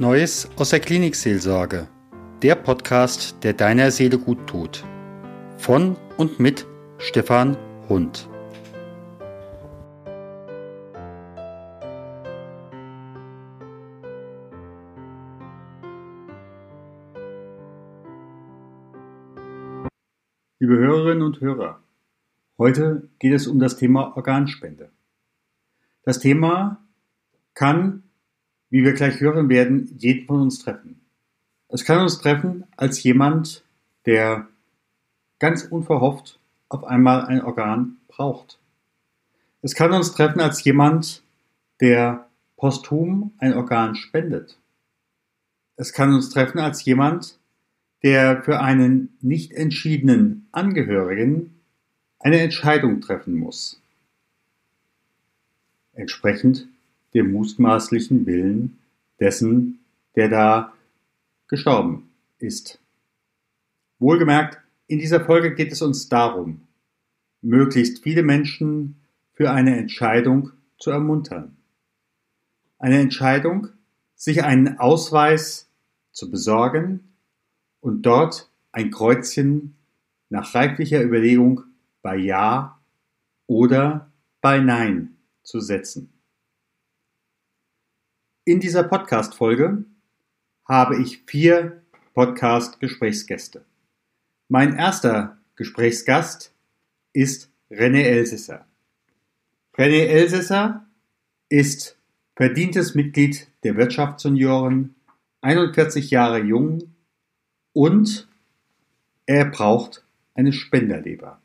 Neues aus der Klinikseelsorge. Der Podcast, der deiner Seele gut tut. Von und mit Stefan Hund. Liebe Hörerinnen und Hörer, heute geht es um das Thema Organspende. Das Thema kann wie wir gleich hören werden, jeden von uns treffen. Es kann uns treffen als jemand, der ganz unverhofft auf einmal ein Organ braucht. Es kann uns treffen als jemand, der posthum ein Organ spendet. Es kann uns treffen als jemand, der für einen nicht entschiedenen Angehörigen eine Entscheidung treffen muss. Entsprechend dem mutmaßlichen Willen dessen, der da gestorben ist. Wohlgemerkt, in dieser Folge geht es uns darum, möglichst viele Menschen für eine Entscheidung zu ermuntern. Eine Entscheidung, sich einen Ausweis zu besorgen und dort ein Kreuzchen nach reiflicher Überlegung bei Ja oder bei Nein zu setzen. In dieser Podcast-Folge habe ich vier Podcast-Gesprächsgäste. Mein erster Gesprächsgast ist René Elsesser. René Elsesser ist verdientes Mitglied der Wirtschaftssenioren, 41 Jahre jung und er braucht eine Spenderleber.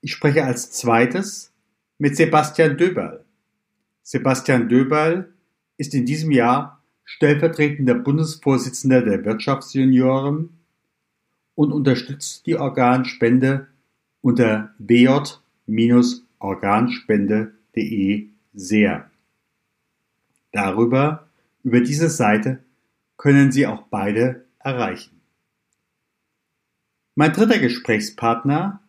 Ich spreche als zweites mit Sebastian Döberl. Sebastian Döberl ist in diesem Jahr stellvertretender Bundesvorsitzender der Wirtschaftsjunioren und unterstützt die Organspende unter bj-organspende.de sehr. Darüber, über diese Seite, können Sie auch beide erreichen. Mein dritter Gesprächspartner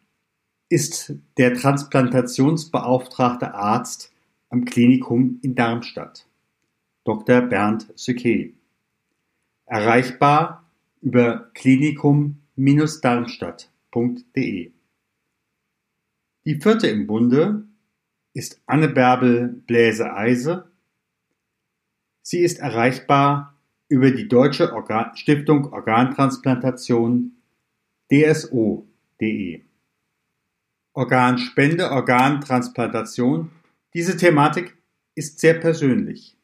ist der Transplantationsbeauftragte Arzt am Klinikum in Darmstadt, Dr. Bernd Süke. Erreichbar über klinikum-darmstadt.de. Die vierte im Bunde ist Anne-Bärbel Bläse-Eise. Sie ist erreichbar über die Deutsche Organ Stiftung Organtransplantation dso.de. Organspende, Organtransplantation diese Thematik ist sehr persönlich.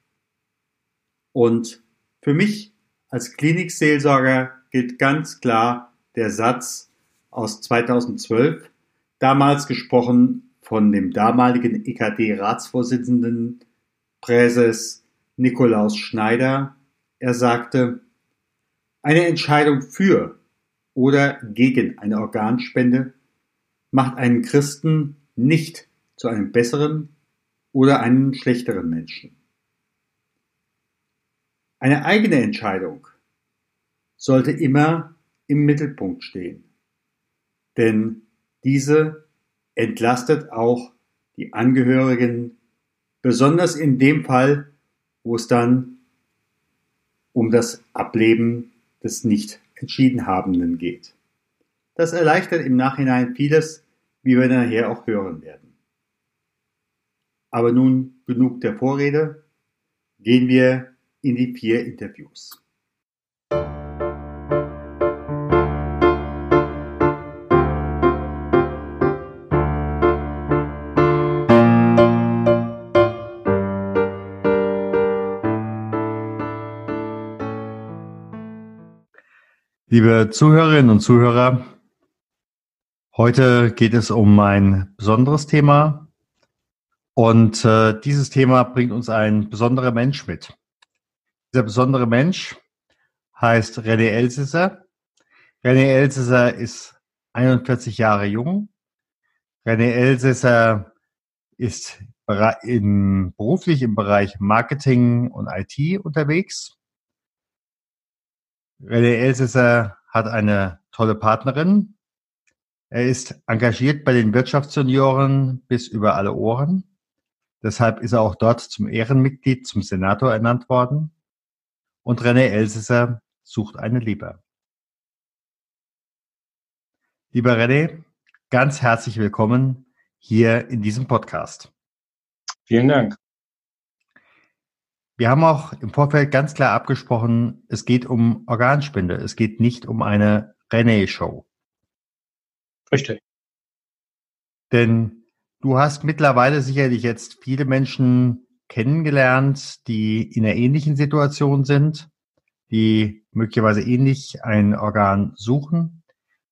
Und für mich als Klinikseelsorger gilt ganz klar der Satz aus 2012, damals gesprochen von dem damaligen EKD-Ratsvorsitzenden Präses Nikolaus Schneider. Er sagte, eine Entscheidung für oder gegen eine Organspende macht einen Christen nicht zu einem besseren oder einen schlechteren Menschen. Eine eigene Entscheidung sollte immer im Mittelpunkt stehen, denn diese entlastet auch die Angehörigen, besonders in dem Fall, wo es dann um das Ableben des nicht entschieden Habenden geht. Das erleichtert im Nachhinein vieles, wie wir nachher auch hören werden. Aber nun genug der Vorrede. Gehen wir in die vier Interviews. Liebe Zuhörerinnen und Zuhörer, heute geht es um ein besonderes Thema, und äh, dieses Thema bringt uns ein besonderer Mensch mit. Dieser besondere Mensch heißt René Elsesser. René Elsesser ist 41 Jahre jung. René Elsesser ist in, beruflich im Bereich Marketing und IT unterwegs. René Elsesser hat eine tolle Partnerin. Er ist engagiert bei den Wirtschaftssenioren bis über alle Ohren. Deshalb ist er auch dort zum Ehrenmitglied, zum Senator ernannt worden. und René Elsässer sucht eine Leber. Lieber René, ganz herzlich willkommen hier in diesem Podcast. Vielen Dank. Wir haben auch im Vorfeld ganz klar abgesprochen, es geht um Organspende. Es geht nicht um eine René-Show. Richtig. Denn du hast mittlerweile sicherlich jetzt viele Menschen kennengelernt, die in einer ähnlichen Situation sind, die möglicherweise ähnlich ein Organ suchen.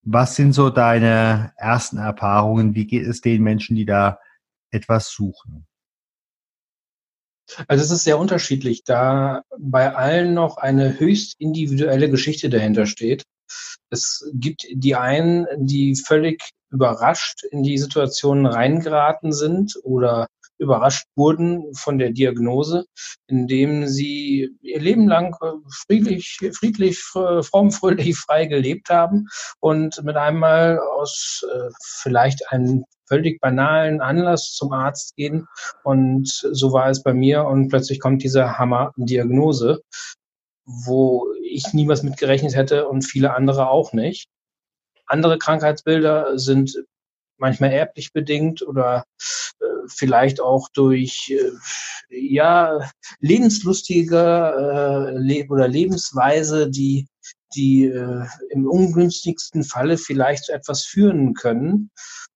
Was sind so deine ersten Erfahrungen? Wie geht es den Menschen, die da etwas suchen? Also es ist sehr unterschiedlich, da bei allen noch eine höchst individuelle Geschichte dahinter steht. Es gibt die einen, die völlig überrascht in die Situation reingeraten sind oder überrascht wurden von der Diagnose, indem sie ihr Leben lang äh, friedlich, friedlich, fromm, fröhlich, frei gelebt haben und mit einmal aus äh, vielleicht einem völlig banalen Anlass zum Arzt gehen. Und so war es bei mir. Und plötzlich kommt diese Hammer-Diagnose, wo ich niemals mit gerechnet hätte und viele andere auch nicht. Andere Krankheitsbilder sind manchmal erblich bedingt oder äh, vielleicht auch durch äh, ja lebenslustige äh, Le oder Lebensweise, die die äh, im ungünstigsten Falle vielleicht zu etwas führen können.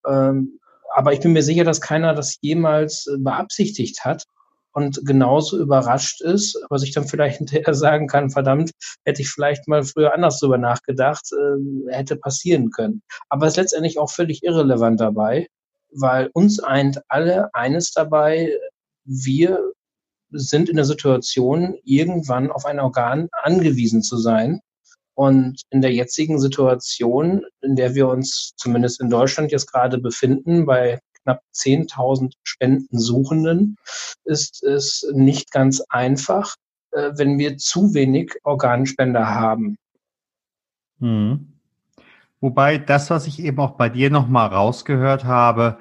Ähm, aber ich bin mir sicher, dass keiner das jemals äh, beabsichtigt hat und genauso überrascht ist, aber sich dann vielleicht hinterher sagen kann, verdammt, hätte ich vielleicht mal früher anders drüber nachgedacht, äh, hätte passieren können. Aber es ist letztendlich auch völlig irrelevant dabei, weil uns eint alle eines dabei, wir sind in der Situation, irgendwann auf ein Organ angewiesen zu sein. Und in der jetzigen Situation, in der wir uns zumindest in Deutschland jetzt gerade befinden, bei knapp 10.000 Spendensuchenden, ist es nicht ganz einfach, äh, wenn wir zu wenig Organspender haben. Hm. Wobei das, was ich eben auch bei dir nochmal rausgehört habe,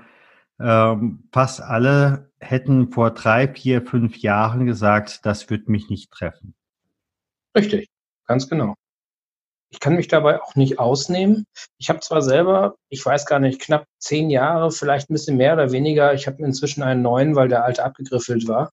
ähm, fast alle hätten vor drei, vier, fünf Jahren gesagt, das wird mich nicht treffen. Richtig, ganz genau. Ich kann mich dabei auch nicht ausnehmen. Ich habe zwar selber, ich weiß gar nicht, knapp zehn Jahre, vielleicht ein bisschen mehr oder weniger. Ich habe inzwischen einen neuen, weil der alte abgegriffelt war,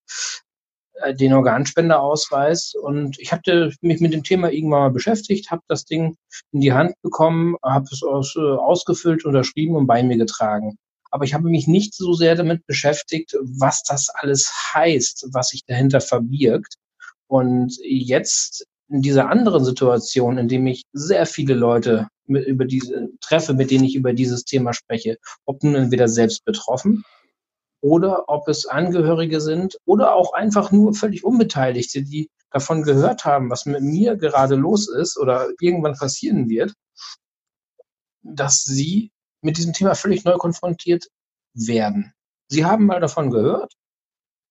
äh, den Organspenderausweis. Und ich habe mich mit dem Thema irgendwann mal beschäftigt, habe das Ding in die Hand bekommen, habe es aus, äh, ausgefüllt, unterschrieben und bei mir getragen. Aber ich habe mich nicht so sehr damit beschäftigt, was das alles heißt, was sich dahinter verbirgt. Und jetzt in dieser anderen Situation, in dem ich sehr viele Leute mit, über diese treffe, mit denen ich über dieses Thema spreche, ob nun entweder selbst betroffen oder ob es Angehörige sind oder auch einfach nur völlig Unbeteiligte, die davon gehört haben, was mit mir gerade los ist oder irgendwann passieren wird, dass sie mit diesem Thema völlig neu konfrontiert werden. Sie haben mal davon gehört,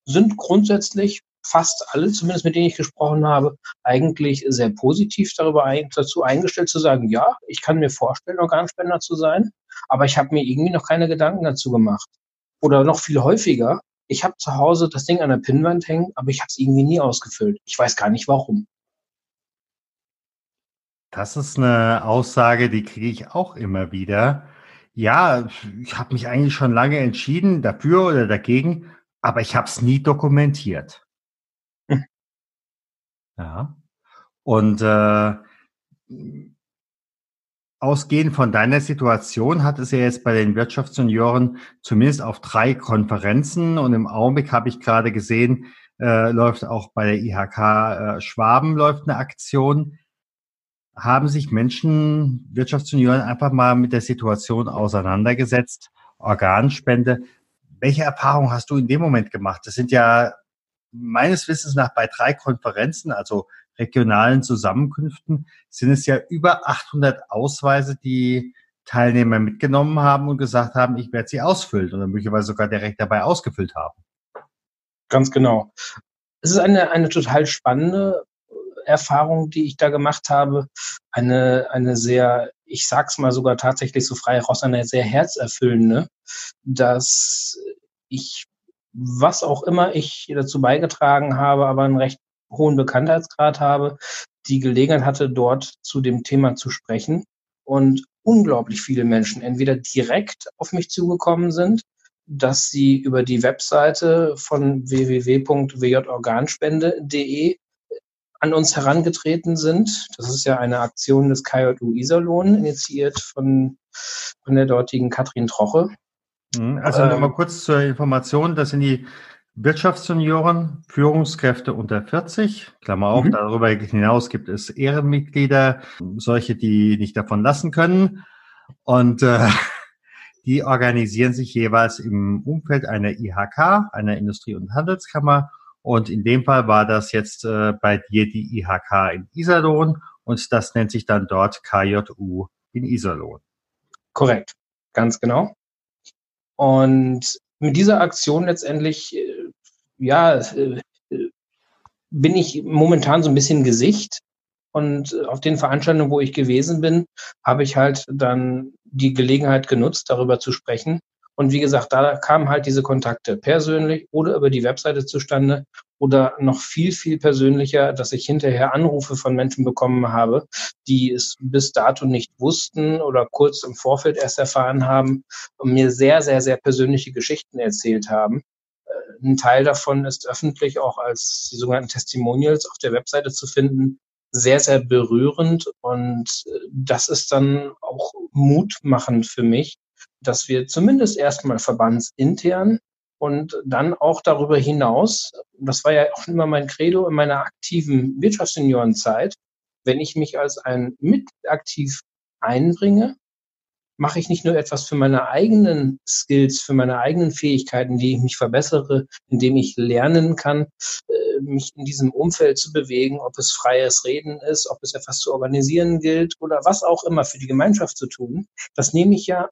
sind grundsätzlich fast alle, zumindest mit denen ich gesprochen habe, eigentlich sehr positiv darüber ein, dazu eingestellt zu sagen, ja, ich kann mir vorstellen, Organspender zu sein, aber ich habe mir irgendwie noch keine Gedanken dazu gemacht. Oder noch viel häufiger, ich habe zu Hause das Ding an der Pinnwand hängen, aber ich habe es irgendwie nie ausgefüllt. Ich weiß gar nicht warum. Das ist eine Aussage, die kriege ich auch immer wieder. Ja, ich habe mich eigentlich schon lange entschieden, dafür oder dagegen, aber ich habe es nie dokumentiert. Ja. Und äh, ausgehend von deiner Situation hat es ja jetzt bei den Wirtschaftsjunioren zumindest auf drei Konferenzen und im Augenblick habe ich gerade gesehen, äh, läuft auch bei der IHK äh, Schwaben läuft eine Aktion. Haben sich Menschen, Wirtschaftsjunioren einfach mal mit der Situation auseinandergesetzt, Organspende. Welche Erfahrung hast du in dem Moment gemacht? Das sind ja meines Wissens nach bei drei Konferenzen, also regionalen Zusammenkünften, sind es ja über 800 Ausweise, die Teilnehmer mitgenommen haben und gesagt haben, ich werde sie ausfüllen oder möglicherweise sogar direkt dabei ausgefüllt haben. Ganz genau. Es ist eine, eine total spannende Erfahrung, die ich da gemacht habe. Eine, eine sehr, ich sag's mal sogar tatsächlich so frei raus, eine sehr herzerfüllende, dass ich was auch immer ich dazu beigetragen habe, aber einen recht hohen Bekanntheitsgrad habe, die Gelegenheit hatte, dort zu dem Thema zu sprechen und unglaublich viele Menschen entweder direkt auf mich zugekommen sind, dass sie über die Webseite von www.wjorganspende.de an uns herangetreten sind. Das ist ja eine Aktion des KJU Iserlohn, initiiert von, von der dortigen Katrin Troche. Mhm. Also ähm, nochmal kurz zur Information, das sind die Wirtschaftssenioren, Führungskräfte unter 40, Klammer auf, mhm. darüber hinaus gibt es Ehrenmitglieder, solche, die nicht davon lassen können. Und äh, die organisieren sich jeweils im Umfeld einer IHK, einer Industrie- und Handelskammer. Und in dem Fall war das jetzt äh, bei dir die IHK in Iserlohn und das nennt sich dann dort KJU in Iserlohn. Korrekt, ganz genau. Und mit dieser Aktion letztendlich, äh, ja, äh, bin ich momentan so ein bisschen Gesicht. Und auf den Veranstaltungen, wo ich gewesen bin, habe ich halt dann die Gelegenheit genutzt, darüber zu sprechen. Und wie gesagt, da kamen halt diese Kontakte persönlich oder über die Webseite zustande oder noch viel, viel persönlicher, dass ich hinterher Anrufe von Menschen bekommen habe, die es bis dato nicht wussten oder kurz im Vorfeld erst erfahren haben und mir sehr, sehr, sehr persönliche Geschichten erzählt haben. Äh, ein Teil davon ist öffentlich auch als die sogenannten Testimonials auf der Webseite zu finden sehr, sehr berührend und äh, das ist dann auch mutmachend für mich, dass wir zumindest erstmal verbandsintern und dann auch darüber hinaus, das war ja auch immer mein Credo in meiner aktiven Wirtschaftsjuniorenzeit, wenn ich mich als ein Mitaktiv einbringe, mache ich nicht nur etwas für meine eigenen Skills, für meine eigenen Fähigkeiten, die ich mich verbessere, indem ich lernen kann, äh, mich in diesem Umfeld zu bewegen, ob es freies Reden ist, ob es etwas zu organisieren gilt oder was auch immer für die Gemeinschaft zu tun. Das nehme ich ja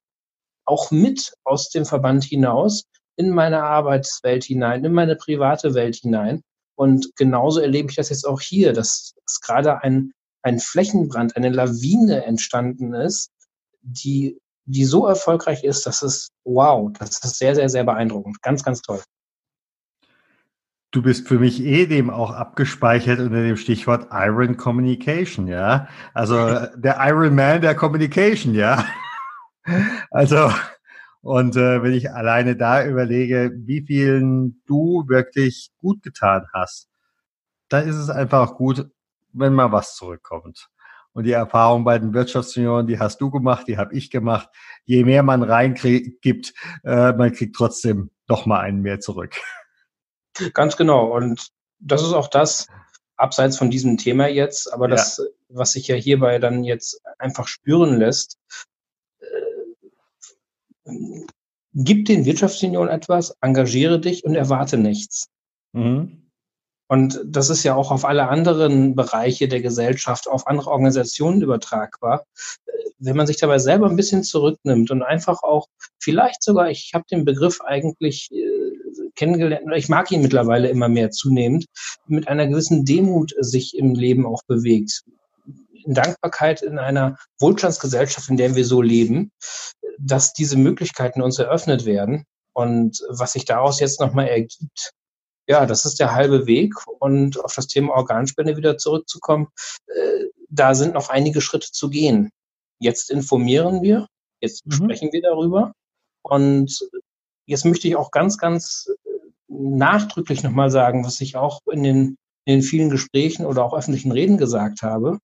auch mit aus dem Verband hinaus in meine Arbeitswelt hinein, in meine private Welt hinein. Und genauso erlebe ich das jetzt auch hier, dass, dass gerade ein, ein Flächenbrand, eine Lawine entstanden ist, die, die so erfolgreich ist, dass es, wow, das ist sehr, sehr, sehr beeindruckend. Ganz, ganz toll. Du bist für mich eh dem auch abgespeichert unter dem Stichwort Iron Communication, ja. Also der Iron Man der Communication, ja. Also, und äh, wenn ich alleine da überlege, wie vielen du wirklich gut getan hast, dann ist es einfach gut, wenn mal was zurückkommt. Und die Erfahrung bei den Wirtschaftsjunioren, die hast du gemacht, die habe ich gemacht. Je mehr man reingibt, äh, man kriegt trotzdem noch mal einen mehr zurück. Ganz genau. Und das ist auch das, abseits von diesem Thema jetzt, aber das, ja. was sich ja hierbei dann jetzt einfach spüren lässt, gib den Wirtschaftsunion etwas, engagiere dich und erwarte nichts. Mhm. Und das ist ja auch auf alle anderen Bereiche der Gesellschaft, auf andere Organisationen übertragbar. Wenn man sich dabei selber ein bisschen zurücknimmt und einfach auch vielleicht sogar, ich habe den Begriff eigentlich äh, kennengelernt, ich mag ihn mittlerweile immer mehr zunehmend, mit einer gewissen Demut sich im Leben auch bewegt. In Dankbarkeit in einer Wohlstandsgesellschaft, in der wir so leben, dass diese Möglichkeiten uns eröffnet werden. Und was sich daraus jetzt nochmal ergibt, ja, das ist der halbe Weg. Und auf das Thema Organspende wieder zurückzukommen, äh, da sind noch einige Schritte zu gehen. Jetzt informieren wir, jetzt mhm. sprechen wir darüber. Und jetzt möchte ich auch ganz, ganz äh, nachdrücklich nochmal sagen, was ich auch in den, in den vielen Gesprächen oder auch öffentlichen Reden gesagt habe.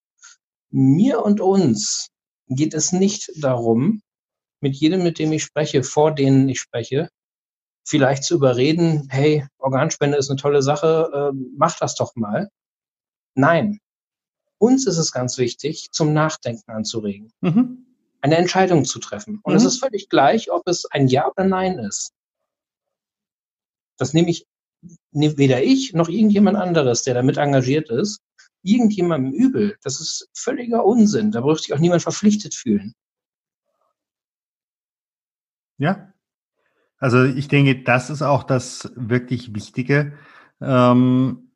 Mir und uns geht es nicht darum, mit jedem, mit dem ich spreche, vor denen ich spreche, vielleicht zu überreden, hey, Organspende ist eine tolle Sache, äh, mach das doch mal. Nein. Uns ist es ganz wichtig, zum Nachdenken anzuregen. Mhm. Eine Entscheidung zu treffen. Und mhm. es ist völlig gleich, ob es ein Ja oder Nein ist. Das nehme ich weder ich noch irgendjemand anderes, der damit engagiert ist, irgendjemandem übel. Das ist völliger Unsinn. Da braucht sich auch niemand verpflichtet fühlen. Ja, also ich denke, das ist auch das wirklich Wichtige. Ähm,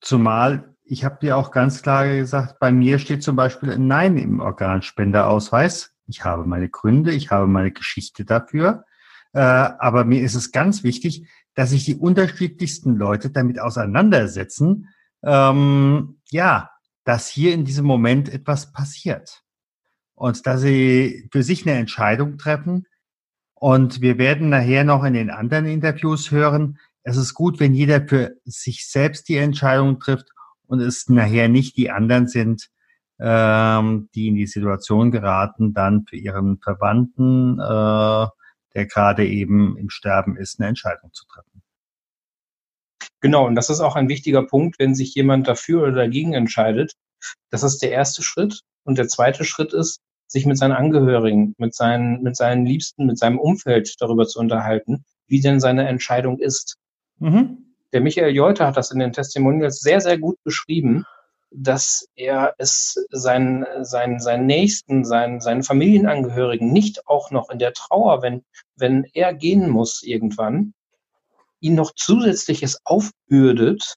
zumal, ich habe dir auch ganz klar gesagt, bei mir steht zum Beispiel ein Nein im Organspenderausweis. Ich habe meine Gründe, ich habe meine Geschichte dafür. Äh, aber mir ist es ganz wichtig, dass sich die unterschiedlichsten Leute damit auseinandersetzen, ähm, ja, dass hier in diesem Moment etwas passiert und dass sie für sich eine Entscheidung treffen. Und wir werden nachher noch in den anderen Interviews hören, es ist gut, wenn jeder für sich selbst die Entscheidung trifft und es nachher nicht die anderen sind, ähm, die in die Situation geraten, dann für ihren Verwandten, äh, der gerade eben im Sterben ist, eine Entscheidung zu treffen. Genau, und das ist auch ein wichtiger Punkt, wenn sich jemand dafür oder dagegen entscheidet. Das ist der erste Schritt. Und der zweite Schritt ist, sich mit seinen Angehörigen, mit seinen, mit seinen Liebsten, mit seinem Umfeld darüber zu unterhalten, wie denn seine Entscheidung ist. Mhm. Der Michael Jeuter hat das in den Testimonials sehr, sehr gut beschrieben, dass er es seinen, seinen, seinen Nächsten, seinen, seinen Familienangehörigen nicht auch noch in der Trauer, wenn, wenn er gehen muss irgendwann, ihn noch zusätzliches aufbürdet,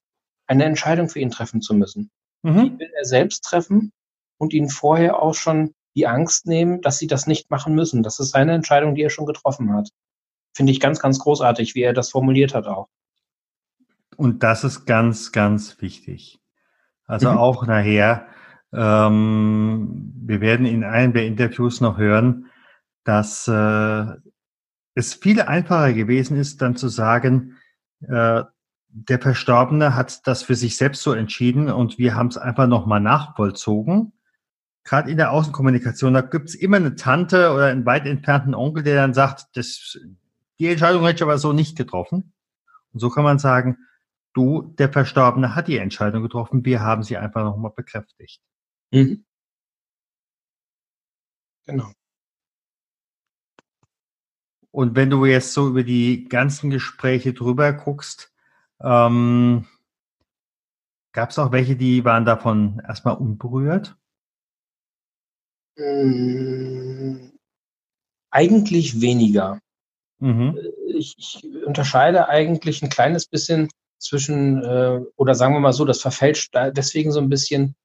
eine Entscheidung für ihn treffen zu müssen. Mhm. Die will er selbst treffen und ihn vorher auch schon die Angst nehmen, dass sie das nicht machen müssen. Das ist seine Entscheidung, die er schon getroffen hat. Finde ich ganz, ganz großartig, wie er das formuliert hat auch. Und das ist ganz, ganz wichtig. Also mhm. auch nachher, ähm, wir werden in einem der Interviews noch hören, dass äh, es viel einfacher gewesen ist, dann zu sagen, äh, der Verstorbene hat das für sich selbst so entschieden und wir haben es einfach nochmal nachvollzogen. Gerade in der Außenkommunikation, da gibt es immer eine Tante oder einen weit entfernten Onkel, der dann sagt, das, die Entscheidung hätte ich aber so nicht getroffen. Und so kann man sagen, du, der Verstorbene, hat die Entscheidung getroffen. Wir haben sie einfach nochmal bekräftigt. Mhm. Genau. Und wenn du jetzt so über die ganzen Gespräche drüber guckst, ähm, gab es auch welche, die waren davon erstmal unberührt? Ähm, eigentlich weniger. Mhm. Ich, ich, unterscheide eigentlich ein kleines bisschen zwischen, äh, oder sagen wir mal so, das verfälscht deswegen so ein bisschen.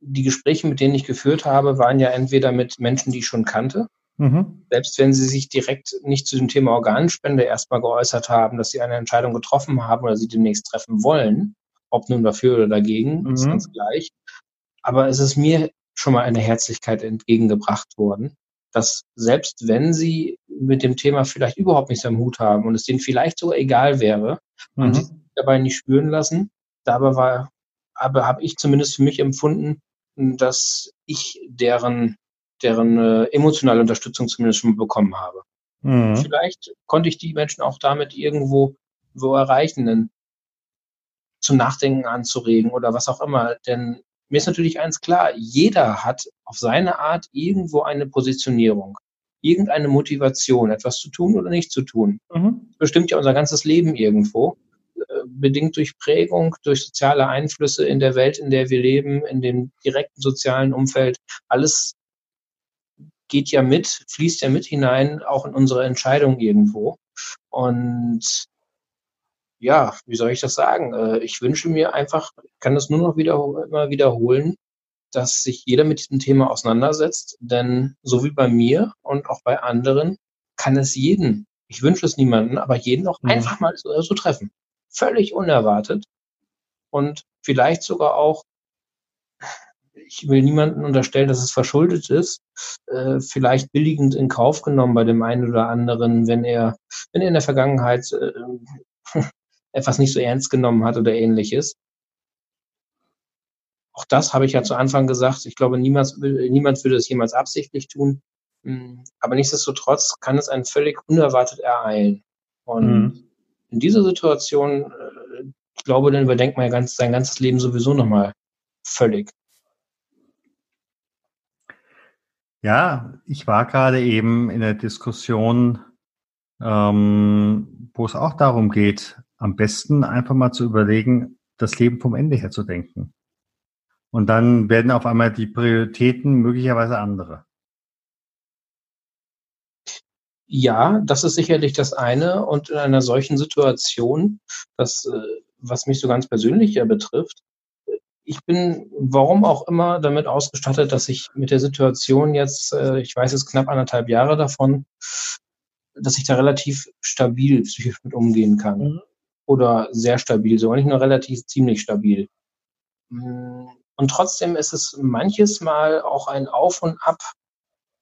Die Gespräche, mit denen ich geführt habe, waren ja entweder mit Menschen, die ich schon kannte, mhm. selbst wenn sie sich direkt nicht zu dem Thema Organspende erstmal geäußert haben, dass sie eine Entscheidung getroffen haben oder sie demnächst treffen wollen, ob nun dafür oder dagegen, mhm. ist ganz gleich. Aber es ist mir schon mal eine Herzlichkeit entgegengebracht worden, dass selbst wenn sie mit dem Thema vielleicht überhaupt nichts am Hut haben und es denen vielleicht sogar egal wäre, mhm. haben sie dabei nicht spüren lassen. Dabei war, aber habe ich zumindest für mich empfunden, dass ich deren, deren äh, emotionale Unterstützung zumindest schon bekommen habe. Mhm. Vielleicht konnte ich die Menschen auch damit irgendwo wo erreichen, denn zum Nachdenken anzuregen oder was auch immer. Denn mir ist natürlich eins klar, jeder hat auf seine Art irgendwo eine Positionierung, irgendeine Motivation, etwas zu tun oder nicht zu tun. Mhm. Bestimmt ja unser ganzes Leben irgendwo bedingt durch Prägung, durch soziale Einflüsse in der Welt, in der wir leben, in dem direkten sozialen Umfeld. Alles geht ja mit, fließt ja mit hinein, auch in unsere Entscheidung irgendwo. Und ja, wie soll ich das sagen? Äh, ich wünsche mir einfach, kann das nur noch wieder, immer wiederholen, dass sich jeder mit diesem Thema auseinandersetzt, denn so wie bei mir und auch bei anderen kann es jeden, ich wünsche es niemanden, aber jeden auch mhm. einfach mal so, so treffen völlig unerwartet und vielleicht sogar auch, ich will niemanden unterstellen, dass es verschuldet ist, äh, vielleicht billigend in Kauf genommen bei dem einen oder anderen, wenn er, wenn er in der Vergangenheit äh, etwas nicht so ernst genommen hat oder ähnliches. Auch das habe ich ja zu Anfang gesagt. Ich glaube, niemals, niemand würde es jemals absichtlich tun. Hm, aber nichtsdestotrotz kann es einen völlig unerwartet ereilen. Und mhm in dieser Situation, äh, ich glaube, dann überdenkt man ja ganz, sein ganzes Leben sowieso nochmal völlig. Ja, ich war gerade eben in der Diskussion, ähm, wo es auch darum geht, am besten einfach mal zu überlegen, das Leben vom Ende her zu denken. Und dann werden auf einmal die Prioritäten möglicherweise andere. Ja, das ist sicherlich das eine. Und in einer solchen Situation, das, äh, was mich so ganz persönlich ja betrifft, ich bin, warum auch immer, damit ausgestattet, dass ich mit der Situation jetzt, äh, ich weiß jetzt knapp anderthalb Jahre davon, dass ich da relativ stabil psychisch mit umgehen kann. Mhm. Oder sehr stabil, sogar nicht nur relativ ziemlich stabil. Und trotzdem ist es manches Mal auch ein Auf und Ab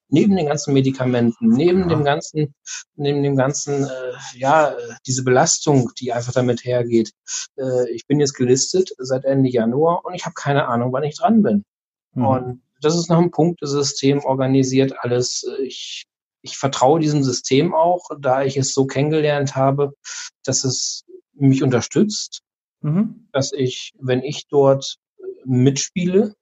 neben den ganzen Medikamenten, neben ja. dem ganzen, neben dem ganzen, äh, ja, diese Belastung, die einfach damit hergeht. Äh, ich bin jetzt gelistet seit Ende Januar und ich habe keine Ahnung, wann ich dran bin. Mhm. Und das ist noch ein Punktesystem organisiert alles. Ich, ich vertraue diesem System auch, da ich es so kennengelernt habe, dass es mich unterstützt, mhm. dass ich, wenn ich dort mitspiele,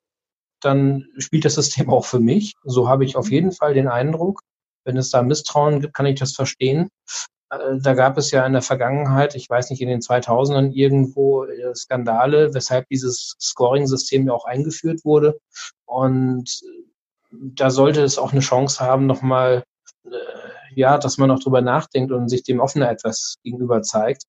dann spielt das System auch für mich. So habe ich auf jeden Fall den Eindruck. Wenn es da Misstrauen gibt, kann ich das verstehen. Äh, da gab es ja in der Vergangenheit, ich weiß nicht, in den 2000ern irgendwo äh, Skandale, weshalb dieses Scoring-System ja auch eingeführt wurde. Und da sollte es auch eine Chance haben, nochmal, äh, ja, dass man auch drüber nachdenkt und sich dem offener etwas gegenüber zeigt.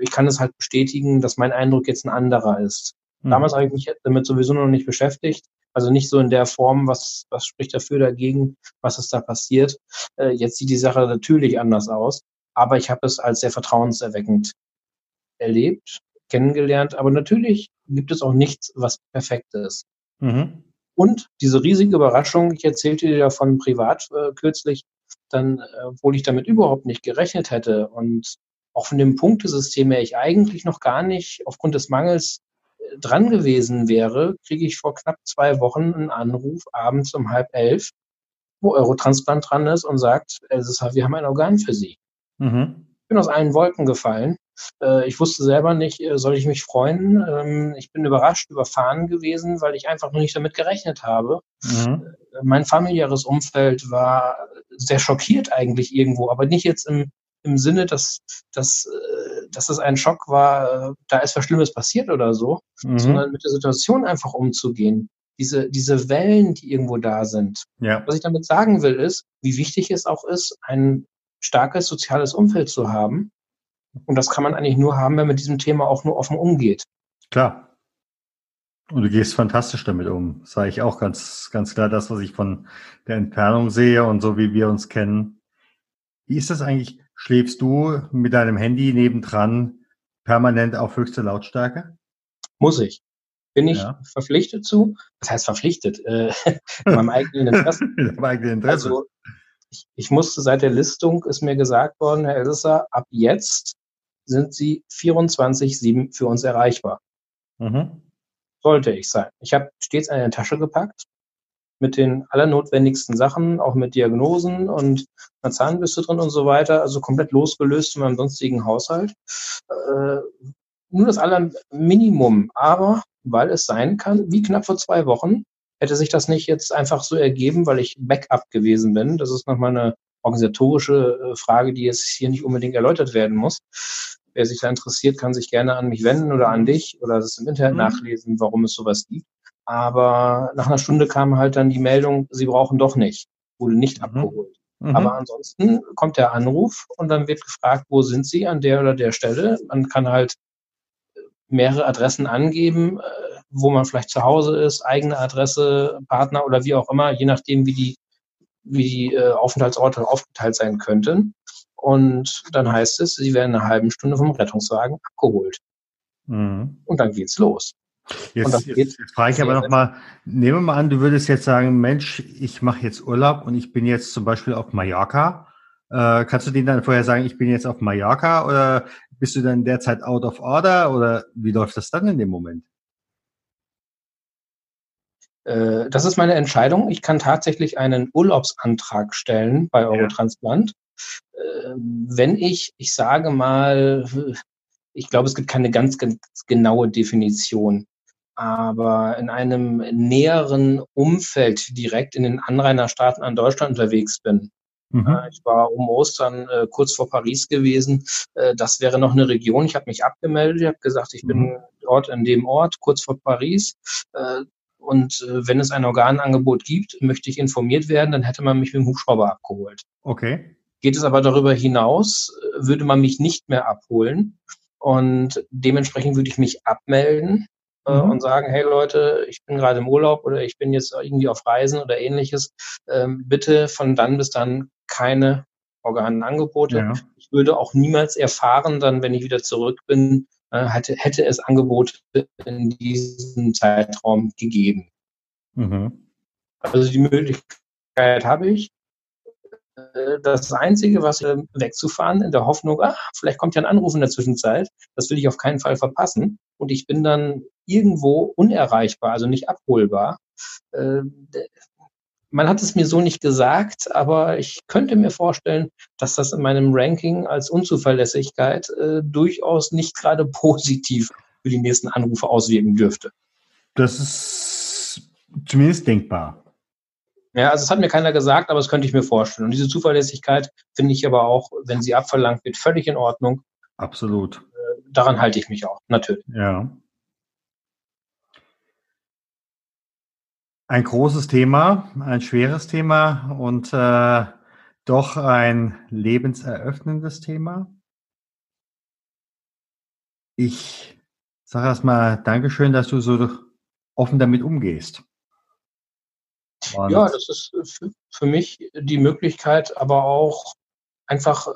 Ich kann es halt bestätigen, dass mein Eindruck jetzt ein anderer ist. Mhm. Damals habe ich mich damit sowieso noch nicht beschäftigt. Also nicht so in der Form, was, was spricht dafür dagegen, was ist da passiert. Äh, jetzt sieht die Sache natürlich anders aus, aber ich habe es als sehr vertrauenserweckend erlebt, kennengelernt. Aber natürlich gibt es auch nichts, was perfekt ist. Mhm. Und diese riesige Überraschung, ich erzählte dir davon privat äh, kürzlich, dann, äh, obwohl ich damit überhaupt nicht gerechnet hätte und auch von dem Punktesystem her ich eigentlich noch gar nicht aufgrund des Mangels dran gewesen wäre, kriege ich vor knapp zwei Wochen einen Anruf abends um halb elf, wo Eurotransplant dran ist und sagt, wir haben ein Organ für Sie. Mhm. Ich bin aus allen Wolken gefallen. Äh, ich wusste selber nicht, äh, soll ich mich freuen. Ähm, ich bin überrascht, überfahren gewesen, weil ich einfach noch nicht damit gerechnet habe. Mhm. Äh, mein familiäres Umfeld war sehr schockiert eigentlich irgendwo, aber nicht jetzt im, im Sinne, dass, dass dass es ein Schock war, äh, da ist was Schlimmes passiert oder so, mhm. sondern mit der Situation einfach umzugehen. Diese, diese Wellen, die irgendwo da sind. Ja. Was ich damit sagen will, ist, wie wichtig es auch ist, ein starkes soziales Umfeld zu haben. Und das kann man eigentlich nur haben, wenn man mit diesem Thema auch nur offen umgeht. Klar. Und du gehst fantastisch damit um. Sage ich auch ganz, ganz klar das, was ich von der Entfernung sehe und so wie wir uns kennen. Wie ist das eigentlich? Schläfst du mit deinem Handy nebendran permanent auf höchste Lautstärke? Muss ich. Bin ich ja. verpflichtet zu? Was heißt verpflichtet? Äh, in meinem eigenen Interesse. in eigenen Interesse. Also, ich, ich musste seit der Listung, ist mir gesagt worden, Herr Elsässer, ab jetzt sind Sie 24-7 für uns erreichbar. Mhm. Sollte ich sein. Ich habe stets eine Tasche gepackt, mit den allernotwendigsten Sachen, auch mit Diagnosen und einer Zahnbürste drin und so weiter, also komplett losgelöst von meinem sonstigen Haushalt. Äh, nur das Allerminimum, aber weil es sein kann, wie knapp vor zwei Wochen, hätte sich das nicht jetzt einfach so ergeben, weil ich Backup gewesen bin. Das ist nochmal eine organisatorische äh, Frage, die jetzt hier nicht unbedingt erläutert werden muss. Wer sich da interessiert, kann sich gerne an mich wenden oder an dich oder das im Internet mhm. nachlesen, warum es sowas gibt. Aber nach einer Stunde kam halt dann die Meldung, sie brauchen doch nicht, wurde nicht mhm. abgeholt. Mhm. Aber ansonsten kommt der Anruf und dann wird gefragt, wo sind Sie an der oder der Stelle. Man kann halt mehrere Adressen angeben, äh, wo man vielleicht zu Hause ist, eigene Adresse, Partner oder wie auch immer, je nachdem, wie die, wie die äh, Aufenthaltsorte aufgeteilt sein könnten. Und dann heißt es, sie werden in einer halben Stunde vom Rettungswagen abgeholt. Mhm. Und dann geht's los. Jetzt, jetzt, jetzt frage ich aber nochmal, nehmen wir mal an, du würdest jetzt sagen, Mensch, ich mache jetzt Urlaub und ich bin jetzt zum Beispiel auf Mallorca. Äh, kannst du denen dann vorher sagen, ich bin jetzt auf Mallorca oder bist du dann derzeit out of order oder wie läuft das dann in dem Moment? Äh, das ist meine Entscheidung. Ich kann tatsächlich einen Urlaubsantrag stellen bei Eurotransplant. Ja. Äh, wenn ich, ich sage mal, ich glaube, es gibt keine ganz, ganz genaue Definition aber in einem näheren Umfeld direkt in den Anrainerstaaten an Deutschland unterwegs bin. Mhm. Ich war um Ostern äh, kurz vor Paris gewesen. Äh, das wäre noch eine Region. Ich habe mich abgemeldet. Ich habe gesagt, ich mhm. bin dort in dem Ort, kurz vor Paris. Äh, und äh, wenn es ein Organangebot gibt, möchte ich informiert werden, dann hätte man mich mit dem Hubschrauber abgeholt. Okay. Geht es aber darüber hinaus, äh, würde man mich nicht mehr abholen. Und dementsprechend würde ich mich abmelden äh, mhm. und sagen, hey Leute, ich bin gerade im Urlaub oder ich bin jetzt irgendwie auf Reisen oder ähnliches, ähm, bitte von dann bis dann keine Organangebote. Ja. Ich würde auch niemals erfahren, dann, wenn ich wieder zurück bin, äh, hätte, hätte es Angebote in diesem Zeitraum gegeben. Mhm. Also die Möglichkeit habe ich. Äh, das Einzige, was äh, wegzufahren, in der Hoffnung, ach, vielleicht kommt ja ein Anruf in der Zwischenzeit, das will ich auf keinen Fall verpassen. Und ich bin dann irgendwo unerreichbar, also nicht abholbar. Äh, man hat es mir so nicht gesagt, aber ich könnte mir vorstellen, dass das in meinem Ranking als Unzuverlässigkeit äh, durchaus nicht gerade positiv für die nächsten Anrufe auswirken dürfte. Das ist zumindest denkbar. Ja, also es hat mir keiner gesagt, aber das könnte ich mir vorstellen. Und diese Zuverlässigkeit finde ich aber auch, wenn sie abverlangt wird, völlig in Ordnung. Absolut. Äh, daran halte ich mich auch, natürlich. Ja. Ein großes Thema, ein schweres Thema und äh, doch ein lebenseröffnendes Thema. Ich sage erstmal Dankeschön, dass du so offen damit umgehst. Und ja, das ist für, für, mich die Möglichkeit, aber auch einfach, äh,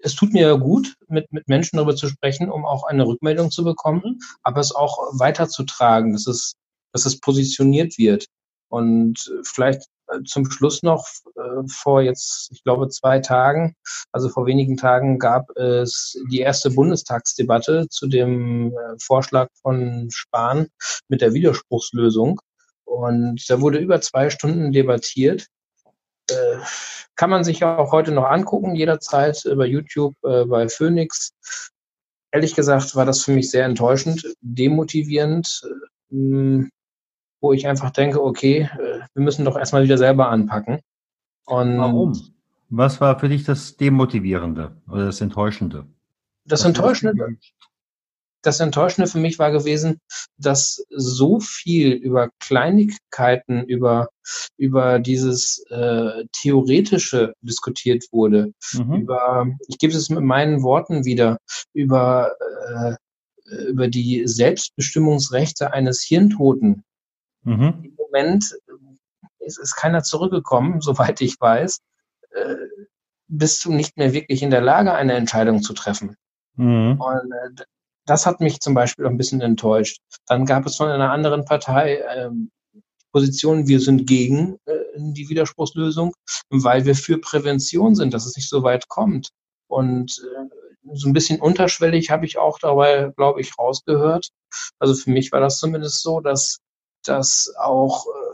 es tut mir gut, mit, mit Menschen darüber zu sprechen, um auch eine Rückmeldung zu bekommen, aber es auch weiterzutragen, dass es, dass es positioniert wird. Und vielleicht äh, zum Schluss noch äh, vor jetzt, ich glaube, zwei Tagen, also vor wenigen Tagen gab es die erste Bundestagsdebatte zu dem Vorschlag von Spahn mit der Widerspruchslösung. Und da wurde über zwei Stunden debattiert. Äh, kann man sich auch heute noch angucken, jederzeit bei YouTube, äh, bei Phoenix. Ehrlich gesagt war das für mich sehr enttäuschend, demotivierend, äh, wo ich einfach denke, okay, äh, wir müssen doch erstmal wieder selber anpacken. Und Warum? Was war für dich das Demotivierende oder das Enttäuschende? Das Enttäuschende, das Enttäuschende für mich war gewesen, dass so viel über Kleinigkeiten, über, über dieses äh, Theoretische diskutiert wurde. Mhm. Über, ich gebe es mit meinen Worten wieder, über, äh, über die Selbstbestimmungsrechte eines Hirntoten. Mhm. Im Moment ist, ist keiner zurückgekommen, soweit ich weiß. Äh, bist du nicht mehr wirklich in der Lage, eine Entscheidung zu treffen. Mhm. Und äh, das hat mich zum Beispiel ein bisschen enttäuscht. Dann gab es von einer anderen Partei ähm, Position, wir sind gegen äh, die Widerspruchslösung, weil wir für Prävention sind, dass es nicht so weit kommt. Und äh, so ein bisschen unterschwellig habe ich auch dabei, glaube ich, rausgehört. Also für mich war das zumindest so, dass dass auch äh,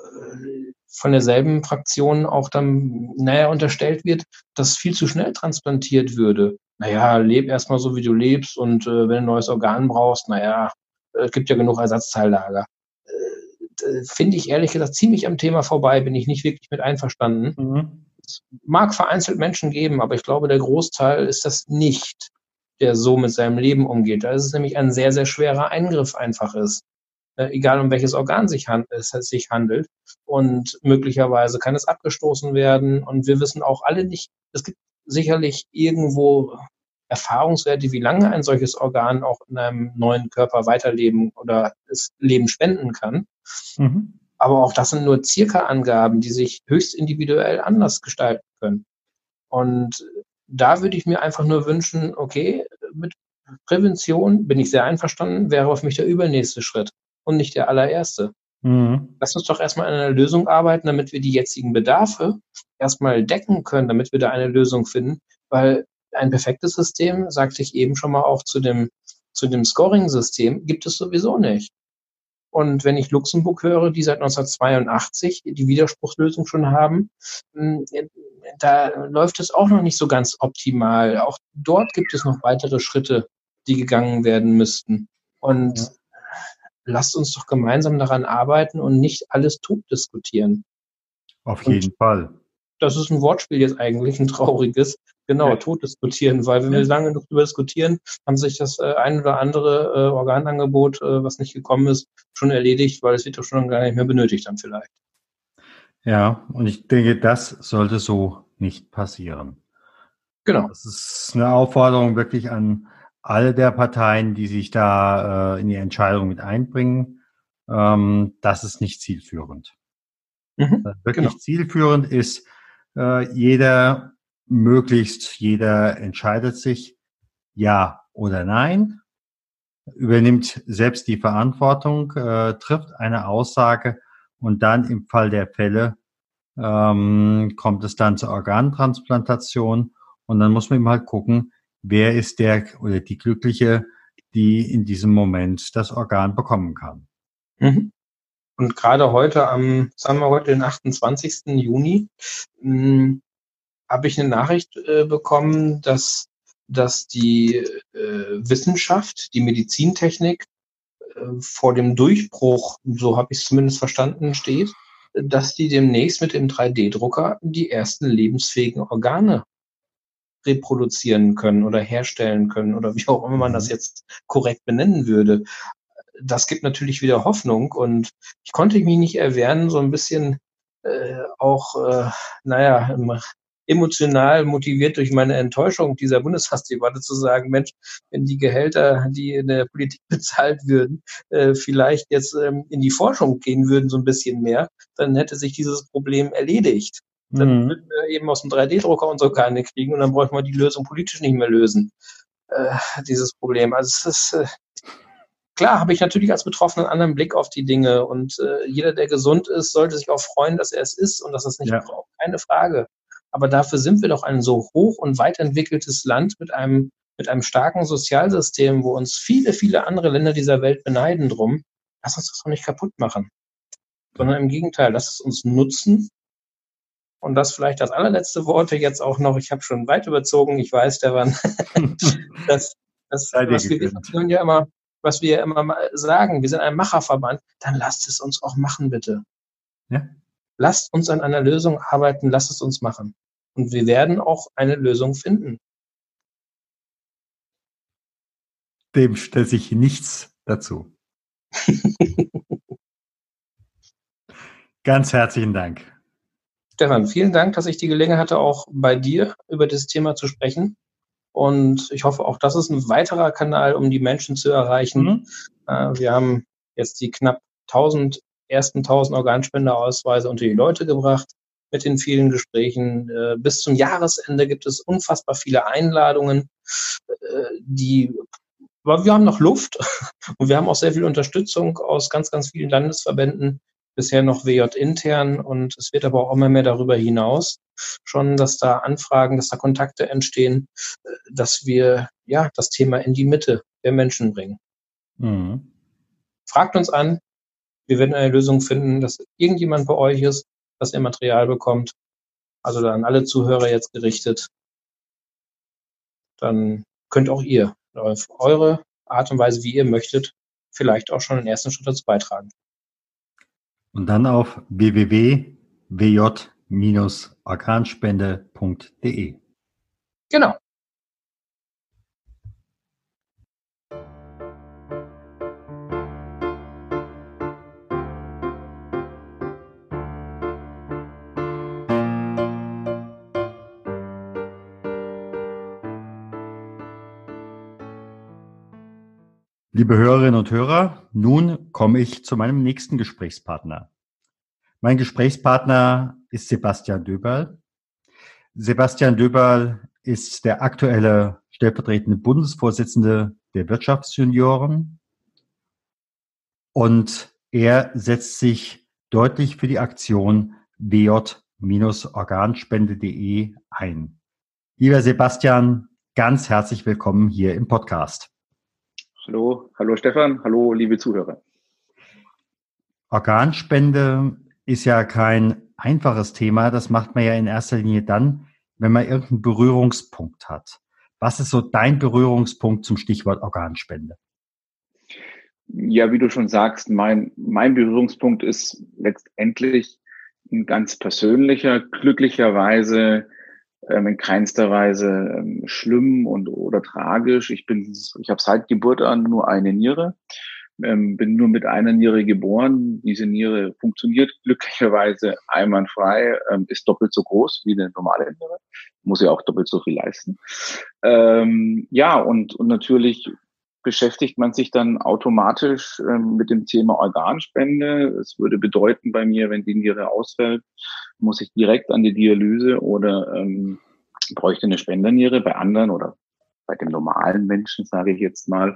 von derselben Fraktion auch dann, naja, unterstellt wird, dass viel zu schnell transplantiert würde naja, leb erstmal so, wie du lebst und äh, wenn du ein neues Organ brauchst, naja, es gibt ja genug Ersatzteillager. Äh, Finde ich ehrlich gesagt ziemlich am Thema vorbei, bin ich nicht wirklich mit einverstanden. Mhm. Es mag vereinzelt Menschen geben, aber ich glaube, der Großteil ist das nicht, der so mit seinem Leben umgeht. Da ist es nämlich ein sehr, sehr schwerer Eingriff einfach ist. Äh, egal um welches Organ sich hand, es sich handelt. Und möglicherweise kann es abgestoßen werden. Und wir wissen auch alle nicht, es gibt sicherlich irgendwo Erfahrungswerte, wie lange ein solches Organ auch in einem neuen Körper weiterleben oder das Leben spenden kann. Mhm. Aber auch das sind nur circa Angaben, die sich höchst individuell anders gestalten können. Und da würde ich mir einfach nur wünschen, okay, mit Prävention bin ich sehr einverstanden, wäre auf mich der übernächste Schritt und nicht der allererste. Mhm. Lass uns doch erstmal an einer Lösung arbeiten, damit wir die jetzigen Bedarfe erstmal decken können, damit wir da eine Lösung finden, weil ein perfektes System, sagte ich eben schon mal auch zu dem, zu dem Scoring-System, gibt es sowieso nicht. Und wenn ich Luxemburg höre, die seit 1982 die Widerspruchslösung schon haben, hm, da läuft es auch noch nicht so ganz optimal. Auch dort gibt es noch weitere Schritte, die gegangen werden müssten. Und ja lasst uns doch gemeinsam daran arbeiten und nicht alles tot diskutieren. Auf jeden und Fall. Das ist ein Wortspiel jetzt eigentlich, ein trauriges. Genau, ja. tot diskutieren, weil wenn ja. wir lange genug darüber diskutieren, haben sich das äh, ein oder andere äh, Organangebot, äh, was nicht gekommen ist, schon erledigt, weil es wird doch schon gar nicht mehr benötigt dann vielleicht. Ja, und ich denke, das sollte so nicht passieren. Genau. Das ist eine Aufforderung wirklich an alle der Parteien, die sich da äh, in die Entscheidung mit einbringen, ähm, das ist nicht zielführend. Mhm, wirklich genau. zielführend ist, äh, jeder, möglichst jeder entscheidet sich ja oder nein. übernimmt selbst die Verantwortung, äh, trifft eine Aussage und dann im Fall der Fälle ähm, kommt es dann zur Organtransplantation und dann muss man eben halt gucken, wer ist der oder die Glückliche, die in diesem Moment das Organ bekommen kann. Mhm. Und gerade heute am, sagen wir heute den 28. Juni, hm, habe ich eine Nachricht äh, bekommen, dass, dass die äh, Wissenschaft, die Medizintechnik äh, vor dem Durchbruch, so habe ich es zumindest verstanden, steht, dass die demnächst mit dem 3D-Drucker die ersten lebensfähigen Organe reproduzieren können oder herstellen können oder wie auch immer man das mhm. jetzt korrekt benennen würde. Das gibt natürlich wieder Hoffnung und ich konnte mich nicht erwehren, so ein bisschen äh, auch, äh, naja, emotional motiviert durch meine Enttäuschung dieser Bundestagsdebatte zu sagen, Mensch, wenn die Gehälter, die in der Politik bezahlt würden, äh, vielleicht jetzt ähm, in die Forschung gehen würden, so ein bisschen mehr, dann hätte sich dieses Problem erledigt. Dann mhm. würden wir eben aus dem 3D-Drucker und so keine kriegen und dann bräuchten wir die Lösung politisch nicht mehr lösen, äh, dieses Problem. Also es ist, äh, klar habe ich natürlich als Betroffener einen anderen Blick auf die Dinge und äh, jeder, der gesund ist, sollte sich auch freuen, dass er es ist und dass er es nicht ja. braucht. Keine Frage. Aber dafür sind wir doch ein so hoch und weit entwickeltes Land mit einem, mit einem starken Sozialsystem, wo uns viele, viele andere Länder dieser Welt beneiden drum. Lass uns das doch nicht kaputt machen. Sondern im Gegenteil, lass es uns nutzen und das vielleicht das allerletzte Worte jetzt auch noch. Ich habe schon weit überzogen. Ich weiß, der war das, das was wir ja immer, was wir ja immer sagen. Wir sind ein Macherverband. Dann lasst es uns auch machen, bitte. Ja. Lasst uns an einer Lösung arbeiten. Lasst es uns machen. Und wir werden auch eine Lösung finden. Dem stellt sich nichts dazu. Ganz herzlichen Dank. Stefan, vielen Dank, dass ich die Gelegenheit hatte, auch bei dir über das Thema zu sprechen. Und ich hoffe, auch das ist ein weiterer Kanal, um die Menschen zu erreichen. Mhm. Äh, wir haben jetzt die knapp 1000 ersten 1000 Organspenderausweise unter die Leute gebracht mit den vielen Gesprächen. Äh, bis zum Jahresende gibt es unfassbar viele Einladungen, äh, die aber wir haben noch Luft und wir haben auch sehr viel Unterstützung aus ganz, ganz vielen Landesverbänden, bisher noch WJ intern und es wird aber auch immer mehr darüber hinaus schon, dass da Anfragen, dass da Kontakte entstehen, äh, dass wir ja das Thema in die Mitte der Menschen bringen. Mhm. Fragt uns an, wir werden eine Lösung finden, dass irgendjemand bei euch ist, dass ihr Material bekommt. Also dann alle Zuhörer jetzt gerichtet. Dann könnt auch ihr auf eure Art und Weise, wie ihr möchtet, vielleicht auch schon den ersten Schritt dazu beitragen. Und dann auf www.wj-organspende.de. Genau. Liebe Hörerinnen und Hörer, nun komme ich zu meinem nächsten Gesprächspartner. Mein Gesprächspartner ist Sebastian Döberl. Sebastian Döberl ist der aktuelle stellvertretende Bundesvorsitzende der Wirtschaftsjunioren und er setzt sich deutlich für die Aktion wj-organspende.de ein. Lieber Sebastian, ganz herzlich willkommen hier im Podcast. Hallo, hallo Stefan, hallo liebe Zuhörer. Organspende ist ja kein einfaches Thema. Das macht man ja in erster Linie dann, wenn man irgendeinen Berührungspunkt hat. Was ist so dein Berührungspunkt zum Stichwort Organspende? Ja, wie du schon sagst, mein, mein Berührungspunkt ist letztendlich ein ganz persönlicher, glücklicherweise ähm, in keinster Weise ähm, schlimm und oder tragisch. Ich bin, ich habe seit Geburt an nur eine Niere, ähm, bin nur mit einer Niere geboren. Diese Niere funktioniert glücklicherweise einwandfrei, ähm, ist doppelt so groß wie eine normale Niere, muss ja auch doppelt so viel leisten. Ähm, ja, und, und natürlich beschäftigt man sich dann automatisch ähm, mit dem Thema Organspende. Es würde bedeuten bei mir, wenn die Niere ausfällt, muss ich direkt an die Dialyse oder ähm, bräuchte eine Spenderniere. Bei anderen oder bei dem normalen Menschen, sage ich jetzt mal,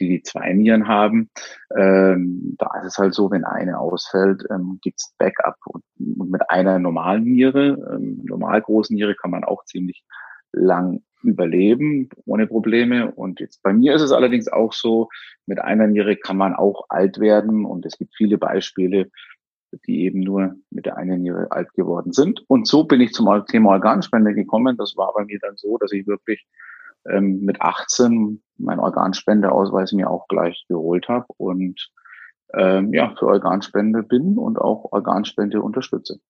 die die zwei Nieren haben. Ähm, da ist es halt so, wenn eine ausfällt, ähm, gibt's Backup. Und, und, mit einer normalen Niere, ähm, normal großen Niere, kann man auch ziemlich lang überleben, ohne Probleme. Und jetzt bei mir ist es allerdings auch so, mit einer Niere kann man auch alt werden. Und es gibt viele Beispiele, die eben nur mit der einen Niere alt geworden sind. Und so bin ich zum Thema Organspende gekommen. Das war bei mir dann so, dass ich wirklich ähm, mit 18 meinen Organspendeausweis mir auch gleich geholt habe und ähm, ja, für Organspende bin und auch Organspende unterstütze.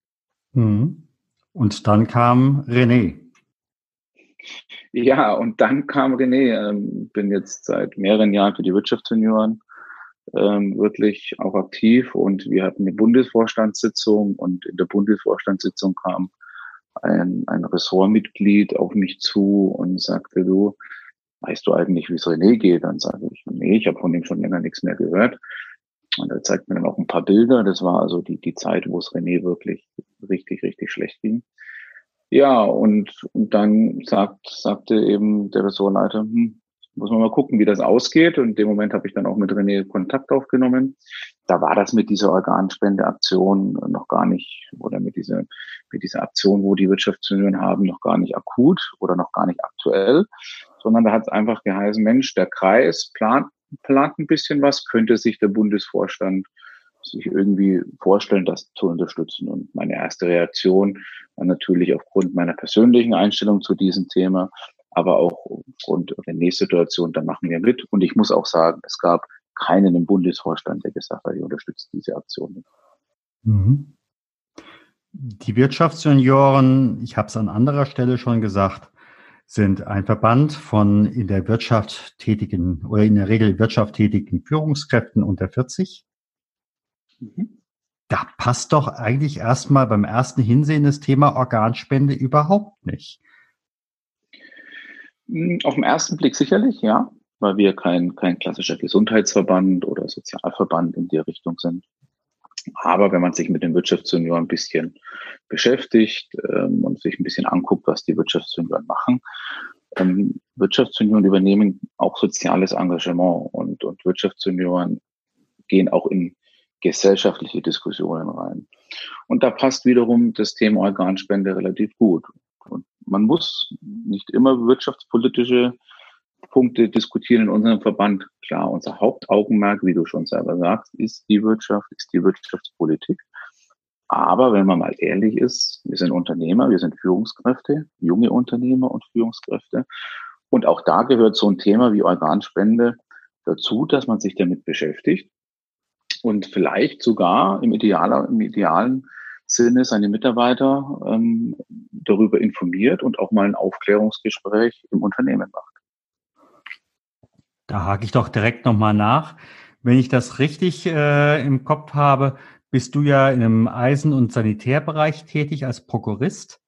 Mhm. Und dann kam René. Ja, und dann kam René. Ähm, bin jetzt seit mehreren Jahren für die Wirtschaftssenioren ähm, wirklich auch aktiv und wir hatten eine Bundesvorstandssitzung und in der Bundesvorstandssitzung kam ein, ein Ressortmitglied auf mich zu und sagte, du, weißt du eigentlich, wie es René geht? Dann sage ich, nee, ich habe von ihm schon länger nichts mehr gehört. Und er zeigt mir dann auch ein paar Bilder. Das war also die, die Zeit, wo es René wirklich richtig, richtig schlecht ging. Ja, und, und dann sagt, sagte eben der Ressortleiter, hm, muss man mal gucken, wie das ausgeht. Und in dem Moment habe ich dann auch mit René Kontakt aufgenommen. Da war das mit dieser Organspendeaktion noch gar nicht, oder mit dieser, mit dieser Aktion, wo die Wirtschaftsunion haben, noch gar nicht akut oder noch gar nicht aktuell, sondern da hat es einfach geheißen, Mensch, der Kreis plant, plant ein bisschen was, könnte sich der Bundesvorstand sich irgendwie vorstellen, das zu unterstützen. Und meine erste Reaktion war natürlich aufgrund meiner persönlichen Einstellung zu diesem Thema, aber auch aufgrund der Nächstsituation, da machen wir mit. Und ich muss auch sagen, es gab keinen im Bundesvorstand, der gesagt hat, ich unterstütze diese Aktion. Mhm. Die Wirtschaftsjunioren, ich habe es an anderer Stelle schon gesagt, sind ein Verband von in der Wirtschaft tätigen oder in der Regel Wirtschaft tätigen Führungskräften unter 40. Mhm. Da passt doch eigentlich erstmal beim ersten Hinsehen das Thema Organspende überhaupt nicht. Hm, auf den ersten Blick sicherlich, ja, weil wir kein, kein klassischer Gesundheitsverband oder Sozialverband in der Richtung sind. Aber wenn man sich mit den Wirtschaftsjunioren ein bisschen beschäftigt ähm, und sich ein bisschen anguckt, was die Wirtschaftsjunioren machen, ähm, Wirtschaftsjunioren übernehmen auch soziales Engagement und, und Wirtschaftsjunioren gehen auch in gesellschaftliche Diskussionen rein. Und da passt wiederum das Thema Organspende relativ gut. Und man muss nicht immer wirtschaftspolitische Punkte diskutieren in unserem Verband. Klar, unser Hauptaugenmerk, wie du schon selber sagst, ist die Wirtschaft, ist die Wirtschaftspolitik. Aber wenn man mal ehrlich ist, wir sind Unternehmer, wir sind Führungskräfte, junge Unternehmer und Führungskräfte. Und auch da gehört so ein Thema wie Organspende dazu, dass man sich damit beschäftigt und vielleicht sogar im, Idealer, im idealen Sinne seine Mitarbeiter ähm, darüber informiert und auch mal ein Aufklärungsgespräch im Unternehmen macht. Da hake ich doch direkt nochmal nach. Wenn ich das richtig äh, im Kopf habe, bist du ja im Eisen- und Sanitärbereich tätig als Prokurist.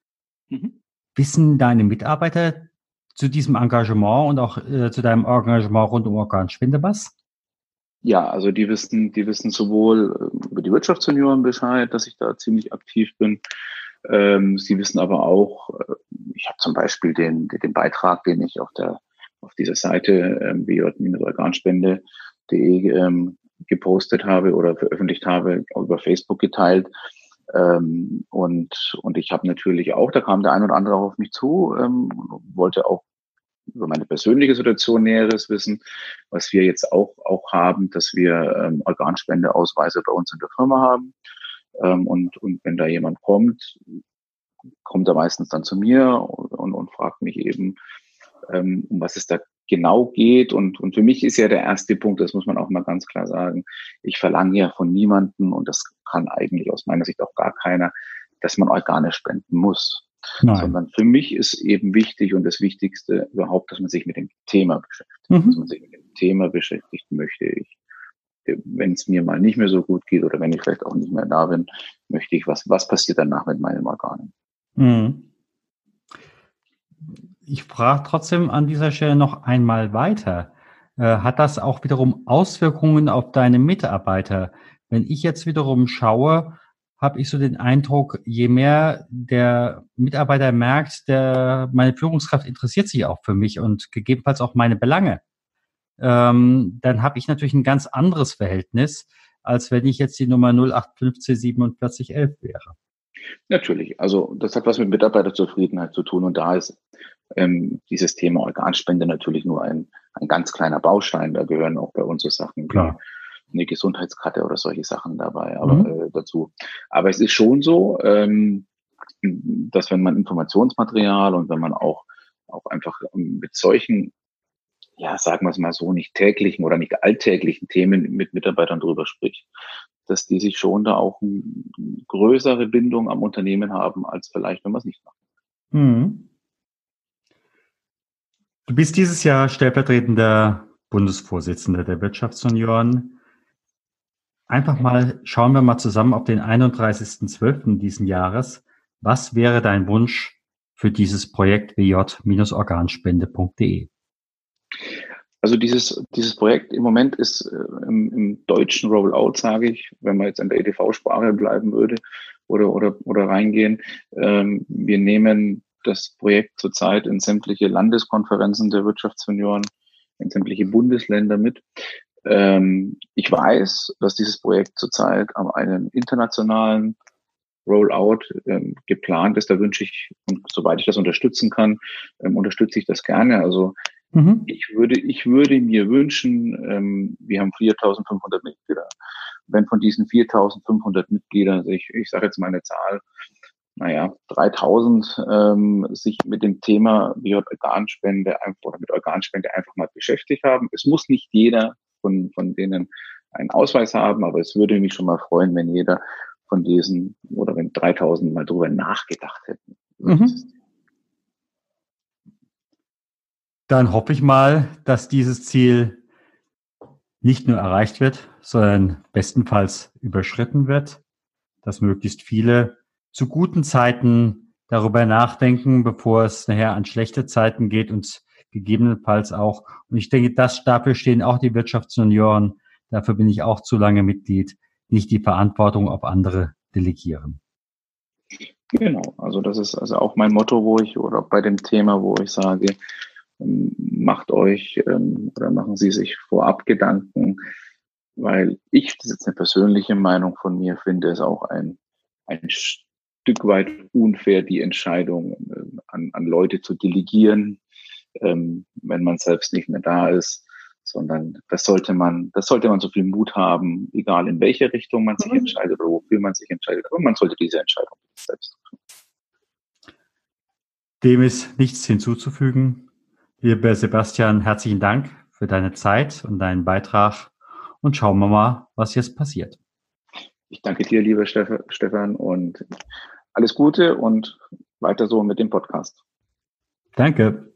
Mhm. Wissen deine Mitarbeiter zu diesem Engagement und auch äh, zu deinem Engagement rund um Organspende was? Ja, also die wissen, die wissen sowohl äh, über die Wirtschaftssenioren Bescheid, dass ich da ziemlich aktiv bin. Ähm, sie wissen aber auch, äh, ich habe zum Beispiel den, den Beitrag, den ich auf der auf dieser Seite ähm, bj-organspende.de ähm, gepostet habe oder veröffentlicht habe, über Facebook geteilt. Ähm, und, und ich habe natürlich auch, da kam der ein oder andere auf mich zu, ähm, wollte auch über meine persönliche Situation Näheres wissen, was wir jetzt auch, auch haben, dass wir ähm, Organspendeausweise bei uns in der Firma haben. Ähm, und, und wenn da jemand kommt, kommt er meistens dann zu mir und, und, und fragt mich eben, ähm, um was es da genau geht. Und, und für mich ist ja der erste Punkt, das muss man auch mal ganz klar sagen, ich verlange ja von niemandem, und das kann eigentlich aus meiner Sicht auch gar keiner, dass man Organe spenden muss. Nein. Sondern für mich ist eben wichtig und das Wichtigste überhaupt, dass man sich mit dem Thema beschäftigt. Mhm. Dass man sich mit dem Thema beschäftigt, möchte ich. Wenn es mir mal nicht mehr so gut geht oder wenn ich vielleicht auch nicht mehr da bin, möchte ich, was, was passiert danach mit meinen Organen? Mhm. Ich frage trotzdem an dieser Stelle noch einmal weiter. Äh, hat das auch wiederum Auswirkungen auf deine Mitarbeiter? Wenn ich jetzt wiederum schaue, habe ich so den Eindruck, je mehr der Mitarbeiter merkt, der, meine Führungskraft interessiert sich auch für mich und gegebenenfalls auch meine Belange, ähm, dann habe ich natürlich ein ganz anderes Verhältnis, als wenn ich jetzt die Nummer 08154711 wäre. Natürlich. Also das hat was mit Mitarbeiterzufriedenheit zu tun und da ist ähm, dieses Thema Organspende natürlich nur ein, ein ganz kleiner Baustein. Da gehören auch bei uns so Sachen Klar. Eine Gesundheitskarte oder solche Sachen dabei aber, mhm. äh, dazu. Aber es ist schon so, ähm, dass wenn man Informationsmaterial und wenn man auch, auch einfach mit solchen ja, sagen wir es mal so, nicht täglichen oder nicht alltäglichen Themen mit Mitarbeitern drüber spricht, dass die sich schon da auch eine größere Bindung am Unternehmen haben, als vielleicht, wenn man es nicht macht. Mhm. Du bist dieses Jahr stellvertretender Bundesvorsitzender der Wirtschaftsunion. Einfach mal schauen wir mal zusammen auf den 31.12. diesen Jahres. Was wäre dein Wunsch für dieses Projekt wj-organspende.de? Also dieses, dieses Projekt im Moment ist äh, im, im, deutschen Rollout, sage ich, wenn man jetzt in der EDV-Sprache bleiben würde oder, oder, oder reingehen. Ähm, wir nehmen das Projekt zurzeit in sämtliche Landeskonferenzen der Wirtschaftsunion, in sämtliche Bundesländer mit. Ähm, ich weiß, dass dieses Projekt zurzeit an einem internationalen Rollout ähm, geplant ist. Da wünsche ich, und soweit ich das unterstützen kann, ähm, unterstütze ich das gerne. Also Mhm. Ich würde, ich würde mir wünschen, ähm, wir haben 4.500 Mitglieder. Wenn von diesen 4.500 Mitgliedern, ich, ich sage jetzt mal eine Zahl, naja, 3000 ähm, sich mit dem Thema wie Organspende einfach oder mit Organspende einfach mal beschäftigt haben. Es muss nicht jeder von, von denen einen Ausweis haben, aber es würde mich schon mal freuen, wenn jeder von diesen oder wenn 3000 mal drüber nachgedacht hätten. Mhm. Dann hoffe ich mal, dass dieses Ziel nicht nur erreicht wird, sondern bestenfalls überschritten wird, dass möglichst viele zu guten Zeiten darüber nachdenken, bevor es nachher an schlechte Zeiten geht und gegebenenfalls auch. Und ich denke, das, dafür stehen auch die Wirtschaftsjunioren. Dafür bin ich auch zu lange Mitglied, nicht die Verantwortung auf andere delegieren. Genau, also das ist also auch mein Motto, wo ich oder bei dem Thema, wo ich sage, macht euch ähm, oder machen Sie sich vorab Gedanken, weil ich, das ist jetzt eine persönliche Meinung von mir, finde es auch ein, ein Stück weit unfair, die Entscheidung äh, an, an Leute zu delegieren, ähm, wenn man selbst nicht mehr da ist, sondern das sollte man, das sollte man so viel Mut haben, egal in welche Richtung man sich mhm. entscheidet oder wofür man sich entscheidet, aber man sollte diese Entscheidung selbst tun. Dem ist nichts hinzuzufügen. Lieber Sebastian, herzlichen Dank für deine Zeit und deinen Beitrag und schauen wir mal, was jetzt passiert. Ich danke dir, lieber Stefan, und alles Gute und weiter so mit dem Podcast. Danke.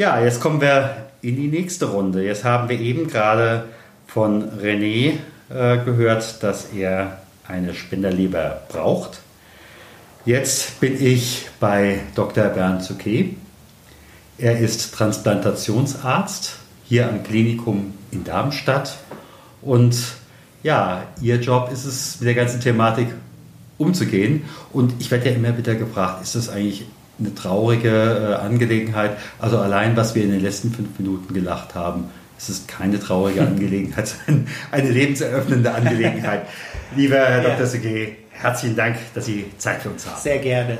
Ja, jetzt kommen wir in die nächste Runde. Jetzt haben wir eben gerade von René äh, gehört, dass er eine Spenderleber braucht. Jetzt bin ich bei Dr. Bernd Zucke. Er ist Transplantationsarzt hier am Klinikum in Darmstadt. Und ja, Ihr Job ist es, mit der ganzen Thematik umzugehen. Und ich werde ja immer wieder gefragt, ist das eigentlich eine traurige äh, Angelegenheit. Also allein, was wir in den letzten fünf Minuten gelacht haben, es ist keine traurige Angelegenheit, sondern eine lebenseröffnende Angelegenheit. Lieber Herr Dr. Ja. Segé, herzlichen Dank, dass Sie Zeit für uns haben. Sehr gerne.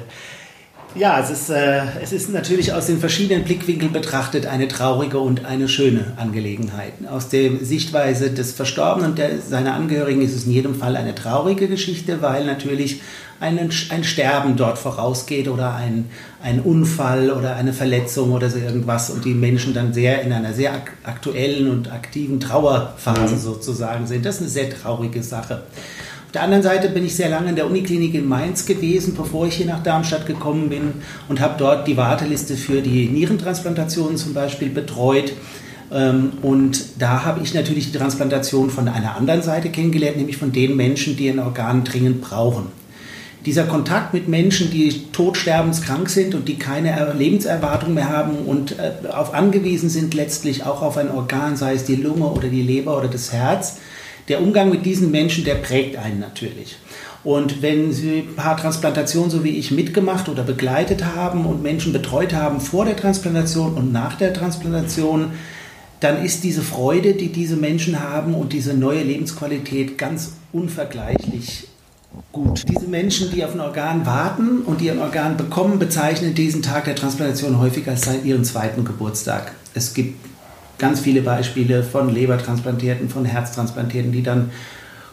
Ja, es ist, äh, es ist natürlich aus den verschiedenen Blickwinkeln betrachtet eine traurige und eine schöne Angelegenheit. Aus der Sichtweise des Verstorbenen und der, seiner Angehörigen ist es in jedem Fall eine traurige Geschichte, weil natürlich ein, ein Sterben dort vorausgeht oder ein, ein Unfall oder eine Verletzung oder so irgendwas und die Menschen dann sehr in einer sehr ak aktuellen und aktiven Trauerphase mhm. sozusagen sind. Das ist eine sehr traurige Sache. Auf der anderen Seite bin ich sehr lange in der Uniklinik in Mainz gewesen, bevor ich hier nach Darmstadt gekommen bin und habe dort die Warteliste für die Nierentransplantationen zum Beispiel betreut. Ähm, und da habe ich natürlich die Transplantation von einer anderen Seite kennengelernt, nämlich von den Menschen, die ein Organ dringend brauchen. dieser Kontakt mit Menschen, die todsterbenskrank sind und die keine Lebenserwartung mehr haben und äh, auf angewiesen sind letztlich auch auf ein Organ, sei es die Lunge oder die Leber oder das Herz, der Umgang mit diesen Menschen, der prägt einen natürlich. Und wenn Sie Haartransplantation so wie ich mitgemacht oder begleitet haben und Menschen betreut haben vor der Transplantation und nach der Transplantation, dann ist diese Freude, die diese Menschen haben und diese neue Lebensqualität ganz unvergleichlich gut. Diese Menschen, die auf ein Organ warten und die ein Organ bekommen, bezeichnen diesen Tag der Transplantation häufig als ihren zweiten Geburtstag. Es gibt ganz viele Beispiele von Lebertransplantierten, von Herztransplantierten, die dann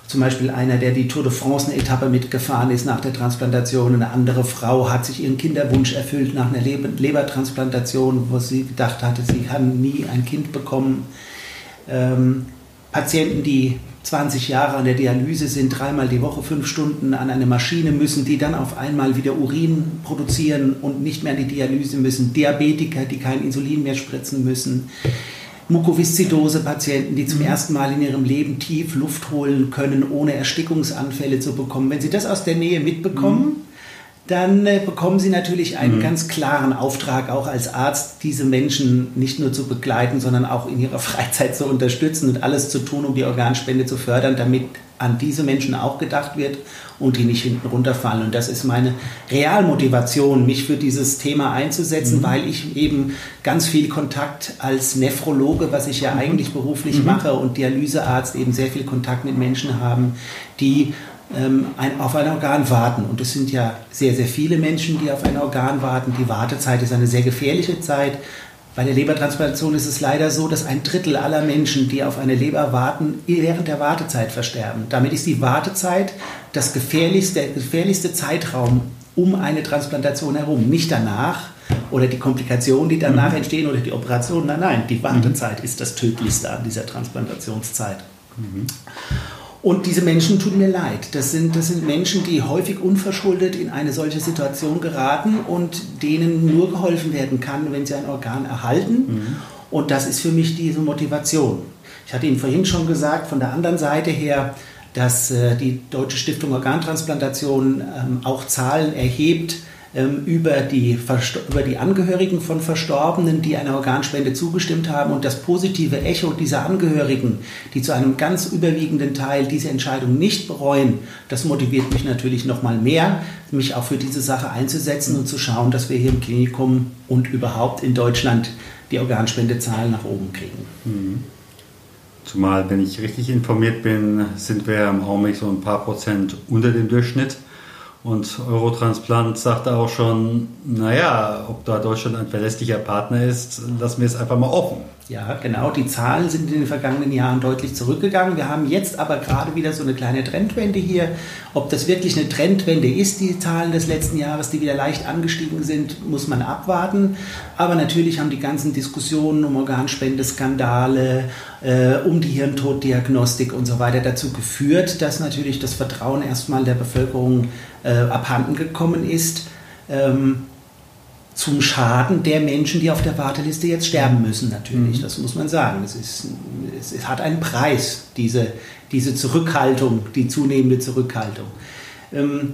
zum Beispiel einer, der die Tour de France eine Etappe mitgefahren ist nach der Transplantation. Eine andere Frau hat sich ihren Kinderwunsch erfüllt nach einer Lebertransplantation, wo sie gedacht hatte, sie kann nie ein Kind bekommen. Ähm, Patienten, die 20 Jahre an der Dialyse sind, dreimal die Woche fünf Stunden an eine Maschine müssen, die dann auf einmal wieder Urin produzieren und nicht mehr an die Dialyse müssen. Diabetiker, die kein Insulin mehr spritzen müssen. Mukoviszidose-Patienten, die zum mhm. ersten Mal in ihrem Leben tief Luft holen können, ohne Erstickungsanfälle zu bekommen. Wenn Sie das aus der Nähe mitbekommen, mhm. Dann äh, bekommen Sie natürlich einen mhm. ganz klaren Auftrag, auch als Arzt, diese Menschen nicht nur zu begleiten, sondern auch in ihrer Freizeit zu unterstützen und alles zu tun, um die Organspende zu fördern, damit an diese Menschen auch gedacht wird und die nicht hinten runterfallen. Und das ist meine Realmotivation, mich für dieses Thema einzusetzen, mhm. weil ich eben ganz viel Kontakt als Nephrologe, was ich ja mhm. eigentlich beruflich mhm. mache, und Dialysearzt eben sehr viel Kontakt mit Menschen haben, die ähm, ein, auf ein Organ warten. Und es sind ja sehr, sehr viele Menschen, die auf ein Organ warten. Die Wartezeit ist eine sehr gefährliche Zeit. Bei der Lebertransplantation ist es leider so, dass ein Drittel aller Menschen, die auf eine Leber warten, während der Wartezeit versterben. Damit ist die Wartezeit das gefährlichste, der gefährlichste Zeitraum um eine Transplantation herum. Nicht danach oder die Komplikationen, die danach mhm. entstehen oder die Operation. Nein, nein, die Wartezeit mhm. ist das Tödlichste an dieser Transplantationszeit. Mhm. Und diese Menschen tun mir leid. Das sind, das sind Menschen, die häufig unverschuldet in eine solche Situation geraten und denen nur geholfen werden kann, wenn sie ein Organ erhalten. Mhm. Und das ist für mich diese Motivation. Ich hatte Ihnen vorhin schon gesagt, von der anderen Seite her, dass äh, die Deutsche Stiftung Organtransplantation ähm, auch Zahlen erhebt, ähm, über die, über die Angehörigen von Verstorbenen, die einer Organspende zugestimmt haben. Und das positive Echo dieser Angehörigen, die zu einem ganz überwiegenden Teil diese Entscheidung nicht bereuen, das motiviert mich natürlich noch mal mehr, mich auch für diese Sache einzusetzen und zu schauen, dass wir hier im Klinikum und überhaupt in Deutschland die Organspendezahlen nach oben kriegen. Mhm. Zumal, wenn ich richtig informiert bin, sind wir im Augenblick so ein paar Prozent unter dem Durchschnitt. Und Eurotransplant sagte auch schon, naja, ob da Deutschland ein verlässlicher Partner ist, lassen wir es einfach mal offen. Ja, genau. Die Zahlen sind in den vergangenen Jahren deutlich zurückgegangen. Wir haben jetzt aber gerade wieder so eine kleine Trendwende hier. Ob das wirklich eine Trendwende ist, die Zahlen des letzten Jahres, die wieder leicht angestiegen sind, muss man abwarten. Aber natürlich haben die ganzen Diskussionen um Organspendeskandale, äh, um die Hirntoddiagnostik und so weiter dazu geführt, dass natürlich das Vertrauen erstmal der Bevölkerung äh, abhanden gekommen ist. Ähm, zum Schaden der Menschen, die auf der Warteliste jetzt sterben müssen, natürlich. Mhm. Das muss man sagen. Es, ist, es hat einen Preis, diese, diese Zurückhaltung, die zunehmende Zurückhaltung. Ähm,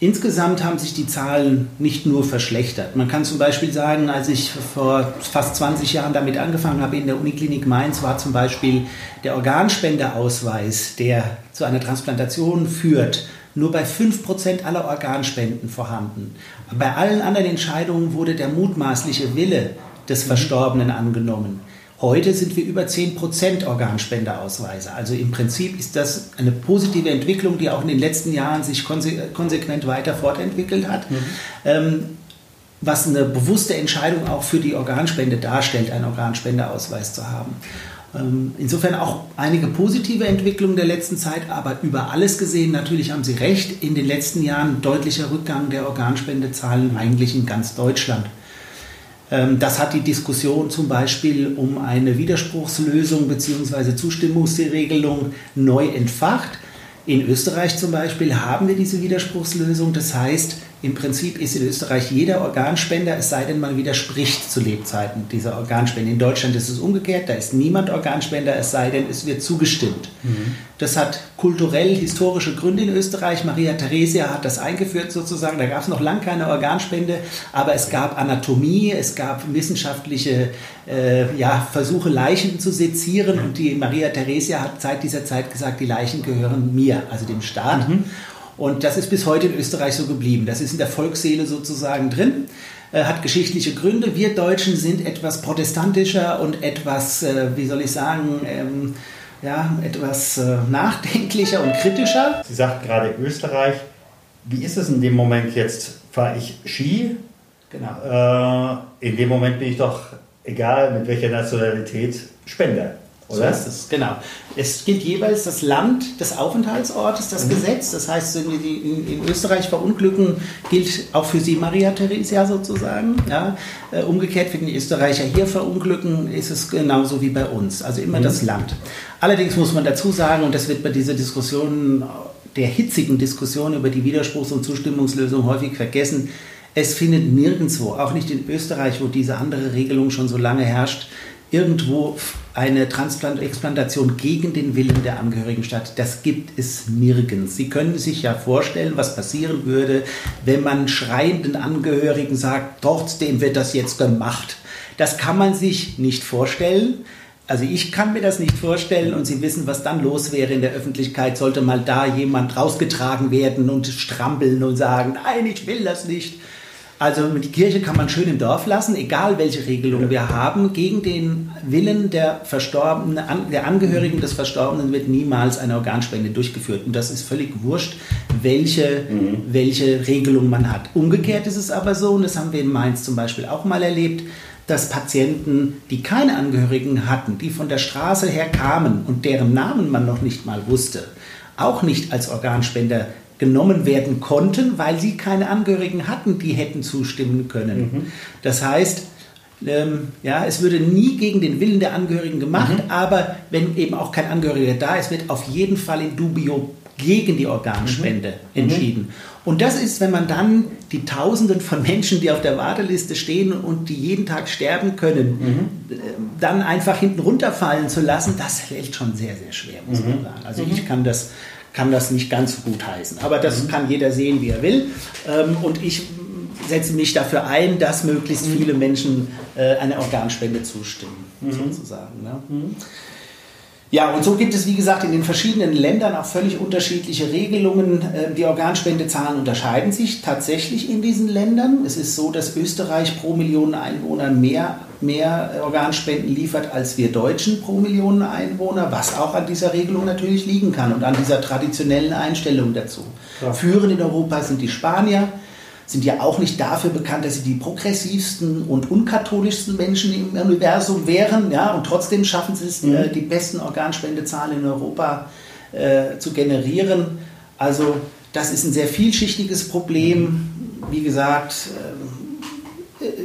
insgesamt haben sich die Zahlen nicht nur verschlechtert. Man kann zum Beispiel sagen, als ich vor fast 20 Jahren damit angefangen habe in der Uniklinik Mainz, war zum Beispiel der Organspendeausweis, der zu einer Transplantation führt, nur bei 5% aller Organspenden vorhanden. Bei allen anderen Entscheidungen wurde der mutmaßliche Wille des mhm. Verstorbenen angenommen. Heute sind wir über 10% Organspenderausweise. Also im Prinzip ist das eine positive Entwicklung, die auch in den letzten Jahren sich konsequent weiter fortentwickelt hat. Mhm. Ähm, was eine bewusste Entscheidung auch für die Organspende darstellt, einen Organspenderausweis zu haben. Ähm, insofern auch einige positive Entwicklungen der letzten Zeit, aber über alles gesehen, natürlich haben Sie recht, in den letzten Jahren deutlicher Rückgang der Organspendezahlen eigentlich in ganz Deutschland. Ähm, das hat die Diskussion zum Beispiel um eine Widerspruchslösung bzw. Zustimmungsregelung neu entfacht. In Österreich zum Beispiel haben wir diese Widerspruchslösung. Das heißt, Im Prinzip ist in Österreich jeder Organspender, es sei denn, man widerspricht zu Lebzeiten dieser Organspende. In Deutschland ist es umgekehrt, da ist niemand Organspender, es sei denn, es wird zugestimmt. Mhm. Das hat kulturell historische Gründe in Österreich. Maria Theresia hat das eingeführt sozusagen. Da gab es noch lange keine Organspende, aber es gab Anatomie, es gab wissenschaftliche äh, ja, Versuche, Leichen zu sezieren. Und die Maria Theresia hat seit dieser Zeit gesagt, die Leichen gehören mir, also dem Staat. Mhm. Und das ist bis heute in Österreich so geblieben. Das ist in der Volksseele sozusagen drin, äh, hat geschichtliche Gründe. Wir Deutschen sind etwas protestantischer und etwas, äh, wie soll ich sagen, ähm, ja, etwas äh, nachdenklicher und kritischer. Sie sagt gerade Österreich. Wie ist es in dem Moment jetzt? Fahre ich Ski? Genau. Äh, in dem Moment bin ich doch, egal mit welcher Nationalität, Spender. Oder? So ist es, genau. Es gilt jeweils das Land des Aufenthaltsortes, das mhm. Gesetz. Das heißt, wenn die in, Österreich verunglücken, gilt auch für sie Maria Theresia sozusagen. Ja. Äh, umgekehrt, wenn die Österreicher hier verunglücken, ist es genauso wie bei uns. Also immer mhm. das Land. Allerdings muss man dazu sagen, und das wird bei dieser Diskussion, der hitzigen Diskussion über die Widerspruchs- und Zustimmungslösung häufig vergessen, es findet nirgendwo, auch nicht in Österreich, wo diese andere Regelung schon so lange herrscht, irgendwo eine Transplantation gegen den Willen der Angehörigen statt. Das gibt es nirgends. Sie können sich ja vorstellen, was passieren würde, wenn man schreienden Angehörigen sagt, trotzdem wird das jetzt gemacht. Das kann man sich nicht vorstellen. Also ich kann mir das nicht vorstellen und Sie wissen, was dann los wäre in der Öffentlichkeit, sollte mal da jemand rausgetragen werden und strampeln und sagen, nein, ich will das nicht. Also die Kirche kann man schön im Dorf lassen, egal welche Regelung wir haben. Gegen den Willen der Verstorbenen, der Angehörigen des Verstorbenen wird niemals eine Organspende durchgeführt. Und das ist völlig wurscht, welche, mhm. welche Regelung man hat. Umgekehrt ist es aber so, und das haben wir in Mainz zum Beispiel auch mal erlebt, dass Patienten, die keine Angehörigen hatten, die von der Straße her kamen und deren Namen man noch nicht mal wusste, auch nicht als Organspender genommen werden konnten, weil sie keine Angehörigen hatten, die hätten zustimmen können. Mhm. Das heißt, ähm, ja, es würde nie gegen den Willen der Angehörigen gemacht, mhm. aber wenn eben auch kein Angehöriger da ist, wird auf jeden Fall in dubio gegen die Organspende mhm. entschieden. Und das ist, wenn man dann die Tausenden von Menschen, die auf der Warteliste stehen und die jeden Tag sterben können, mhm. dann einfach hinten runterfallen zu lassen, das fällt schon sehr, sehr schwer, muss man mhm. sagen. Also ich kann das kann das nicht ganz so gut heißen. Aber das mhm. kann jeder sehen, wie er will. Ähm, und ich setze mich dafür ein, dass möglichst mhm. viele Menschen äh, eine Organspende zustimmen, mhm. sozusagen. Ne? Mhm. Ja, und so gibt es, wie gesagt, in den verschiedenen Ländern auch völlig unterschiedliche Regelungen. Ähm, die Organspendezahlen unterscheiden sich tatsächlich in diesen Ländern. Es ist so, dass Österreich pro Million Einwohner mehr mehr Organspenden liefert als wir Deutschen pro Million Einwohner, was auch an dieser Regelung natürlich liegen kann und an dieser traditionellen Einstellung dazu. Ja. Führend in Europa sind die Spanier, sind ja auch nicht dafür bekannt, dass sie die progressivsten und unkatholischen Menschen im Universum wären, ja, und trotzdem schaffen sie es, mhm. äh, die besten Organspendezahlen in Europa äh, zu generieren. Also das ist ein sehr vielschichtiges Problem. Wie gesagt, äh,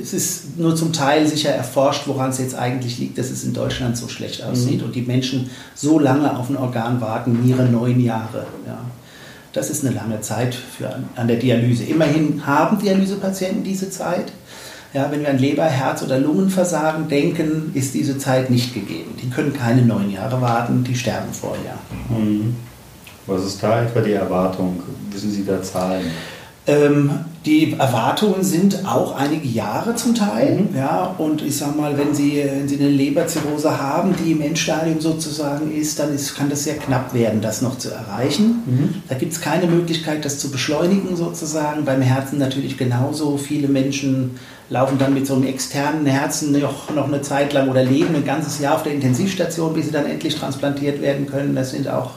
es ist nur zum Teil sicher erforscht, woran es jetzt eigentlich liegt, dass es in Deutschland so schlecht aussieht mhm. und die Menschen so lange auf ein Organ warten, ihre neun Jahre. Ja. Das ist eine lange Zeit für, an der Dialyse. Immerhin haben Dialysepatienten diese Zeit. Ja, wenn wir an Leber, Herz oder Lungenversagen denken, ist diese Zeit nicht gegeben. Die können keine neun Jahre warten, die sterben vorher. Mhm. Was ist da etwa die Erwartung? Wissen Sie da Zahlen? Ähm, die Erwartungen sind auch einige Jahre zum Teil. Mhm. Ja, und ich sage mal, wenn Sie, wenn Sie eine Leberzirrhose haben, die im Endstadium sozusagen ist, dann ist, kann das sehr knapp werden, das noch zu erreichen. Mhm. Da gibt es keine Möglichkeit, das zu beschleunigen sozusagen. Beim Herzen natürlich genauso. Viele Menschen laufen dann mit so einem externen Herzen noch, noch eine Zeit lang oder leben ein ganzes Jahr auf der Intensivstation, bis sie dann endlich transplantiert werden können. Das sind auch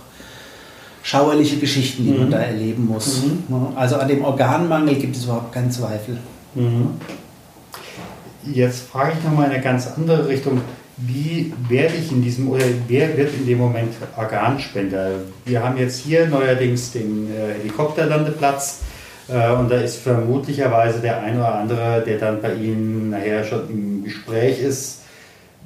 schauerliche Geschichten, die mhm. man da erleben muss. Mhm. Also an dem Organmangel gibt es überhaupt keinen Zweifel. Mhm. Jetzt frage ich nochmal in eine ganz andere Richtung. Wie werde ich in diesem oder wer wird in dem Moment Organspender? Wir haben jetzt hier neuerdings den äh, Helikopterlandeplatz äh, und da ist vermutlicherweise der ein oder andere, der dann bei Ihnen nachher schon im Gespräch ist,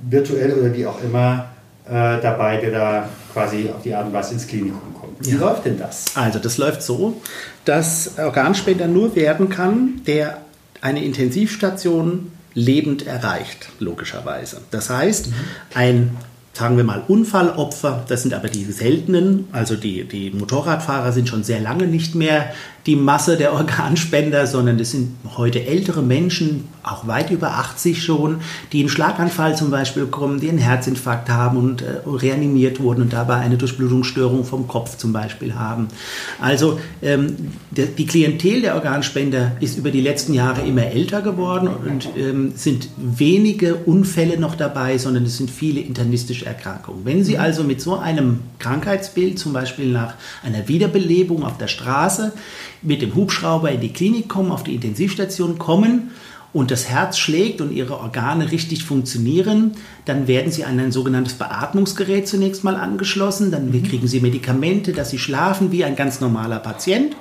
virtuell oder wie auch immer, äh, dabei, der da quasi auf die Art und Weise ins Klinikum kommt. Wie Ja. läuft denn das? Also das läuft so, dass Organspender nur werden kann, der eine Intensivstation lebend erreicht, logischerweise. Das heißt, ein, sagen wir mal, Unfallopfer, das sind aber die seltenen, also die, die Motorradfahrer sind schon sehr lange nicht mehr die Masse der Organspender, sondern das sind heute ältere Menschen, auch weit über 80 schon, die einen Schlaganfall zum Beispiel bekommen, die einen Herzinfarkt haben und äh, reanimiert wurden und dabei eine Durchblutungsstörung vom Kopf zum Beispiel haben. Also ähm, der, die Klientel der Organspender ist über die letzten Jahre immer älter geworden und ähm, sind wenige Unfälle noch dabei, sondern es sind viele internistische Erkrankungen. Wenn Sie also mit so einem Krankheitsbild, zum Beispiel nach einer Wiederbelebung auf der Straße, mit dem Hubschrauber in die Klinik kommen, auf die Intensivstation kommen und das Herz schlägt und ihre Organe richtig funktionieren, dann werden sie an ein sogenanntes Beatmungsgerät zunächst mal angeschlossen, dann kriegen sie Medikamente, dass sie schlafen wie ein ganz normaler Patient.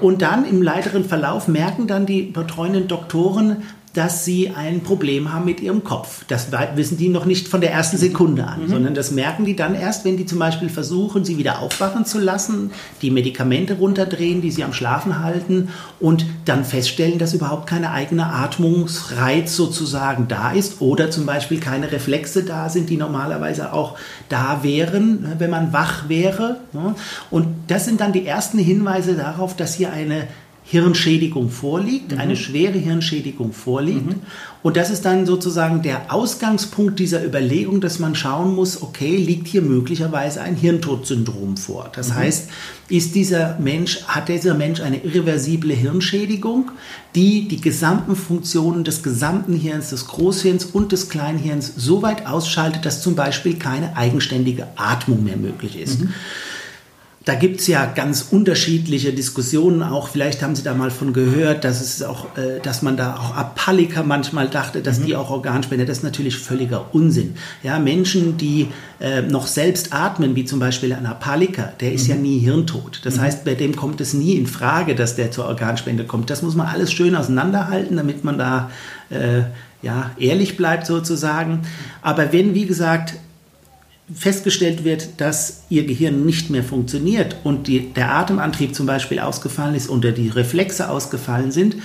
Und dann im weiteren Verlauf merken dann die betreuenden Doktoren, dass sie ein Problem haben mit ihrem Kopf. Das wissen die noch nicht von der ersten Sekunde an, sondern das merken die dann erst, wenn die zum Beispiel versuchen, sie wieder aufwachen zu lassen, die Medikamente runterdrehen, die sie am Schlafen halten und dann feststellen, dass überhaupt keine eigene Atmungsreiz sozusagen da ist oder zum Beispiel keine Reflexe da sind, die normalerweise auch da wären, ne, wenn man wach wäre. ne. Und das sind dann die ersten Hinweise darauf, dass hier eine Hirnschädigung vorliegt, eine schwere Hirnschädigung vorliegt. Und das ist dann sozusagen der Ausgangspunkt dieser Überlegung, dass man schauen muss, okay, liegt hier möglicherweise ein Hirntodsyndrom vor? Das heißt, ist dieser Mensch, hat dieser Mensch eine irreversible Hirnschädigung, die die gesamten Funktionen des gesamten Hirns, des Großhirns und des Kleinhirns so weit ausschaltet, dass zum Beispiel keine eigenständige Atmung mehr möglich ist. Da gibt es ja ganz unterschiedliche Diskussionen auch. Vielleicht haben Sie da mal von gehört, dass es auch, äh, dass man da auch Apalliker manchmal dachte, dass die auch Organspender. Das ist natürlich völliger Unsinn. Ja, Menschen, die äh, noch selbst atmen, wie zum Beispiel ein Apalliker, der ist ja nie hirntot. Das heißt, bei dem kommt es nie in Frage, dass der zur Organspende kommt. Das muss man alles schön auseinanderhalten, damit man da äh, ja ehrlich bleibt sozusagen. Aber wenn, wie gesagt, festgestellt wird, dass ihr Gehirn nicht mehr funktioniert und die, der Atemantrieb zum Beispiel ausgefallen ist oder die Reflexe ausgefallen sind,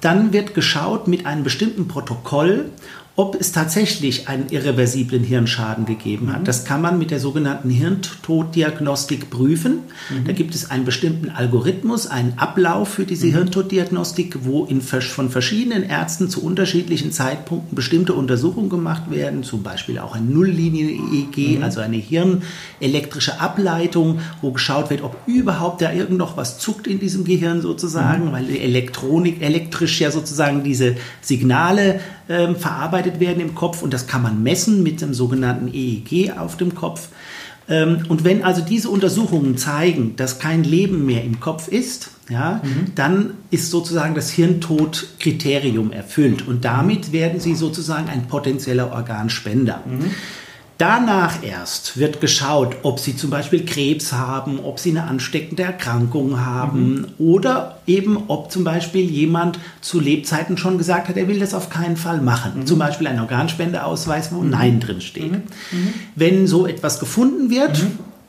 dann wird geschaut mit einem bestimmten Protokoll, ob es tatsächlich einen irreversiblen Hirnschaden gegeben hat. Das kann man mit der sogenannten Hirntoddiagnostik prüfen. Da gibt es einen bestimmten Algorithmus, einen Ablauf für diese Hirntoddiagnostik, wo in, von verschiedenen Ärzten zu unterschiedlichen Zeitpunkten bestimmte Untersuchungen gemacht werden, zum Beispiel auch ein Nulllinien-EEG, also eine hirnelektrische Ableitung, wo geschaut wird, ob überhaupt da irgend noch was zuckt in diesem Gehirn sozusagen, weil die Elektronik, elektrisch ja sozusagen diese Signale ähm, verarbeitet werden im Kopf und das kann man messen mit dem sogenannten EEG auf dem Kopf. Ähm, und wenn also diese Untersuchungen zeigen, dass kein Leben mehr im Kopf ist, ja, dann ist sozusagen das Hirntodkriterium erfüllt und damit werden sie sozusagen ein potenzieller Organspender. Danach erst wird geschaut, ob sie zum Beispiel Krebs haben, ob sie eine ansteckende Erkrankung haben oder eben, ob zum Beispiel jemand zu Lebzeiten schon gesagt hat, er will das auf keinen Fall machen. Zum Beispiel ein Organspendeausweis, wo Nein drin steht. Wenn so etwas gefunden wird,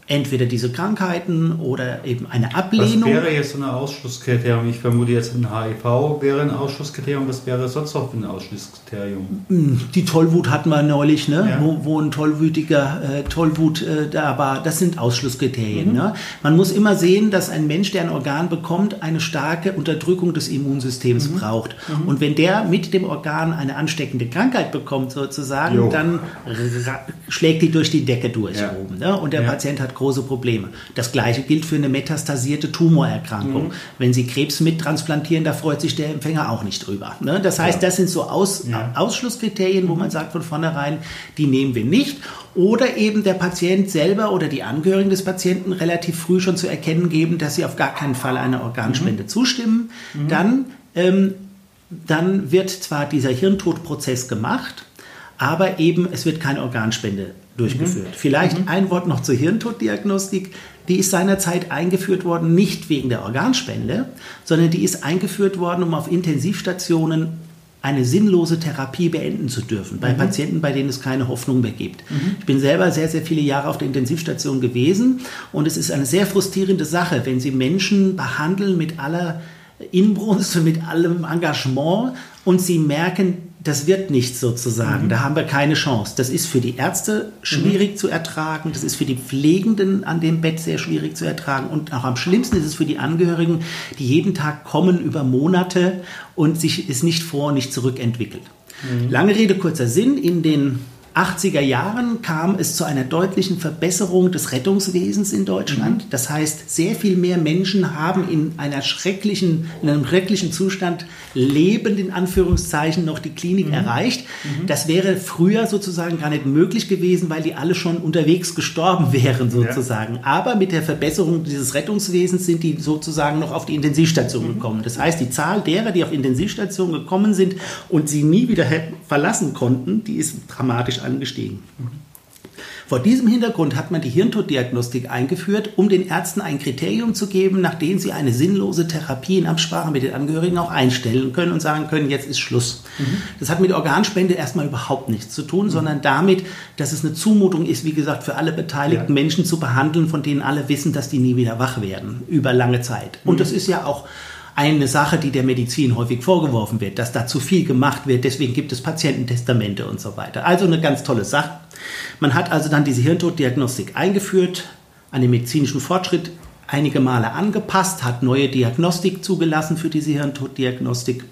entweder diese Krankheiten oder eben eine Was Ablehnung. wäre jetzt so ein Ausschlusskriterium? Ich vermute jetzt ein HIV wäre ein Ausschlusskriterium. Was wäre sonst noch ein Ausschlusskriterium? Die Tollwut hatten wir neulich, ne? Ja. wo, wo ein tollwütiger äh, Tollwut äh, da war. Das sind Ausschlusskriterien. Ne? Man muss immer sehen, dass ein Mensch, der ein Organ bekommt, eine starke Unterdrückung des Immunsystems braucht. Und wenn der mit dem Organ eine ansteckende Krankheit bekommt, sozusagen, Jo. dann schlägt die durch die Decke durch Ja. oben. Ne? Und der Ja. Patient hat große Probleme. Das gleiche gilt für eine metastasierte Tumorerkrankung. Wenn Sie Krebs mittransplantieren, da freut sich der Empfänger auch nicht drüber. Ne? Das heißt, das sind so Aus, Ja. Ausschlusskriterien, wo man sagt von vornherein, die nehmen wir nicht. Oder eben der Patient selber oder die Angehörigen des Patienten relativ früh schon zu erkennen geben, dass sie auf gar keinen Fall einer Organspende zustimmen. Dann, ähm, dann wird zwar dieser Hirntodprozess gemacht, aber eben es wird keine Organspende durchgeführt. Vielleicht ein Wort noch zur Hirntoddiagnostik. Die ist seinerzeit eingeführt worden, nicht wegen der Organspende, sondern die ist eingeführt worden, um auf Intensivstationen eine sinnlose Therapie beenden zu dürfen, bei mhm. Patienten, bei denen es keine Hoffnung mehr gibt. Mhm. Ich bin selber sehr, sehr viele Jahre auf der Intensivstation gewesen und es ist eine sehr frustrierende Sache, wenn Sie Menschen behandeln mit aller Inbrunst und mit allem Engagement und Sie merken, das wird nichts sozusagen. Mhm. Da haben wir keine Chance. Das ist für die Ärzte schwierig mhm. zu ertragen. Das ist für die Pflegenden an dem Bett sehr schwierig zu ertragen. Und auch am schlimmsten ist es für die Angehörigen, die jeden Tag kommen über Monate und sich es nicht vor und nicht zurückentwickelt. Mhm. Lange Rede, kurzer Sinn. In den 80er Jahren kam es zu einer deutlichen Verbesserung des Rettungswesens in Deutschland. Mhm. Das heißt, sehr viel mehr Menschen haben in einer schrecklichen, in einem schrecklichen Zustand lebend in Anführungszeichen noch die Klinik mhm. erreicht. Mhm. Das wäre früher sozusagen gar nicht möglich gewesen, weil die alle schon unterwegs gestorben wären sozusagen. Ja. Aber mit der Verbesserung dieses Rettungswesens sind die sozusagen noch auf die Intensivstation mhm. gekommen. Das heißt, die Zahl derer, die auf Intensivstation gekommen sind und sie nie wieder verlassen konnten, die ist dramatisch angestiegen. Vor diesem Hintergrund hat man die Hirntoddiagnostik eingeführt, um den Ärzten ein Kriterium zu geben, nach dem sie eine sinnlose Therapie in Absprache mit den Angehörigen auch einstellen können und sagen können, jetzt ist Schluss. Mhm. Das hat mit Organspende erstmal überhaupt nichts zu tun, mhm. sondern damit, dass es eine Zumutung ist, wie gesagt, für alle beteiligten ja. Menschen zu behandeln, von denen alle wissen, dass die nie wieder wach werden, über lange Zeit. Und mhm. das ist ja auch eine Sache, die der Medizin häufig vorgeworfen wird, dass da zu viel gemacht wird. Deswegen gibt es Patiententestamente und so weiter. Also eine ganz tolle Sache. Man hat also dann diese Hirntoddiagnostik eingeführt, an den medizinischen Fortschritt einige Male angepasst, hat neue Diagnostik zugelassen für diese Hirntoddiagnostik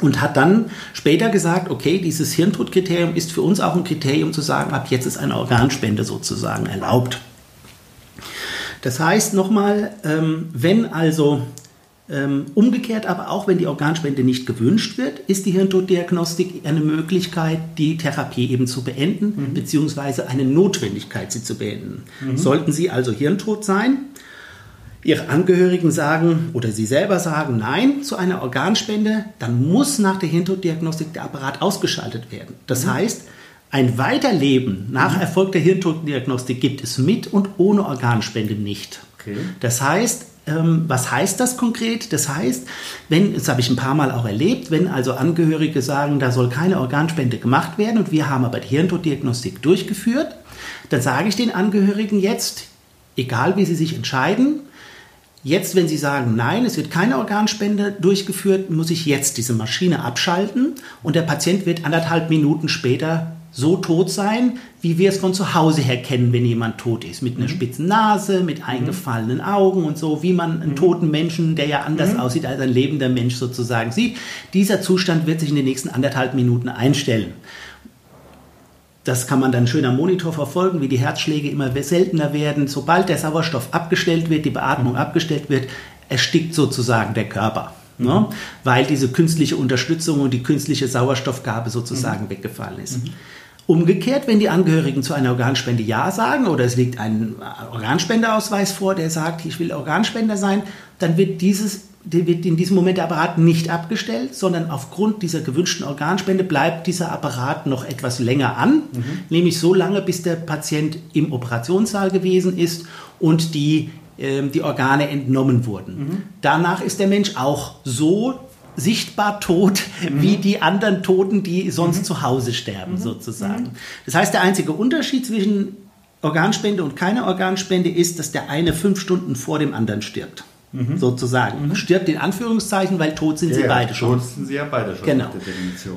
und hat dann später gesagt, okay, dieses Hirntodkriterium ist für uns auch ein Kriterium zu sagen, ab jetzt ist eine Organspende sozusagen erlaubt. Das heißt nochmal, ähm, wenn also umgekehrt aber auch, wenn die Organspende nicht gewünscht wird, ist die Hirntoddiagnostik eine Möglichkeit, die Therapie eben zu beenden, mhm. beziehungsweise eine Notwendigkeit, sie zu beenden. Mhm. Sollten Sie also hirntot sein, Ihre Angehörigen sagen oder Sie selber sagen Nein zu einer Organspende, dann muss nach der Hirntoddiagnostik der Apparat ausgeschaltet werden. Das mhm. heißt, ein Weiterleben nach mhm. Erfolg der Hirntoddiagnostik gibt es mit und ohne Organspende nicht. Okay. Das heißt, ähm, was heißt das konkret? Das heißt, wenn, das habe ich ein paar Mal auch erlebt, wenn also Angehörige sagen, da soll keine Organspende gemacht werden und wir haben aber die Hirntoddiagnostik durchgeführt, dann sage ich den Angehörigen jetzt, egal wie sie sich entscheiden, Jetzt, wenn Sie sagen, nein, es wird keine Organspende durchgeführt, muss ich jetzt diese Maschine abschalten und der Patient wird anderthalb Minuten später so tot sein, wie wir es von zu Hause her kennen, wenn jemand tot ist. Mit einer mhm. spitzen Nase, mit mhm. eingefallenen Augen und so, wie man einen mhm. toten Menschen, der ja anders mhm. aussieht als ein lebender Mensch sozusagen sieht. Dieser Zustand wird sich in den nächsten anderthalb Minuten einstellen. Das kann man dann schön am Monitor verfolgen, wie die Herzschläge immer seltener werden. Sobald der Sauerstoff abgestellt wird, die Beatmung abgestellt wird, erstickt sozusagen der Körper. Ne? Mhm. Weil diese künstliche Unterstützung und die künstliche Sauerstoffgabe sozusagen mhm. weggefallen ist. Mhm. Umgekehrt, wenn die Angehörigen zu einer Organspende Ja sagen oder es liegt ein Organspendeausweis vor, der sagt, ich will Organspender sein, dann wird dieses wird in diesem Moment der Apparat nicht abgestellt, sondern aufgrund dieser gewünschten Organspende bleibt dieser Apparat noch etwas länger an, mhm. nämlich so lange, bis der Patient im Operationssaal gewesen ist und die, die Organe entnommen wurden. Mhm. Danach ist der Mensch auch so sichtbar tot mhm. wie die anderen Toten, die sonst mhm. zu Hause sterben, mhm. sozusagen. Mhm. Das heißt, der einzige Unterschied zwischen Organspende und keiner Organspende ist, dass der eine fünf Stunden vor dem anderen stirbt. Mhm. Sozusagen. Stirbt in Anführungszeichen, weil tot sind ja, sie ja, beide schon. Tot sind sie ja beide schon. Genau.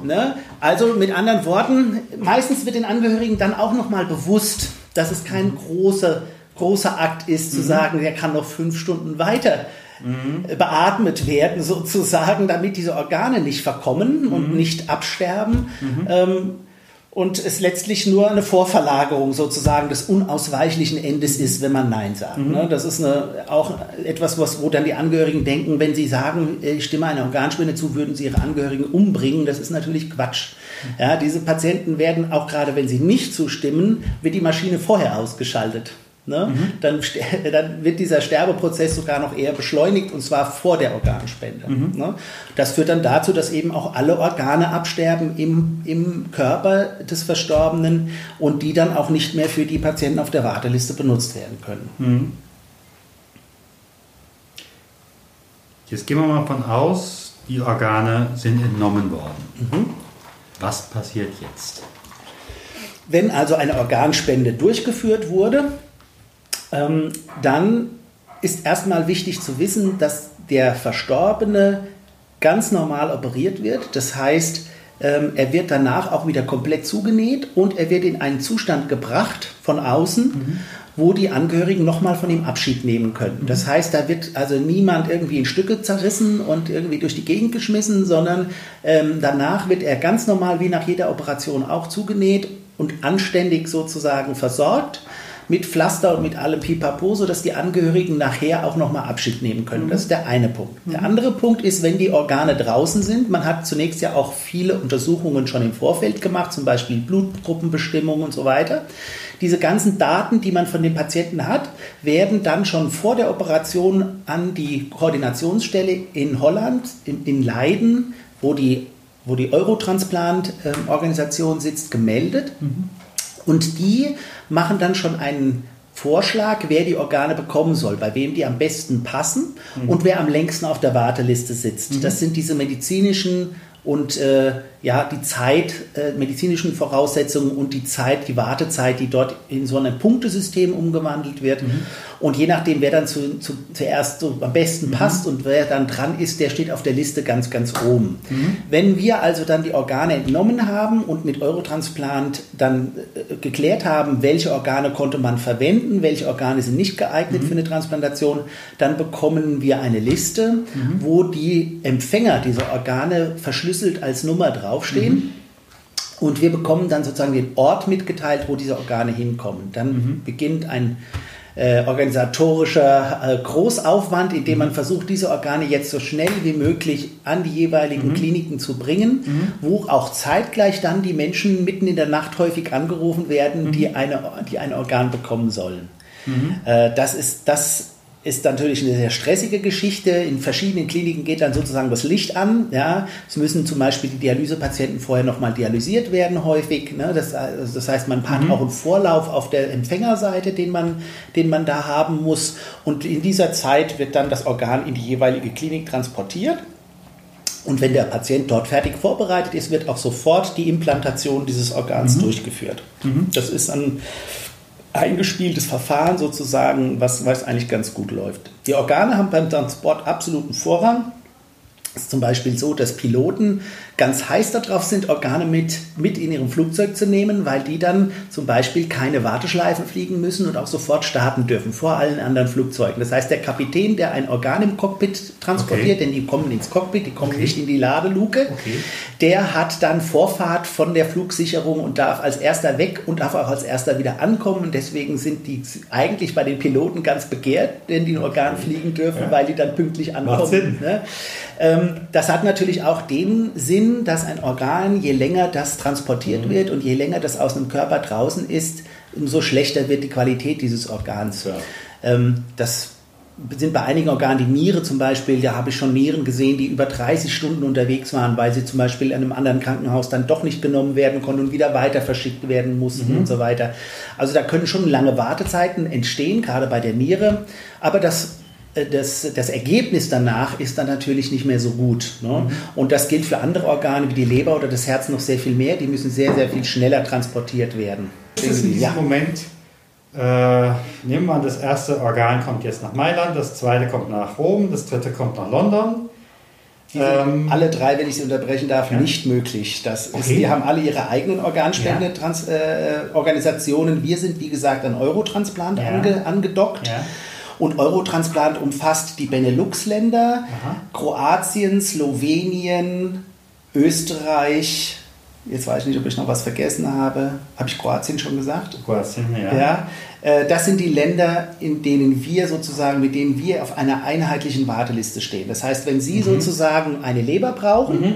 Ne? Also mit anderen Worten, meistens wird den Angehörigen dann auch nochmal bewusst, dass es kein großer, großer Akt ist, zu sagen, der kann noch fünf Stunden weiter mhm. beatmet werden, sozusagen, damit diese Organe nicht verkommen mhm. und nicht absterben. Mhm. Ähm, und es letztlich nur eine Vorverlagerung sozusagen des unausweichlichen Endes ist, wenn man Nein sagt. Mhm. Ne? Das ist eine, auch etwas, was, wo dann die Angehörigen denken, wenn sie sagen, ich stimme einer Organspende zu, würden sie ihre Angehörigen umbringen. Das ist natürlich Quatsch. Ja, diese Patienten werden, auch gerade wenn sie nicht zustimmen, wird die Maschine vorher ausgeschaltet. Ne? Mhm. Dann, dann, wird dieser Sterbeprozess sogar noch eher beschleunigt und zwar vor der Organspende. Mhm. Ne? Das führt dann dazu, dass eben auch alle Organe absterben im, im Körper des Verstorbenen und die dann auch nicht mehr für die Patienten auf der Warteliste benutzt werden können. Mhm. Jetzt gehen wir mal von aus, die Organe sind entnommen worden. Mhm. Was passiert jetzt? Wenn also eine Organspende durchgeführt wurde, ähm, dann ist erstmal wichtig zu wissen, dass der Verstorbene ganz normal operiert wird. Das heißt, ähm, er wird danach auch wieder komplett zugenäht und er wird in einen Zustand gebracht von außen, mhm. wo die Angehörigen nochmal von ihm Abschied nehmen können. Mhm. Das heißt, da wird also niemand irgendwie in Stücke zerrissen und irgendwie durch die Gegend geschmissen, sondern ähm, danach wird er ganz normal wie nach jeder Operation auch zugenäht und anständig sozusagen versorgt mit Pflaster und mit allem Pipapo, sodass die Angehörigen nachher auch nochmal Abschied nehmen können. Das ist der eine Punkt. Der andere Punkt ist, wenn die Organe draußen sind, man hat zunächst ja auch viele Untersuchungen schon im Vorfeld gemacht, zum Beispiel Blutgruppenbestimmung und so weiter. Diese ganzen Daten, die man von den Patienten hat, werden dann schon vor der Operation an die Koordinationsstelle in Holland, in, in Leiden, wo die, wo die Eurotransplant-Organisation sitzt, gemeldet. Mhm. Und die machen dann schon einen Vorschlag, wer die Organe bekommen soll, bei wem die am besten passen mhm. und wer am längsten auf der Warteliste sitzt. Mhm. Das sind diese medizinischen und äh, ja, die Zeit, äh, medizinischen Voraussetzungen und die Zeit, die Wartezeit, die dort in so ein Punktesystem umgewandelt wird. Mhm. Und je nachdem, wer dann zu, zu, zuerst so am besten mhm. passt und wer dann dran ist, der steht auf der Liste ganz, ganz oben. Mhm. Wenn wir also dann die Organe entnommen haben und mit Eurotransplant dann äh, geklärt haben, welche Organe konnte man verwenden, welche Organe sind nicht geeignet mhm. für eine Transplantation, dann bekommen wir eine Liste, mhm. wo die Empfänger dieser Organe verschlüsselt als Nummer draufstehen. Mhm. Und wir bekommen dann sozusagen den Ort mitgeteilt, wo diese Organe hinkommen. Dann mhm. beginnt ein äh, organisatorischer äh, Großaufwand, indem man versucht, diese Organe jetzt so schnell wie möglich an die jeweiligen mhm. Kliniken zu bringen, mhm. wo auch zeitgleich dann die Menschen mitten in der Nacht häufig angerufen werden, mhm. die, eine, die ein Organ bekommen sollen. Mhm. Äh, das ist das ist natürlich eine sehr stressige Geschichte. In verschiedenen Kliniken geht dann sozusagen das Licht an. Ja. Es müssen zum Beispiel die Dialysepatienten vorher nochmal dialysiert werden, häufig. Ne. Das, also das, heißt, man hat mhm. auch einen Vorlauf auf der Empfängerseite, den man, den man da haben muss. Und in dieser Zeit wird dann das Organ in die jeweilige Klinik transportiert. Und wenn der Patient dort fertig vorbereitet ist, wird auch sofort die Implantation dieses Organs mhm. durchgeführt. Mhm. Das ist ein eingespieltes Verfahren sozusagen, was, was eigentlich ganz gut läuft. Die Organe haben beim Transport absoluten Vorrang. Es ist zum Beispiel so, dass Piloten ganz heiß darauf sind, Organe mit, mit in ihrem Flugzeug zu nehmen, weil die dann zum Beispiel keine Warteschleifen fliegen müssen und auch sofort starten dürfen vor allen anderen Flugzeugen. Das heißt, der Kapitän, der ein Organ im Cockpit transportiert, okay. denn die kommen ins Cockpit, die kommen okay. nicht in die Ladeluke, okay. der hat dann Vorfahrt von der Flugsicherung und darf als erster weg und darf auch als erster wieder ankommen. Deswegen sind die eigentlich bei den Piloten ganz begehrt, wenn die ein Organ fliegen dürfen, ja. weil die dann pünktlich ankommen. Macht Sinn. Ne? Ähm, das hat natürlich auch den Sinn, dass ein Organ, je länger das transportiert mhm. wird und je länger das aus einem Körper draußen ist, umso schlechter wird die Qualität dieses Organs. Ja. Ähm, das sind bei einigen Organen die Niere zum Beispiel, da habe ich schon Nieren gesehen, die über 30 Stunden unterwegs waren, weil sie zum Beispiel in einem anderen Krankenhaus dann doch nicht genommen werden konnten und wieder weiter verschickt werden mussten mhm. und so weiter. Also da können schon lange Wartezeiten entstehen, gerade bei der Niere. Aber das das, das Ergebnis danach ist dann natürlich nicht mehr so gut. Ne? Mhm. Und das gilt für andere Organe wie die Leber oder das Herz noch sehr viel mehr. Die müssen sehr, sehr viel schneller transportiert werden. Ist in diesem ja. Moment, äh, nehmen wir an, das erste Organ kommt jetzt nach Mailand, das zweite kommt nach Rom, das dritte kommt nach London. Ähm, alle drei, wenn ich Sie unterbrechen darf, ja. nicht möglich. Das okay. die haben alle ihre eigenen Organspendeorganisationen. Ja. Äh, wir sind, wie gesagt, an Eurotransplant ange, angedockt. Und Eurotransplant umfasst die Benelux-Länder, Kroatien, Slowenien, Österreich. Jetzt weiß ich nicht, ob ich noch was vergessen habe. Habe ich Kroatien schon gesagt? Kroatien, ja. ja. Äh, das sind die Länder, in denen wir sozusagen, mit denen wir auf einer einheitlichen Warteliste stehen. Das heißt, wenn Sie mhm. sozusagen eine Leber brauchen, mhm.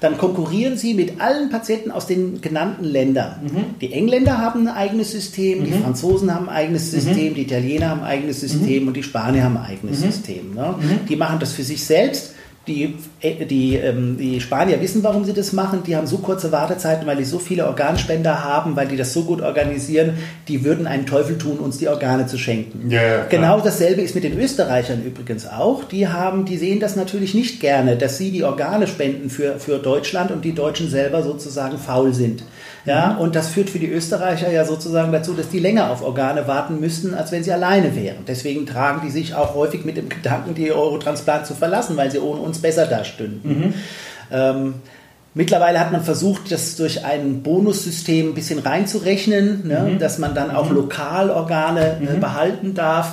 dann konkurrieren Sie mit allen Patienten aus den genannten Ländern. Mhm. Die Engländer haben ein eigenes System, die mhm. Franzosen haben ein eigenes mhm. System, die Italiener haben ein eigenes System mhm. und die Spanier haben ein eigenes System. Ne? Die machen das für sich selbst. Die die, ähm, die Spanier wissen, warum sie das machen. Die haben so kurze Wartezeiten, weil die so viele Organspender haben, weil die das so gut organisieren. Die würden einen Teufel tun, uns die Organe zu schenken. Ja, ja, genau dasselbe ist mit den Österreichern übrigens auch. Die haben, die sehen das natürlich nicht gerne, dass sie die Organe spenden für, für Deutschland und die Deutschen selber sozusagen faul sind. Ja, mhm. und das führt für die Österreicher ja sozusagen dazu, dass die länger auf Organe warten müssten, als wenn sie alleine wären. Deswegen tragen die sich auch häufig mit dem Gedanken, die Eurotransplant zu verlassen, weil sie ohne uns besser dastünden. Mhm. Ähm, Mittlerweile hat man versucht, das durch ein Bonussystem ein bisschen reinzurechnen, ne, mhm. dass man dann auch mhm. Lokalorgane äh, mhm. behalten darf.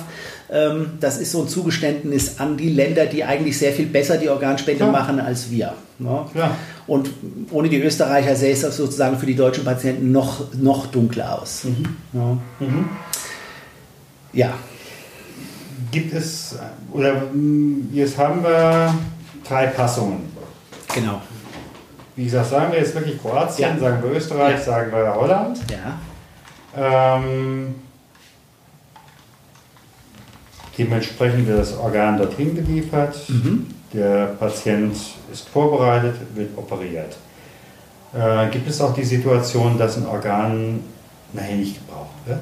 Ähm, das ist so ein Zugeständnis an die Länder, die eigentlich sehr viel besser die Organspende ja. machen als wir. Ne? Ja. Und ohne die Österreicher sähe es sozusagen für die deutschen Patienten noch, noch dunkler aus. Mhm. Ja. Mhm. ja. Gibt es, oder jetzt haben wir drei Passungen. Genau. Wie gesagt, sagen wir jetzt wirklich Kroatien, ja. sagen wir Österreich, ja. sagen wir Holland. Ja. Ähm, dementsprechend wird das Organ dorthin geliefert. Mhm. Der Patient ist vorbereitet, wird operiert. Äh, gibt es auch die Situation, dass ein Organ nachher nicht gebraucht wird?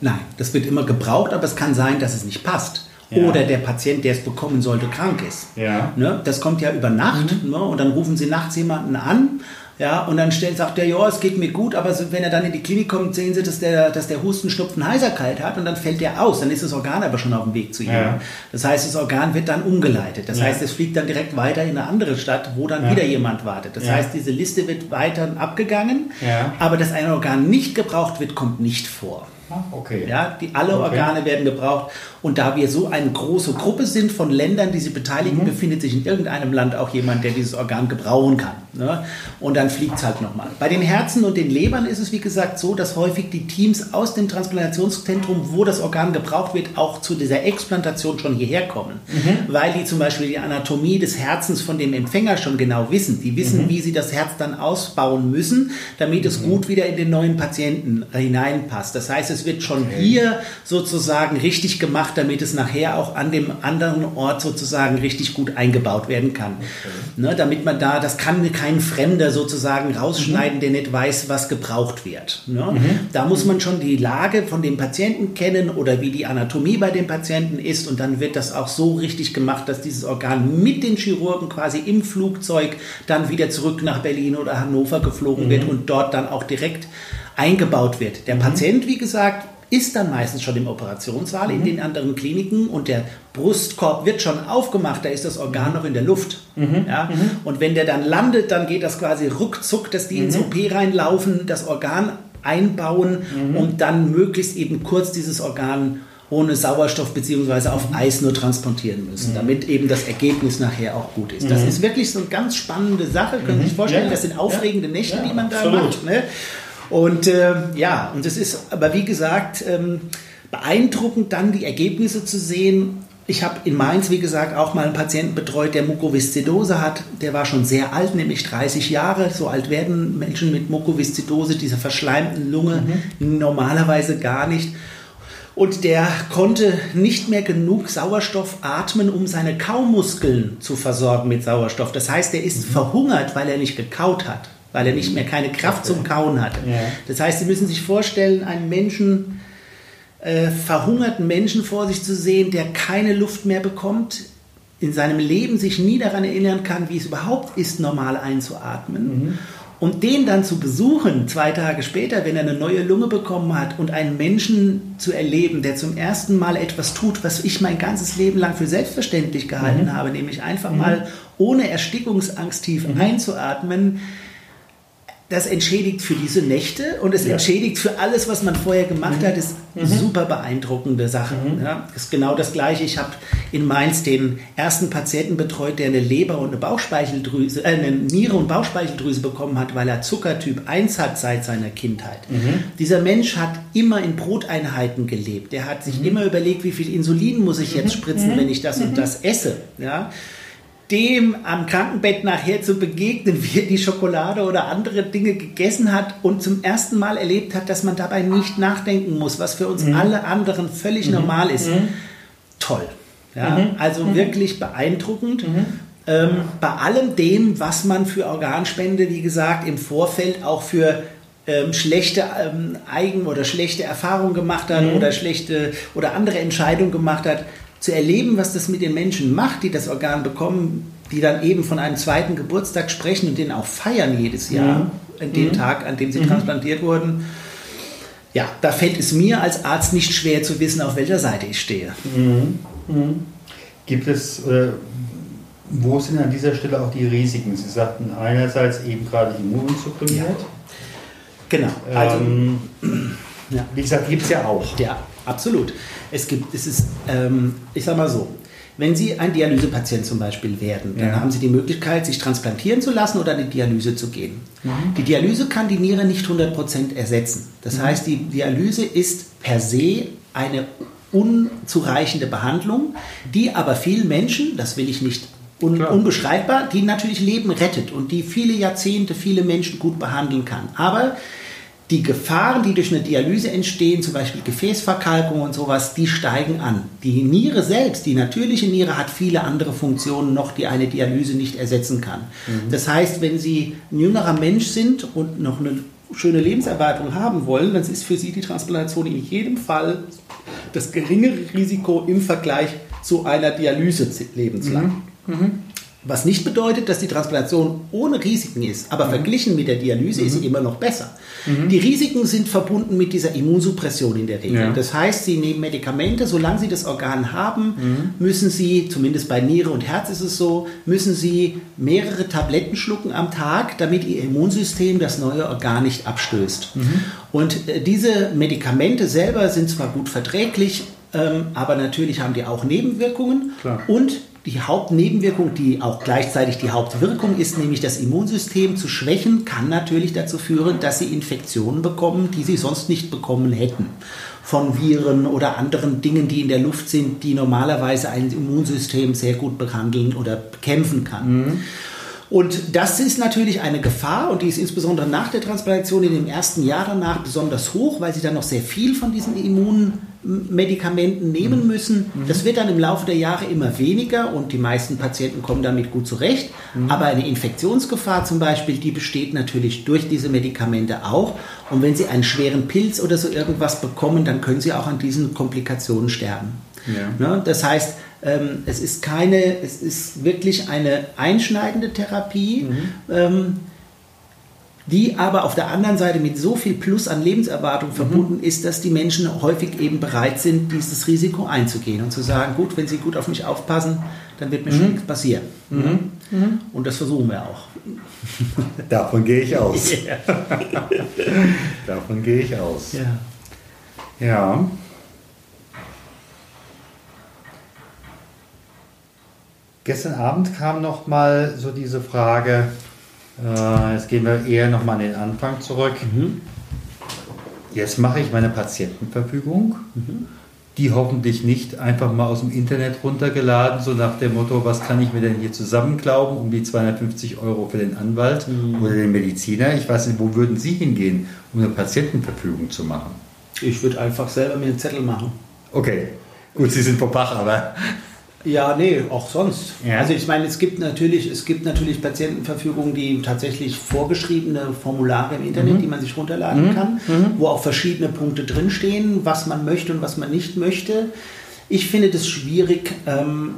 Nein, das wird immer gebraucht, aber es kann sein, dass es nicht passt. Ja. Oder der Patient, der es bekommen sollte, krank ist. Ja. Ne? Das kommt ja über Nacht mhm. ne? und dann rufen Sie nachts jemanden an ja, und dann stellt, sagt der, ja, es geht mir gut, aber wenn er dann in die Klinik kommt, sehen sie, dass der, dass der Husten, Schnupfen, Heiserkeit hat und dann fällt der aus. Dann ist das Organ aber schon auf dem Weg zu ihm. Ja. Das heißt, das Organ wird dann umgeleitet. Das ja. heißt, es fliegt dann direkt weiter in eine andere Stadt, wo dann ja. wieder jemand wartet. Das heißt, diese Liste wird weiter abgegangen, aber dass ein Organ nicht gebraucht wird, kommt nicht vor. Ah, okay. Ja, die, alle okay. Organe werden gebraucht. Und da wir so eine große Gruppe sind von Ländern, die sie beteiligen, mhm. befindet sich in irgendeinem Land auch jemand, der dieses Organ gebrauchen kann. Ne? Und dann fliegt es halt nochmal. Bei den Herzen und den Lebern ist es, wie gesagt, so, dass häufig die Teams aus dem Transplantationszentrum, wo das Organ gebraucht wird, auch zu dieser Explantation schon hierher kommen. Mhm. Weil die zum Beispiel die Anatomie des Herzens von dem Empfänger schon genau wissen. Die wissen, mhm. wie sie das Herz dann ausbauen müssen, damit es mhm. gut wieder in den neuen Patienten hineinpasst. Das heißt, es wird schon okay. hier sozusagen richtig gemacht, damit es nachher auch an dem anderen Ort sozusagen richtig gut eingebaut werden kann. Okay. Ne, damit man da, das kann kein Fremder sozusagen rausschneiden, mhm. der nicht weiß, was gebraucht wird. Ne? Mhm. Da muss man schon die Lage von dem Patienten kennen oder wie die Anatomie bei dem Patienten ist und dann wird das auch so richtig gemacht, dass dieses Organ mit den Chirurgen quasi im Flugzeug dann wieder zurück nach Berlin oder Hannover geflogen mhm. wird und dort dann auch direkt eingebaut wird. Der mhm. Patient, wie gesagt, ist dann meistens schon im Operationssaal mhm. in den anderen Kliniken und der Brustkorb wird schon aufgemacht, da ist das Organ noch in der Luft. Mhm. Ja? Mhm. Und wenn der dann landet, dann geht das quasi ruckzuck, dass die ins mhm. OP reinlaufen, das Organ einbauen mhm. und dann möglichst eben kurz dieses Organ ohne Sauerstoff beziehungsweise auf mhm. Eis nur transportieren müssen, damit eben das Ergebnis nachher auch gut ist. Das ist wirklich so eine ganz spannende Sache. Können Sie sich vorstellen, ja. das sind aufregende Nächte, ja, die man da absolut. macht. Ne? Und äh, ja, und es ist aber wie gesagt ähm, beeindruckend, dann die Ergebnisse zu sehen. Ich habe in Mainz, wie gesagt, auch mal einen Patienten betreut, der Mukoviszidose hat. Der war schon sehr alt, nämlich 30 Jahre. So alt werden Menschen mit Mukoviszidose, dieser verschleimten Lunge, mhm. normalerweise gar nicht. Und der konnte nicht mehr genug Sauerstoff atmen, um seine Kaumuskeln zu versorgen mit Sauerstoff. Das heißt, er ist mhm. verhungert, weil er nicht gekaut hat weil er nicht mehr keine Kraft zum Kauen hatte. Ja. Das heißt, Sie müssen sich vorstellen, einen Menschen, äh, verhungerten Menschen vor sich zu sehen, der keine Luft mehr bekommt, in seinem Leben sich nie daran erinnern kann, wie es überhaupt ist, normal einzuatmen. Mhm. Und den dann zu besuchen, zwei Tage später, wenn er eine neue Lunge bekommen hat und einen Menschen zu erleben, der zum ersten Mal etwas tut, was ich mein ganzes Leben lang für selbstverständlich gehalten mhm. habe, nämlich einfach mhm. mal ohne Erstickungsangst tief mhm. einzuatmen, das entschädigt für diese Nächte und es ja. entschädigt für alles, was man vorher gemacht mhm. hat. Das ist mhm. super beeindruckende Sache. Mhm. Ja, ist genau das Gleiche. Ich habe in Mainz den ersten Patienten betreut, der eine Leber und eine Bauchspeicheldrüse, äh, eine Niere und Bauchspeicheldrüse bekommen hat, weil er Zuckertyp 1 hat seit seiner Kindheit. Mhm. Dieser Mensch hat immer in Broteinheiten gelebt. Der hat sich mhm. immer überlegt, wie viel Insulin muss ich jetzt mhm. spritzen, wenn ich das und das esse. Ja? Dem am Krankenbett nachher zu begegnen, wie er die Schokolade oder andere Dinge gegessen hat und zum ersten Mal erlebt hat, dass man dabei nicht nachdenken muss, was für uns mhm. alle anderen völlig mhm. normal ist. Mhm. Toll. Ja, mhm. Also mhm. wirklich beeindruckend. Mhm. ähm, bei allem dem, was man für Organspende, wie gesagt, im Vorfeld auch für ähm, schlechte ähm, Eigen- oder schlechte Erfahrungen gemacht hat oder schlechte oder andere Entscheidungen gemacht hat, zu erleben, was das mit den Menschen macht, die das Organ bekommen, die dann eben von einem zweiten Geburtstag sprechen und den auch feiern jedes Jahr, mhm. an dem mhm. Tag, an dem sie mhm. transplantiert wurden. Ja, da fällt es mir als Arzt nicht schwer zu wissen, auf welcher Seite ich stehe. Mhm. Mhm. Gibt es, äh, wo sind an dieser Stelle auch die Risiken? Sie sagten einerseits eben gerade immunsupprimiert. Ja. Genau. Also, ähm, ja. Wie gesagt, gibt es ja auch. Ja, absolut. Es gibt, es ist, ähm, ich sag mal so, wenn Sie ein Dialysepatient zum Beispiel werden, dann ja. haben Sie die Möglichkeit, sich transplantieren zu lassen oder in die Dialyse zu gehen. Mhm. Die Dialyse kann die Niere nicht 100% ersetzen. Das mhm. heißt, die Dialyse ist per se eine unzureichende Behandlung, die aber vielen Menschen, das will ich nicht un unbeschreibbar, die natürlich Leben rettet und die viele Jahrzehnte viele Menschen gut behandeln kann. Aber die Gefahren, die durch eine Dialyse entstehen, zum Beispiel Gefäßverkalkung und sowas, die steigen an. Die Niere selbst, die natürliche Niere, hat viele andere Funktionen noch, die eine Dialyse nicht ersetzen kann. Mhm. Das heißt, wenn Sie ein jüngerer Mensch sind und noch eine schöne Lebenserwartung haben wollen, dann ist für Sie die Transplantation in jedem Fall das geringere Risiko im Vergleich zu einer Dialyse lebenslang. Mhm. Mhm. Was nicht bedeutet, dass die Transplantation ohne Risiken ist, aber mhm. verglichen mit der Dialyse mhm. ist sie mhm. immer noch besser. Mhm. Die Risiken sind verbunden mit dieser Immunsuppression in der Regel. Ja. Das heißt, sie nehmen Medikamente, solange sie das Organ haben, mhm. müssen sie, zumindest bei Niere und Herz ist es so, müssen sie mehrere Tabletten schlucken am Tag, damit ihr Immunsystem das neue Organ nicht abstößt. Mhm. Und äh, diese Medikamente selber sind zwar gut verträglich, ähm, aber natürlich haben die auch Nebenwirkungen Klar. und die Hauptnebenwirkung, die auch gleichzeitig die Hauptwirkung ist, nämlich das Immunsystem zu schwächen, kann natürlich dazu führen, dass sie Infektionen bekommen, die sie sonst nicht bekommen hätten. Von Viren oder anderen Dingen, die in der Luft sind, die normalerweise ein Immunsystem sehr gut behandeln oder bekämpfen kann. Mhm. Und das ist natürlich eine Gefahr und die ist insbesondere nach der Transplantation in dem ersten Jahr danach besonders hoch, weil sie dann noch sehr viel von diesen Immunmedikamenten nehmen mhm. müssen. Mhm. Das wird dann im Laufe der Jahre immer weniger und die meisten Patienten kommen damit gut zurecht. Mhm. Aber eine Infektionsgefahr zum Beispiel, die besteht natürlich durch diese Medikamente auch. Und wenn sie einen schweren Pilz oder so irgendwas bekommen, dann können sie auch an diesen Komplikationen sterben. Ja. Ne? Das heißt, ähm, es ist keine, es ist wirklich eine einschneidende Therapie, mhm. ähm, die aber auf der anderen Seite mit so viel Plus an Lebenserwartung mhm. verbunden ist, dass die Menschen häufig eben bereit sind, dieses Risiko einzugehen und zu sagen, gut, wenn sie gut auf mich aufpassen, dann wird mir mhm. schon nichts passieren. Mhm. mhm. Und das versuchen wir auch. Davon gehe ich aus. Yeah. Davon gehe ich aus. Ja. Ja. Gestern Abend kam noch mal so diese Frage, äh, jetzt gehen wir eher noch mal an den Anfang zurück. Mhm. Jetzt mache ich meine Patientenverfügung, mhm. die hoffentlich nicht einfach mal aus dem Internet runtergeladen, so nach dem Motto, was kann ich mir denn hier zusammenklauben um die 250 Euro für den Anwalt mhm. oder den Mediziner. Ich weiß nicht, wo würden Sie hingehen, um eine Patientenverfügung zu machen? Ich würde einfach selber mir einen Zettel machen. Okay, gut, Sie sind vom Fach, aber ja, nee, auch sonst. Ja. Also ich meine, es gibt natürlich, es gibt natürlich Patientenverfügungen, die tatsächlich vorgeschriebene Formulare im Internet, mhm. die man sich runterladen mhm. kann, mhm. wo auch verschiedene Punkte drinstehen, was man möchte und was man nicht möchte. Ich finde das schwierig. Ähm,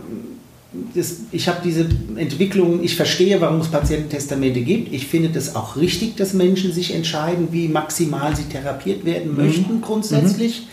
das, ich habe diese Entwicklung, ich verstehe, warum es Patiententestamente gibt. Ich finde das auch richtig, dass Menschen sich entscheiden, wie maximal sie therapiert werden mhm. möchten grundsätzlich.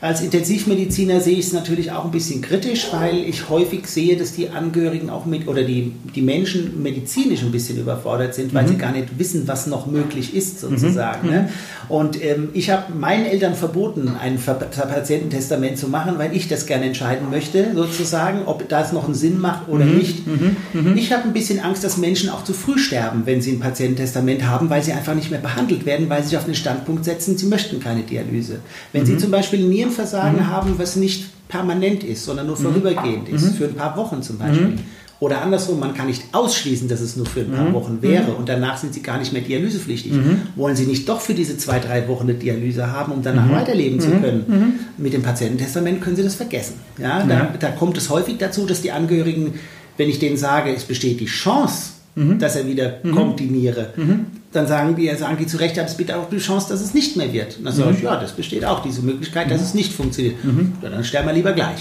Mhm. Als Intensivmediziner sehe ich es natürlich auch ein bisschen kritisch, weil ich häufig sehe, dass die Angehörigen auch mit oder die, die Menschen medizinisch ein bisschen überfordert sind, weil mhm. sie gar nicht wissen, was noch möglich ist, sozusagen. Mhm. Ne? Und ähm, ich habe meinen Eltern verboten, ein Patiententestament zu machen, weil ich das gerne entscheiden möchte, sozusagen, ob das noch einen Sinn macht oder mhm. nicht. Mhm. Mhm. Ich habe ein bisschen Angst, dass Menschen auch zu früh sterben, wenn sie ein Patiententestament haben, weil sie einfach nicht mehr behandelt werden, weil sie sich auf den Standpunkt setzen, sie möchten keine Dialyse. Wenn sie mhm. zum Beispiel Nieren Nierenversagen mhm. haben, was nicht permanent ist, sondern nur mhm. vorübergehend ist, mhm. für ein paar Wochen zum Beispiel. Oder andersrum, man kann nicht ausschließen, dass es nur für ein paar mhm. Wochen wäre und danach sind sie gar nicht mehr dialysepflichtig. Mhm. Wollen sie nicht doch für diese zwei, drei Wochen eine Dialyse haben, um danach mhm. weiterleben zu können? Mit dem Patiententestament können sie das vergessen. Ja, da, da kommt es häufig dazu, dass die Angehörigen wenn ich denen sage, es besteht die Chance, dass er wieder mhm. kontinuiere, mhm. Dann sagen die, sagen die zu Recht, aber es besteht auch die Chance, dass es nicht mehr wird. Und dann sage ich, ja, das besteht auch diese Möglichkeit, dass es nicht funktioniert. Ja, dann sterben wir lieber gleich.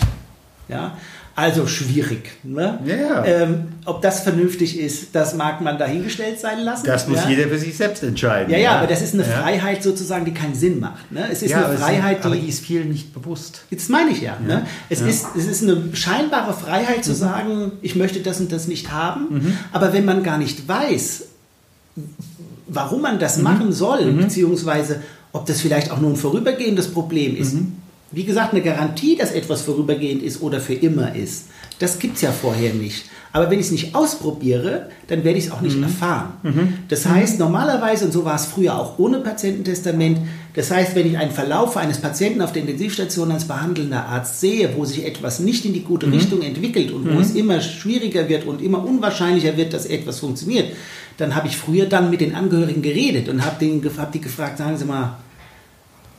Ja? Also schwierig. Ne? Ja. Ähm, ob das vernünftig ist, das mag man dahingestellt sein lassen. Das muss ja? jeder für sich selbst entscheiden. Ja, ja, aber das ist eine Freiheit sozusagen, die keinen Sinn macht. Ne? Es ist eine Freiheit, ist, die, aber die ist vielen nicht bewusst. Das meine ich ja. Ne? Es, Ist, es ist eine scheinbare Freiheit zu mhm. sagen, ich möchte das und das nicht haben. Mhm. Aber wenn man gar nicht weiß, warum man das mhm. machen soll, mhm. beziehungsweise ob das vielleicht auch nur ein vorübergehendes Problem ist, mhm. Wie gesagt, eine Garantie, dass etwas vorübergehend ist oder für immer ist, das gibt es ja vorher nicht. Aber wenn ich es nicht ausprobiere, dann werde ich es auch nicht mhm. erfahren. Mhm. Das heißt, normalerweise, und so war es früher auch ohne Patiententestament, das heißt, wenn ich einen Verlauf eines Patienten auf der Intensivstation als behandelnder Arzt sehe, wo sich etwas nicht in die gute mhm. Richtung entwickelt und wo mhm. es immer schwieriger wird und immer unwahrscheinlicher wird, dass etwas funktioniert, dann habe ich früher dann mit den Angehörigen geredet und habe hab die gefragt, sagen Sie mal,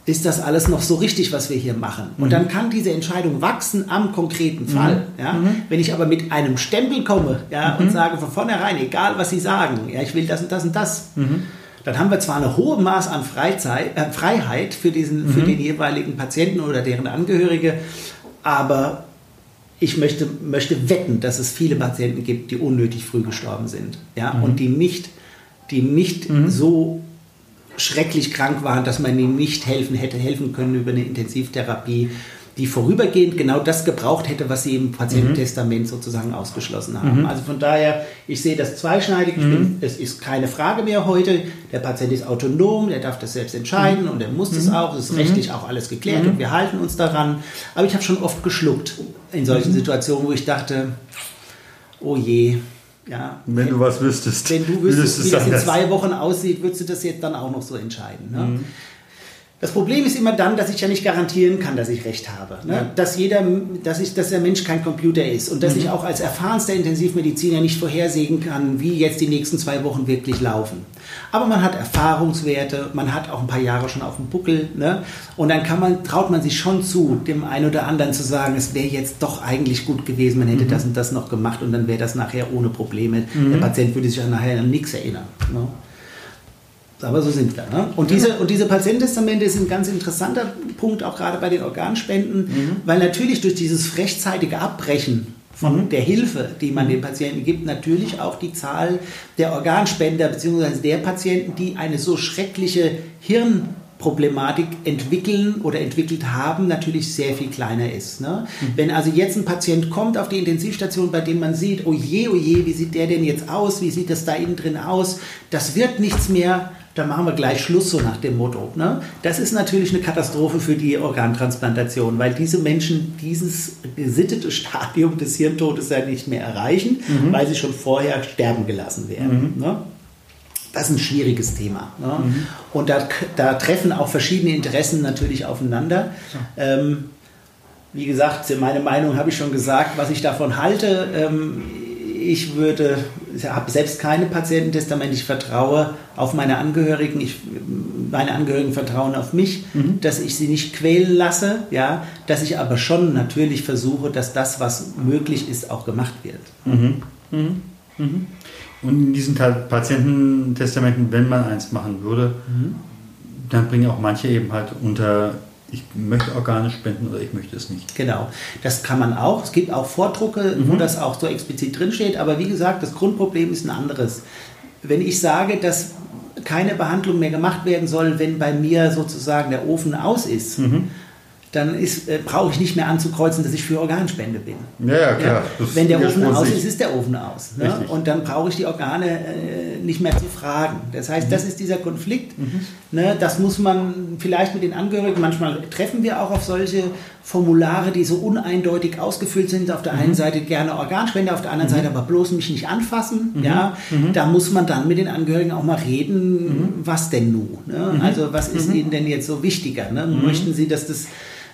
ist das alles noch so richtig, was wir hier machen? Und mhm. dann kann diese Entscheidung wachsen am konkreten Fall. Mhm. Ja? Mhm. Wenn ich aber mit einem Stempel komme ja, und mhm. sage von vornherein, egal was Sie sagen, ja, ich will das und das und das, mhm. Dann haben wir zwar ein hohes Maß an Freizeit, äh, Freiheit für, diesen, für mhm. den jeweiligen Patienten oder deren Angehörige, aber ich möchte, möchte wetten, dass es viele Patienten gibt, die unnötig früh gestorben sind ja? und die nicht, die nicht so schrecklich krank waren, dass man ihnen nicht helfen hätte helfen können über eine Intensivtherapie, die vorübergehend genau das gebraucht hätte, was sie im Patiententestament mhm. sozusagen ausgeschlossen haben. Mhm. Also von daher, ich sehe das zweischneidig. Mhm. Es ist keine Frage mehr heute. Der Patient ist autonom, der darf das selbst entscheiden mhm. und er muss das mhm. auch. Es ist rechtlich mhm. auch alles geklärt und wir halten uns daran. Aber ich habe schon oft geschluckt in solchen Situationen, wo ich dachte, oh je, ja, wenn, wenn du was wüsstest. Wenn du wüsstest, wie das in zwei Wochen aussieht, würdest du das jetzt dann auch noch so entscheiden. Ne? Mhm. Das Problem ist immer dann, dass ich ja nicht garantieren kann, dass ich recht habe. Ne? Ja. Dass, jeder, dass, ich, dass der Mensch kein Computer ist und dass mhm. ich auch als erfahrenster Intensivmediziner nicht vorhersehen kann, wie jetzt die nächsten zwei Wochen wirklich laufen. Aber man hat Erfahrungswerte, man hat auch ein paar Jahre schon auf dem Buckel. Ne? Und dann kann man, traut man sich schon zu, dem einen oder anderen zu sagen, es wäre jetzt doch eigentlich gut gewesen, man hätte mhm. das und das noch gemacht und dann wäre das nachher ohne Probleme. Mhm. Der Patient würde sich nachher an nichts erinnern. Ne? Aber so sind wir. Ne? Und, diese, und diese Patiententestamente sind ein ganz interessanter Punkt, auch gerade bei den Organspenden, mhm. weil natürlich durch dieses rechtzeitige Abbrechen von mhm. der Hilfe, die man den Patienten gibt, natürlich auch die Zahl der Organspender bzw. der Patienten, die eine so schreckliche Hirn Problematik entwickeln oder entwickelt haben, natürlich sehr viel kleiner ist. Ne? Mhm. Wenn also jetzt ein Patient kommt auf die Intensivstation, bei dem man sieht, oh je, oh je, wie sieht der denn jetzt aus, wie sieht das da innen drin aus, das wird nichts mehr, dann machen wir gleich Schluss, so nach dem Motto. Ne? Das ist natürlich eine Katastrophe für die Organtransplantation, weil diese Menschen dieses gesittete Stadium des Hirntodes ja nicht mehr erreichen, mhm. weil sie schon vorher sterben gelassen werden. Mhm. Ne? Das ist ein schwieriges Thema. Ne? Mhm. Und da, da, treffen auch verschiedene Interessen natürlich aufeinander. Ähm, wie gesagt, meine Meinung habe ich schon gesagt, was ich davon halte. Ähm, ich würde, ich habe selbst keine Patiententestament, ich vertraue auf meine Angehörigen, ich, meine Angehörigen vertrauen auf mich, mhm. dass ich sie nicht quälen lasse, ja, dass ich aber schon natürlich versuche, dass das, was möglich ist, auch gemacht wird. Mhm. Mhm. mhm. Und in diesen Patiententestamenten, wenn man eins machen würde, mhm. dann bringen auch manche eben halt unter ich möchte Organe spenden oder ich möchte es nicht. Genau, das kann man auch. Es gibt auch Vordrucke, mhm. wo das auch so explizit drinsteht. Aber wie gesagt, das Grundproblem ist ein anderes. Wenn ich sage, dass keine Behandlung mehr gemacht werden soll, wenn bei mir sozusagen der Ofen aus ist, mhm dann äh, brauche ich nicht mehr anzukreuzen, dass ich für Organspende bin. Ja, ja klar. Ja? Wenn der Ofen aus ist, ist der Ofen aus. Ne? Und dann brauche ich die Organe äh, nicht mehr zu fragen. Das heißt, mhm. das ist dieser Konflikt. Mhm. Ne? Das muss man vielleicht mit den Angehörigen, manchmal treffen wir auch auf solche Formulare, die so uneindeutig ausgefüllt sind. Auf der einen mhm. Seite gerne Organspende, auf der anderen mhm. Seite aber bloß mich nicht anfassen. Mhm. Ja? Da muss man dann mit den Angehörigen auch mal reden, was denn nun? Ne? Also was ist Ihnen denn jetzt so wichtiger? Ne? Möchten Sie, dass das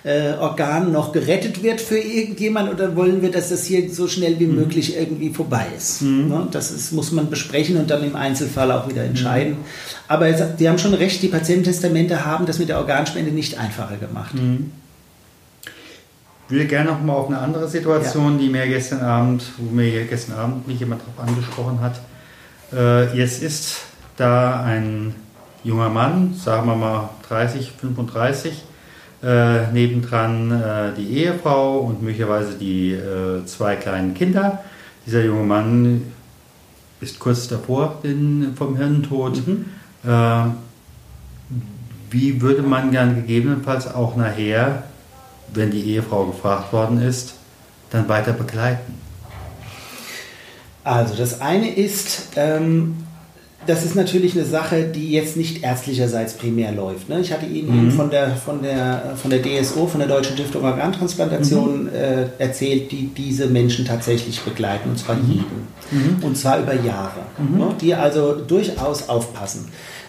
äh, Organ noch gerettet wird für irgendjemand oder wollen wir, dass das hier so schnell wie mhm. möglich irgendwie vorbei ist? Mhm. Ne? Das ist, muss man besprechen und dann im Einzelfall auch wieder entscheiden. Mhm. Aber die haben schon recht, die Patiententestamente haben das mit der Organspende nicht einfacher gemacht. Mhm. würde gerne noch mal auf eine andere Situation, ja. die mir gestern Abend, wo mir gestern Abend mich jemand darauf angesprochen hat. Äh, jetzt ist da ein junger Mann, sagen wir mal 30, 35, äh, nebendran äh, die Ehefrau und möglicherweise die äh, zwei kleinen Kinder. Dieser junge Mann ist kurz davor den, vom Hirntod. Mhm. Äh, wie würde man dann gegebenenfalls auch nachher, wenn die Ehefrau gefragt worden ist, dann weiter begleiten? Also das eine ist, ähm, das ist natürlich eine Sache, die jetzt nicht ärztlicherseits primär läuft. Ne? Ich hatte Ihnen mhm. von, der, von, der, von der DSO, von der Deutschen Stiftung Organtransplantation, mhm. äh, erzählt, die diese Menschen tatsächlich begleiten, und zwar mhm. jeden. Mhm. Und zwar über Jahre. Mhm. Ne? Die also durchaus aufpassen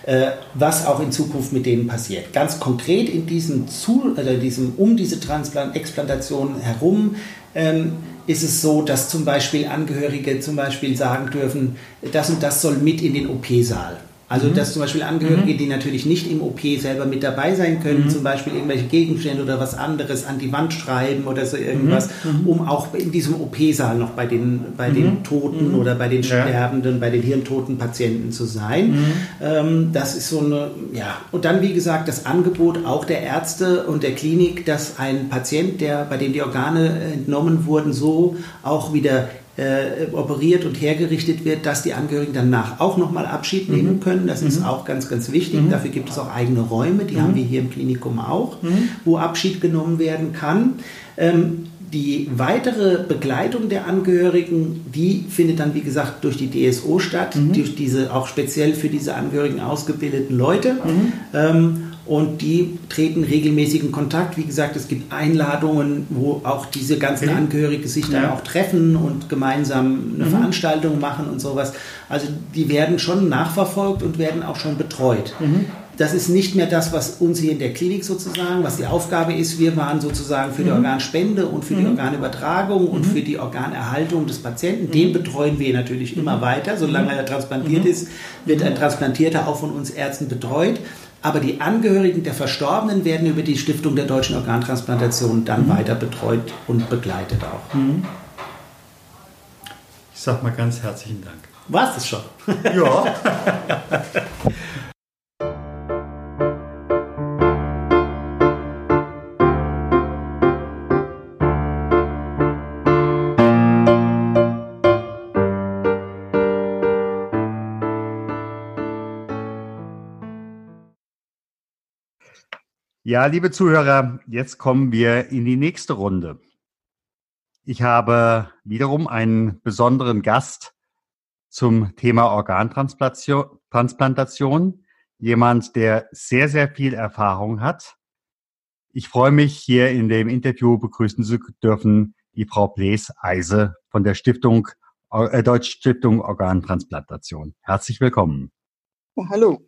äh, was auch in Zukunft mit denen passiert. Ganz konkret in diesem, Zu also diesem um diese Transplant Explantation herum ähm, ist es so, dass zum Beispiel Angehörige zum Beispiel sagen dürfen, das und das soll mit in den OP-Saal. Also, mhm. dass zum Beispiel Angehörige, mhm. die natürlich nicht im OP selber mit dabei sein können, mhm. zum Beispiel irgendwelche Gegenstände oder was anderes an die Wand schreiben oder so irgendwas, mhm. Mhm. um auch in diesem OP-Saal noch bei den, bei den mhm. Toten oder bei den Sterbenden, ja. bei den hirntoten Patienten zu sein. Ähm, das ist so eine, ja. Und dann, wie gesagt, das Angebot auch der Ärzte und der Klinik, dass ein Patient, der, bei dem die Organe entnommen wurden, so auch wieder äh, operiert und hergerichtet wird, dass die Angehörigen danach auch nochmal Abschied mhm. nehmen können. Das mhm. ist auch ganz, ganz wichtig. Mhm. Dafür gibt es auch eigene Räume, die haben mhm. wir hier im Klinikum auch, mhm. wo Abschied genommen werden kann. Ähm, die weitere Begleitung der Angehörigen, die findet dann, wie gesagt, durch die DSO statt, mhm. durch diese auch speziell für diese Angehörigen ausgebildeten Leute. Ähm, und die treten regelmäßig in Kontakt. Wie gesagt, es gibt Einladungen, wo auch diese ganzen Angehörigen sich dann ja. auch treffen und gemeinsam eine mhm. Veranstaltung machen und sowas. Also die werden schon nachverfolgt und werden auch schon betreut. Mhm. Das ist nicht mehr das, was uns hier in der Klinik sozusagen, was die Aufgabe ist. Wir waren sozusagen für die mhm. Organspende und für die mhm. Organübertragung und mhm. für die Organerhaltung des Patienten. Den betreuen wir natürlich immer weiter. Solange er transplantiert ist, wird ein Transplantierter auch von uns Ärzten betreut. Aber die Angehörigen der Verstorbenen werden über die Stiftung der deutschen Organtransplantation dann mhm. weiter betreut und begleitet auch. Mhm. Ich sag mal ganz herzlichen Dank. War es schon? Ja. Ja, liebe Zuhörer, jetzt kommen wir in die nächste Runde. Ich habe wiederum einen besonderen Gast zum Thema Organtransplantation. Jemand, der sehr, sehr viel Erfahrung hat. Ich freue mich, hier in dem Interview begrüßen zu dürfen die Frau Blees Eise von der Stiftung, äh, Deutsche Stiftung Organtransplantation. Herzlich willkommen. hallo.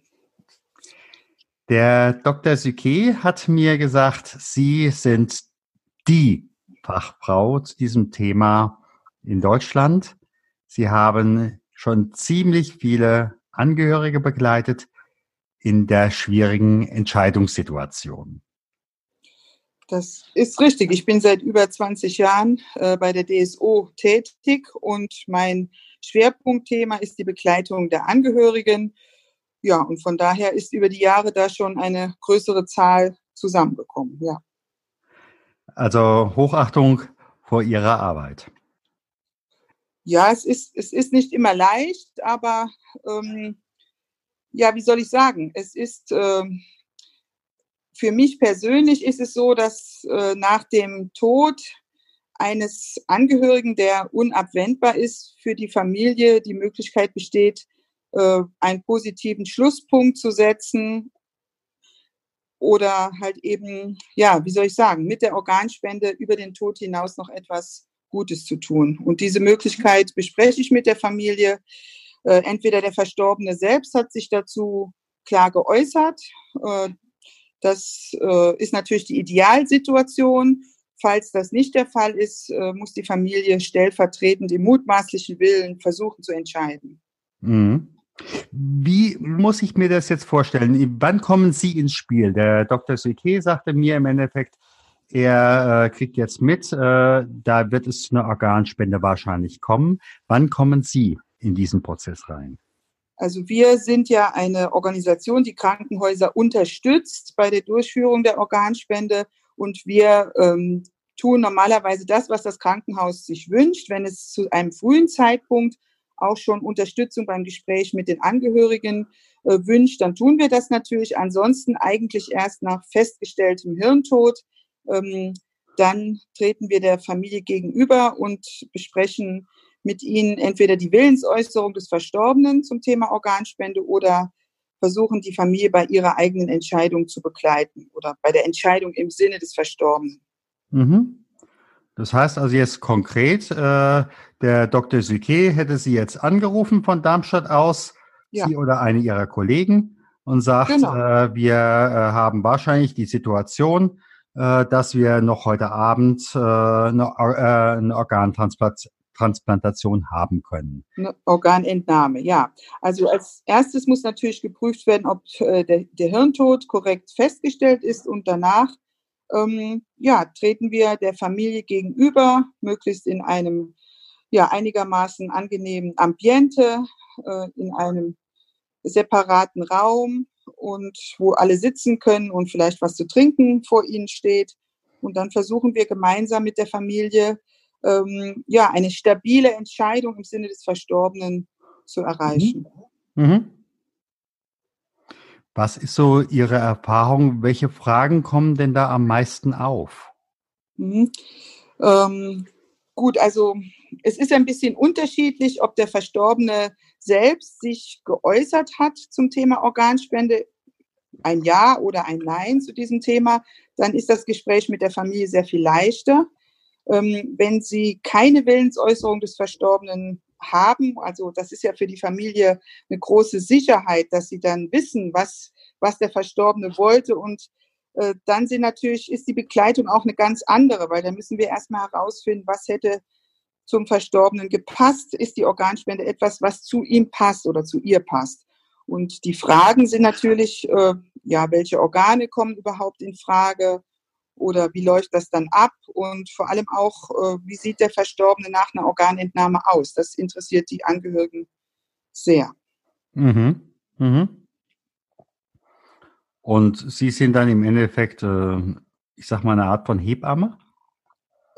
Der Dr. Süke hat mir gesagt, Sie sind die Fachfrau zu diesem Thema in Deutschland. Sie haben schon ziemlich viele Angehörige begleitet in der schwierigen Entscheidungssituation. Das ist richtig. Ich bin seit über 20 Jahren äh, bei der DSO tätig und mein Schwerpunktthema ist die Begleitung der Angehörigen ja, und von daher ist über die Jahre da schon eine größere Zahl zusammengekommen, ja. Also Hochachtung vor Ihrer Arbeit. Ja, es ist, es ist nicht immer leicht, aber ähm, ja, wie soll ich sagen? Es ist ähm, für mich persönlich ist es so, dass äh, nach dem Tod eines Angehörigen, der unabwendbar ist, für die Familie die Möglichkeit besteht, äh, einen positiven Schlusspunkt zu setzen oder halt eben, ja, wie soll ich sagen, mit der Organspende über den Tod hinaus noch etwas Gutes zu tun. Und diese Möglichkeit bespreche ich mit der Familie. Äh, entweder der Verstorbene selbst hat sich dazu klar geäußert. Äh, das äh, ist natürlich die Idealsituation. Falls das nicht der Fall ist, muss die Familie stellvertretend im mutmaßlichen Willen versuchen zu entscheiden. Mhm. Wie muss ich mir das jetzt vorstellen? Wann kommen Sie ins Spiel? Der Dr. Suike sagte mir im Endeffekt, er äh, kriegt jetzt mit, äh, da wird es zu einer Organspende wahrscheinlich kommen. Wann kommen Sie in diesen Prozess rein? Also wir sind ja eine Organisation, die Krankenhäuser unterstützt bei der Durchführung der Organspende und wir ähm, tun normalerweise das, was das Krankenhaus sich wünscht, wenn es zu einem frühen Zeitpunkt auch schon Unterstützung beim Gespräch mit den Angehörigen äh, wünscht, dann tun wir das natürlich. Ansonsten eigentlich erst nach festgestelltem Hirntod. Ähm, dann treten wir der Familie gegenüber und besprechen mit ihnen entweder die Willensäußerung des Verstorbenen zum Thema Organspende oder versuchen, die Familie bei ihrer eigenen Entscheidung zu begleiten oder bei der Entscheidung im Sinne des Verstorbenen. Mhm. Das heißt also jetzt konkret, äh, der Dr. Süke hätte Sie jetzt angerufen von Darmstadt aus, ja. Sie oder eine Ihrer Kollegen, und sagt, genau. äh, wir äh, haben wahrscheinlich die Situation, äh, dass wir noch heute Abend äh, eine, äh, eine Organtransplantation Transplantation haben können. Eine Organentnahme, ja. Also als erstes muss natürlich geprüft werden, ob äh, der, der, Hirntod korrekt festgestellt ist und danach ähm, ja, treten wir der Familie gegenüber, möglichst in einem ja, einigermaßen angenehmen Ambiente, äh, in einem separaten Raum und wo alle sitzen können und vielleicht was zu trinken vor ihnen steht. Und dann versuchen wir gemeinsam mit der Familie ähm, ja, eine stabile Entscheidung im Sinne des Verstorbenen zu erreichen. Mhm. Mhm. Was ist so Ihre Erfahrung? Welche Fragen kommen denn da am meisten auf? Mhm. Ähm, gut, also es ist ein bisschen unterschiedlich, ob der Verstorbene selbst sich geäußert hat zum Thema Organspende, ein Ja oder ein Nein zu diesem Thema, dann ist das Gespräch mit der Familie sehr viel leichter. Ähm, wenn sie keine Willensäußerung des Verstorbenen haben, also das ist ja für die Familie eine große Sicherheit, dass sie dann wissen, was, was der Verstorbene wollte und äh, dann sind natürlich, ist die Begleitung auch eine ganz andere, weil da müssen wir erstmal herausfinden, was hätte zum Verstorbenen gepasst? Ist die Organspende etwas, was zu ihm passt oder zu ihr passt? Und die Fragen sind natürlich, äh, ja, welche Organe kommen überhaupt in Frage? Oder wie läuft das dann ab und vor allem auch, äh, wie sieht der Verstorbene nach einer Organentnahme aus? Das interessiert die Angehörigen sehr. Mhm. Mhm. Und Sie sind dann im Endeffekt, äh, ich sag mal, eine Art von Hebamme?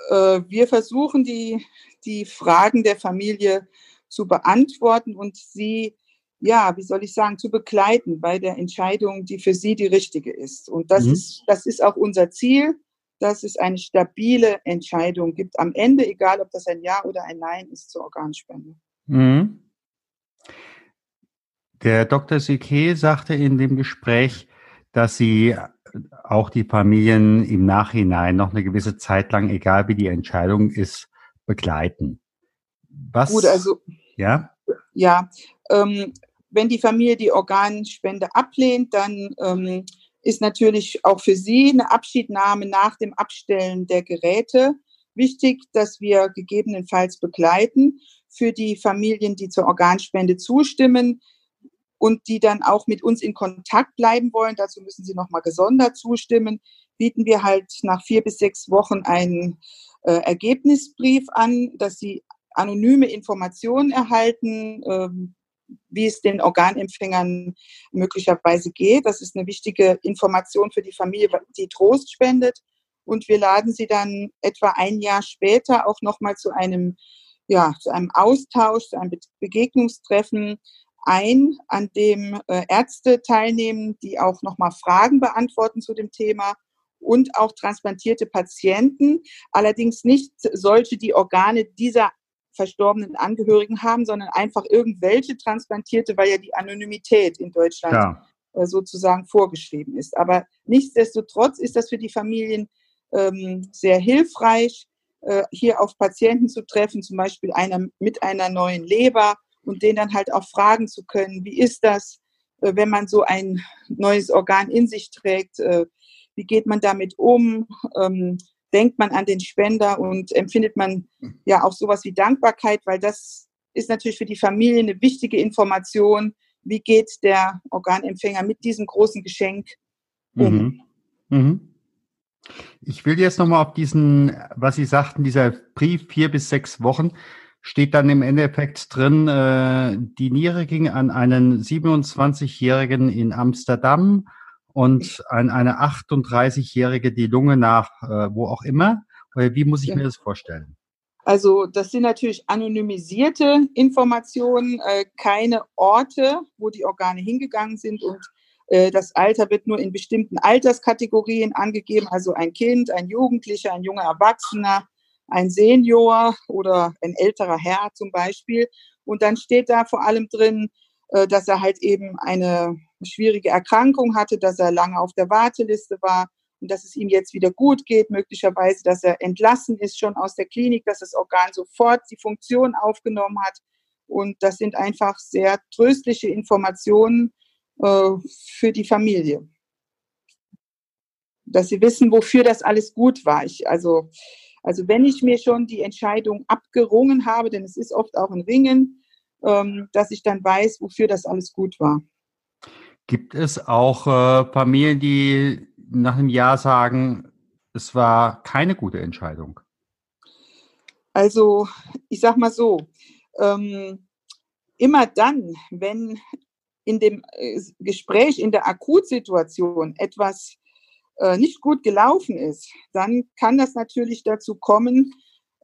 Äh, wir versuchen die, die Fragen der Familie zu beantworten und sie ja, wie soll ich sagen, zu begleiten bei der Entscheidung, die für sie die richtige ist. Und das, mhm. ist, das ist auch unser Ziel, dass es eine stabile Entscheidung gibt am Ende, egal ob das ein Ja oder ein Nein ist zur Organspende. Mhm. Der Dr. Sique sagte in dem Gespräch, dass Sie auch die Familien im Nachhinein noch eine gewisse Zeit lang, egal wie die Entscheidung ist, begleiten. Was? Gut, also ja, ja. Ähm, wenn die Familie die Organspende ablehnt, dann ähm, ist natürlich auch für sie eine Abschiednahme nach dem Abstellen der Geräte wichtig, dass wir gegebenenfalls begleiten für die Familien, die zur Organspende zustimmen und die dann auch mit uns in Kontakt bleiben wollen. Dazu müssen sie nochmal gesondert zustimmen. Bieten wir halt nach vier bis sechs Wochen einen äh, Ergebnisbrief an, dass sie anonyme Informationen erhalten, ähm, wie es den Organempfängern möglicherweise geht. Das ist eine wichtige Information für die Familie, die Trost spendet. Und wir laden sie dann etwa ein Jahr später auch nochmal zu einem, ja, zu einem Austausch, zu einem Begegnungstreffen ein, an dem äh, Ärzte teilnehmen, die auch nochmal Fragen beantworten zu dem Thema und auch transplantierte Patienten, allerdings nicht solche, die Organe dieser verstorbenen Angehörigen haben, sondern einfach irgendwelche transplantierte, weil ja die Anonymität in Deutschland ja. Äh, sozusagen vorgeschrieben ist. Aber nichtsdestotrotz ist das für die Familien ähm, sehr hilfreich, äh, hier auf Patienten zu treffen, zum Beispiel einer mit einer neuen Leber und den dann halt auch fragen zu können, wie ist das, äh, wenn man so ein neues Organ in sich trägt, äh, wie geht man damit um, ähm, denkt man an den Spender und empfindet man ja auch sowas wie Dankbarkeit, weil das ist natürlich für die Familie eine wichtige Information. Wie geht der Organempfänger mit diesem großen Geschenk um? Mhm. Mhm. Ich will jetzt nochmal auf diesen, was Sie sagten, dieser Brief vier bis sechs Wochen, steht dann im Endeffekt drin, äh, die Niere ging an einen 27-Jährigen in Amsterdam und an eine 38-Jährige die Lunge nach äh, wo auch immer. Wie muss ich ja. mir das vorstellen? Also das sind natürlich anonymisierte Informationen, äh, keine Orte, wo die Organe hingegangen sind und äh, das Alter wird nur in bestimmten Alterskategorien angegeben, also ein Kind, ein Jugendlicher, ein junger Erwachsener, ein Senior oder ein älterer Herr zum Beispiel. Und dann steht da vor allem drin, äh, dass er halt eben eine schwierige Erkrankung hatte, dass er lange auf der Warteliste war und dass es ihm jetzt wieder gut geht, möglicherweise, dass er entlassen ist schon aus der Klinik, dass das Organ sofort die Funktion aufgenommen hat. Und das sind einfach sehr tröstliche Informationen äh, für die Familie. Dass sie wissen, wofür das alles gut war. Ich, also, also wenn ich mir schon die Entscheidung abgerungen habe, denn es ist oft auch ein Ringen, dass ich dann weiß, wofür das alles gut war. Gibt es auch äh, Familien, die nach einem Jahr sagen, es war keine gute Entscheidung? Also, ich sag mal so, ähm, immer dann, wenn in dem äh, Gespräch, in der Akutsituation etwas äh, nicht gut gelaufen ist, dann kann das natürlich dazu kommen, ähm,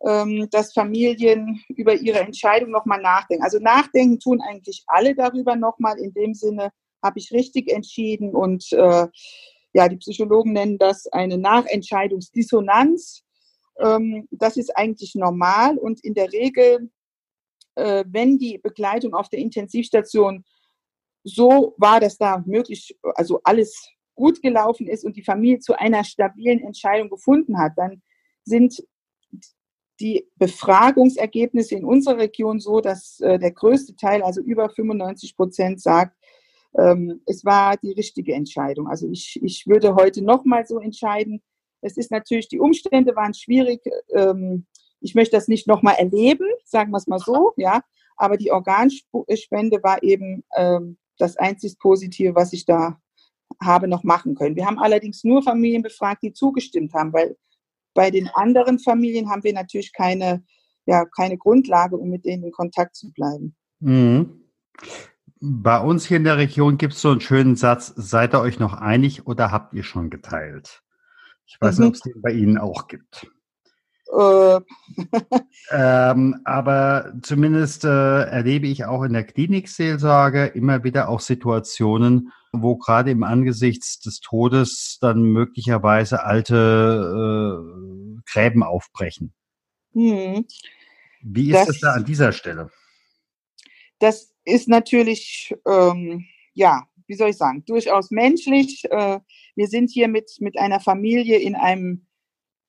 dass Familien über ihre Entscheidung nochmal nachdenken. Also nachdenken tun eigentlich alle darüber nochmal in dem Sinne, habe ich richtig entschieden und äh, ja, die Psychologen nennen das eine Nachentscheidungsdissonanz. Ähm, das ist eigentlich normal und in der Regel, äh, wenn die Begleitung auf der Intensivstation so war, dass da möglich, also alles gut gelaufen ist und die Familie zu einer stabilen Entscheidung gefunden hat, dann sind die Befragungsergebnisse in unserer Region so, dass äh, der größte Teil, also über 95 Prozent, sagt, ähm, es war die richtige Entscheidung. Also ich, ich würde heute nochmal so entscheiden. Es ist natürlich, die Umstände waren schwierig. Ähm, ich möchte das nicht nochmal erleben, sagen wir es mal so, ja. Aber die Organspende war eben ähm, das einzig Positive, was ich da habe noch machen können. Wir haben allerdings nur Familien befragt, die zugestimmt haben, weil bei den anderen Familien haben wir natürlich keine, ja, keine Grundlage, um mit denen in Kontakt zu bleiben. Mhm. Bei uns hier in der Region gibt es so einen schönen Satz, seid ihr euch noch einig oder habt ihr schon geteilt? Ich weiß mhm. nicht, ob es den bei Ihnen auch gibt. Äh. ähm, aber zumindest äh, erlebe ich auch in der Klinikseelsorge immer wieder auch Situationen, wo gerade im Angesichts des Todes dann möglicherweise alte äh, Gräben aufbrechen. Mhm. Wie ist es da an dieser Stelle? Das ist natürlich, ähm, ja, wie soll ich sagen, durchaus menschlich. Äh, wir sind hier mit, mit einer Familie in einem,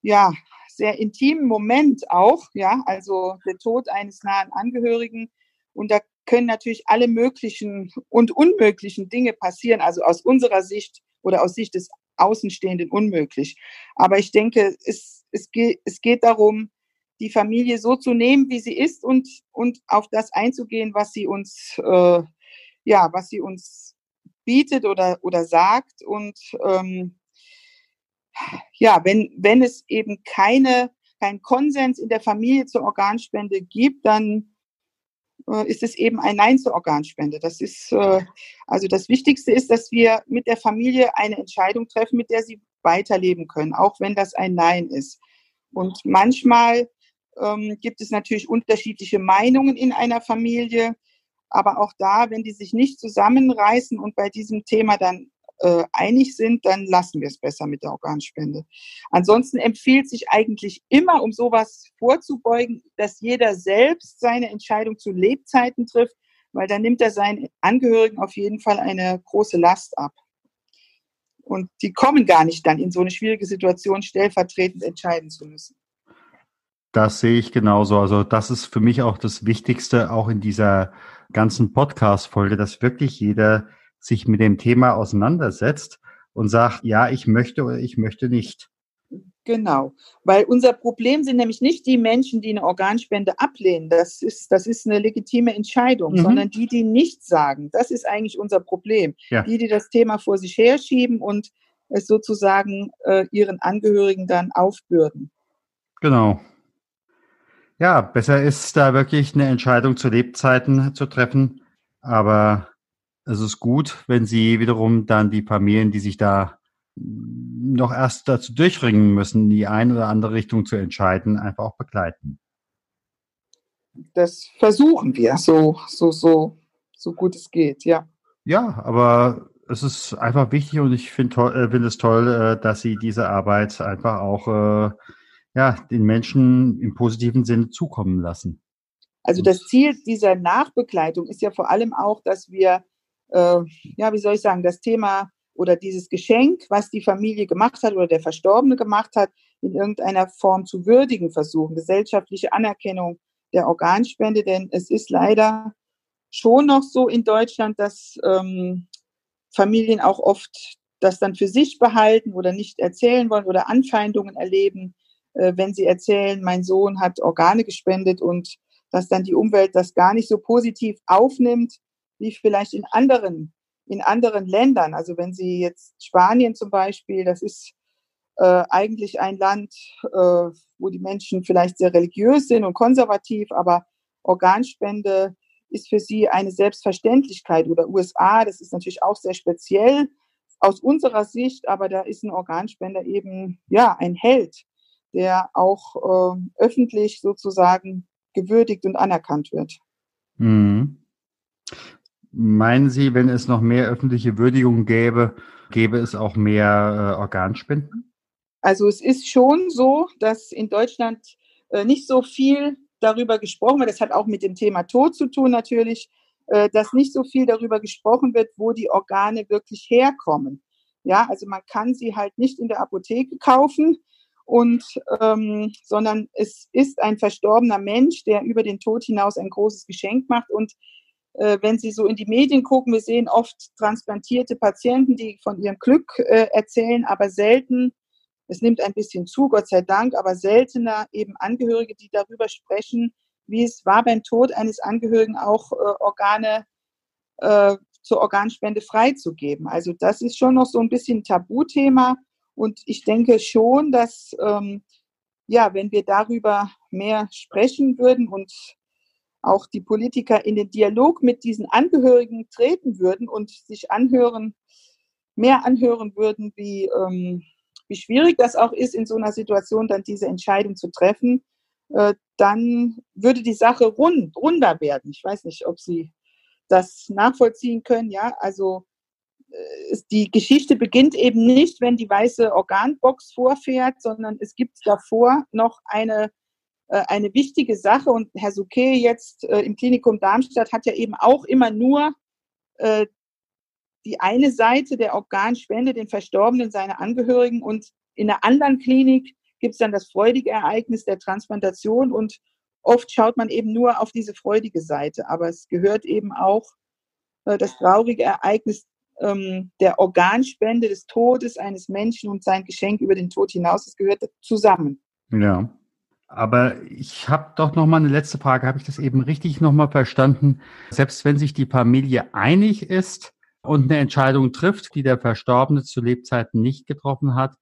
ja, sehr intimen Moment auch, ja, also der Tod eines nahen Angehörigen. Und da können natürlich alle möglichen und unmöglichen Dinge passieren, also aus unserer Sicht oder aus Sicht des Außenstehenden unmöglich. Aber ich denke, es, es, geht, es geht darum, die Familie so zu nehmen, wie sie ist und, und auf das einzugehen, was sie uns, äh, ja, was sie uns bietet oder, oder sagt. Und ähm, ja, wenn, wenn es eben keine, kein Konsens in der Familie zur Organspende gibt, dann äh, ist es eben ein Nein zur Organspende. Das ist, äh, also das Wichtigste ist, dass wir mit der Familie eine Entscheidung treffen, mit der sie weiterleben können, auch wenn das ein Nein ist. Und manchmal ähm, gibt es natürlich unterschiedliche Meinungen in einer Familie. Aber auch da, wenn die sich nicht zusammenreißen und bei diesem Thema dann äh, einig sind, dann lassen wir es besser mit der Organspende. Ansonsten empfiehlt sich eigentlich immer, um sowas vorzubeugen, dass jeder selbst seine Entscheidung zu Lebzeiten trifft, weil dann nimmt er seinen Angehörigen auf jeden Fall eine große Last ab. Und die kommen gar nicht dann in so eine schwierige Situation, stellvertretend entscheiden zu müssen. Das sehe ich genauso. Also das ist für mich auch das Wichtigste, auch in dieser ganzen Podcast-Folge, dass wirklich jeder sich mit dem Thema auseinandersetzt und sagt, ja, ich möchte oder ich möchte nicht. Genau, weil unser Problem sind nämlich nicht die Menschen, die eine Organspende ablehnen. Das ist, das ist eine legitime Entscheidung, mhm. sondern die, die nichts sagen. Das ist eigentlich unser Problem. Ja. Die, die das Thema vor sich herschieben und es sozusagen äh, ihren Angehörigen dann aufbürden. Genau. Ja, besser ist da wirklich eine Entscheidung zu Lebzeiten zu treffen. Aber es ist gut, wenn Sie wiederum dann die Familien, die sich da noch erst dazu durchringen müssen, die eine oder andere Richtung zu entscheiden, einfach auch begleiten. Das versuchen wir, so, so, so, so gut es geht, ja. Ja, aber es ist einfach wichtig und ich finde äh, find es toll, äh, dass Sie diese Arbeit einfach auch äh, ja, den Menschen im positiven Sinne zukommen lassen. Also das Ziel dieser Nachbegleitung ist ja vor allem auch, dass wir, äh, ja, wie soll ich sagen, das Thema oder dieses Geschenk, was die Familie gemacht hat oder der Verstorbene gemacht hat, in irgendeiner Form zu würdigen versuchen. Gesellschaftliche Anerkennung der Organspende, denn es ist leider schon noch so in Deutschland, dass ähm, Familien auch oft das dann für sich behalten oder nicht erzählen wollen oder Anfeindungen erleben, äh, wenn sie erzählen, mein Sohn hat Organe gespendet und dass dann die Umwelt das gar nicht so positiv aufnimmt, wie vielleicht in anderen in anderen Ländern. Also wenn Sie jetzt Spanien zum Beispiel, das ist äh, eigentlich ein Land, äh, wo die Menschen vielleicht sehr religiös sind und konservativ, aber Organspende ist für sie eine Selbstverständlichkeit. Oder USA, das ist natürlich auch sehr speziell aus unserer Sicht, aber da ist ein Organspender eben ja ein Held, der auch äh, öffentlich sozusagen gewürdigt und anerkannt wird. Mhm. Meinen Sie, wenn es noch mehr öffentliche Würdigung gäbe, gäbe es auch mehr äh, Organspenden? Also es ist schon so, dass in Deutschland äh, nicht so viel darüber gesprochen wird. Das hat auch mit dem Thema Tod zu tun natürlich, äh, dass nicht so viel darüber gesprochen wird, wo die Organe wirklich herkommen. Ja, also man kann sie halt nicht in der Apotheke kaufen und ähm, sondern es ist ein verstorbener Mensch, der über den Tod hinaus ein großes Geschenk macht und wenn Sie so in die Medien gucken, wir sehen oft transplantierte Patienten, die von ihrem Glück äh, erzählen, aber selten, es nimmt ein bisschen zu, Gott sei Dank, aber seltener eben Angehörige, die darüber sprechen, wie es war beim Tod eines Angehörigen auch äh, Organe äh, zur Organspende freizugeben. Also das ist schon noch so ein bisschen Tabuthema und ich denke schon, dass ähm, ja, wenn wir darüber mehr sprechen würden und auch die Politiker in den Dialog mit diesen Angehörigen treten würden und sich anhören, mehr anhören würden, wie, ähm, wie schwierig das auch ist, in so einer Situation dann diese Entscheidung zu treffen, äh, dann würde die Sache rund, runder werden. Ich weiß nicht, ob Sie das nachvollziehen können. Ja, also äh, die Geschichte beginnt eben nicht, wenn die weiße Organbox vorfährt, sondern es gibt davor noch eine eine wichtige Sache. Und Herr Souquet jetzt äh, im Klinikum Darmstadt hat ja eben auch immer nur äh, die eine Seite der Organspende, den Verstorbenen, seine Angehörigen. Und in der anderen Klinik gibt es dann das freudige Ereignis der Transplantation. Und oft schaut man eben nur auf diese freudige Seite. Aber es gehört eben auch äh, das traurige Ereignis ähm, der Organspende, des Todes eines Menschen und sein Geschenk über den Tod hinaus. Es gehört zusammen. Ja. Aber ich habe doch noch mal eine letzte Frage. Habe ich das eben richtig noch mal verstanden? Selbst wenn sich die Familie einig ist und eine Entscheidung trifft, die der Verstorbene zu Lebzeiten nicht getroffen hat,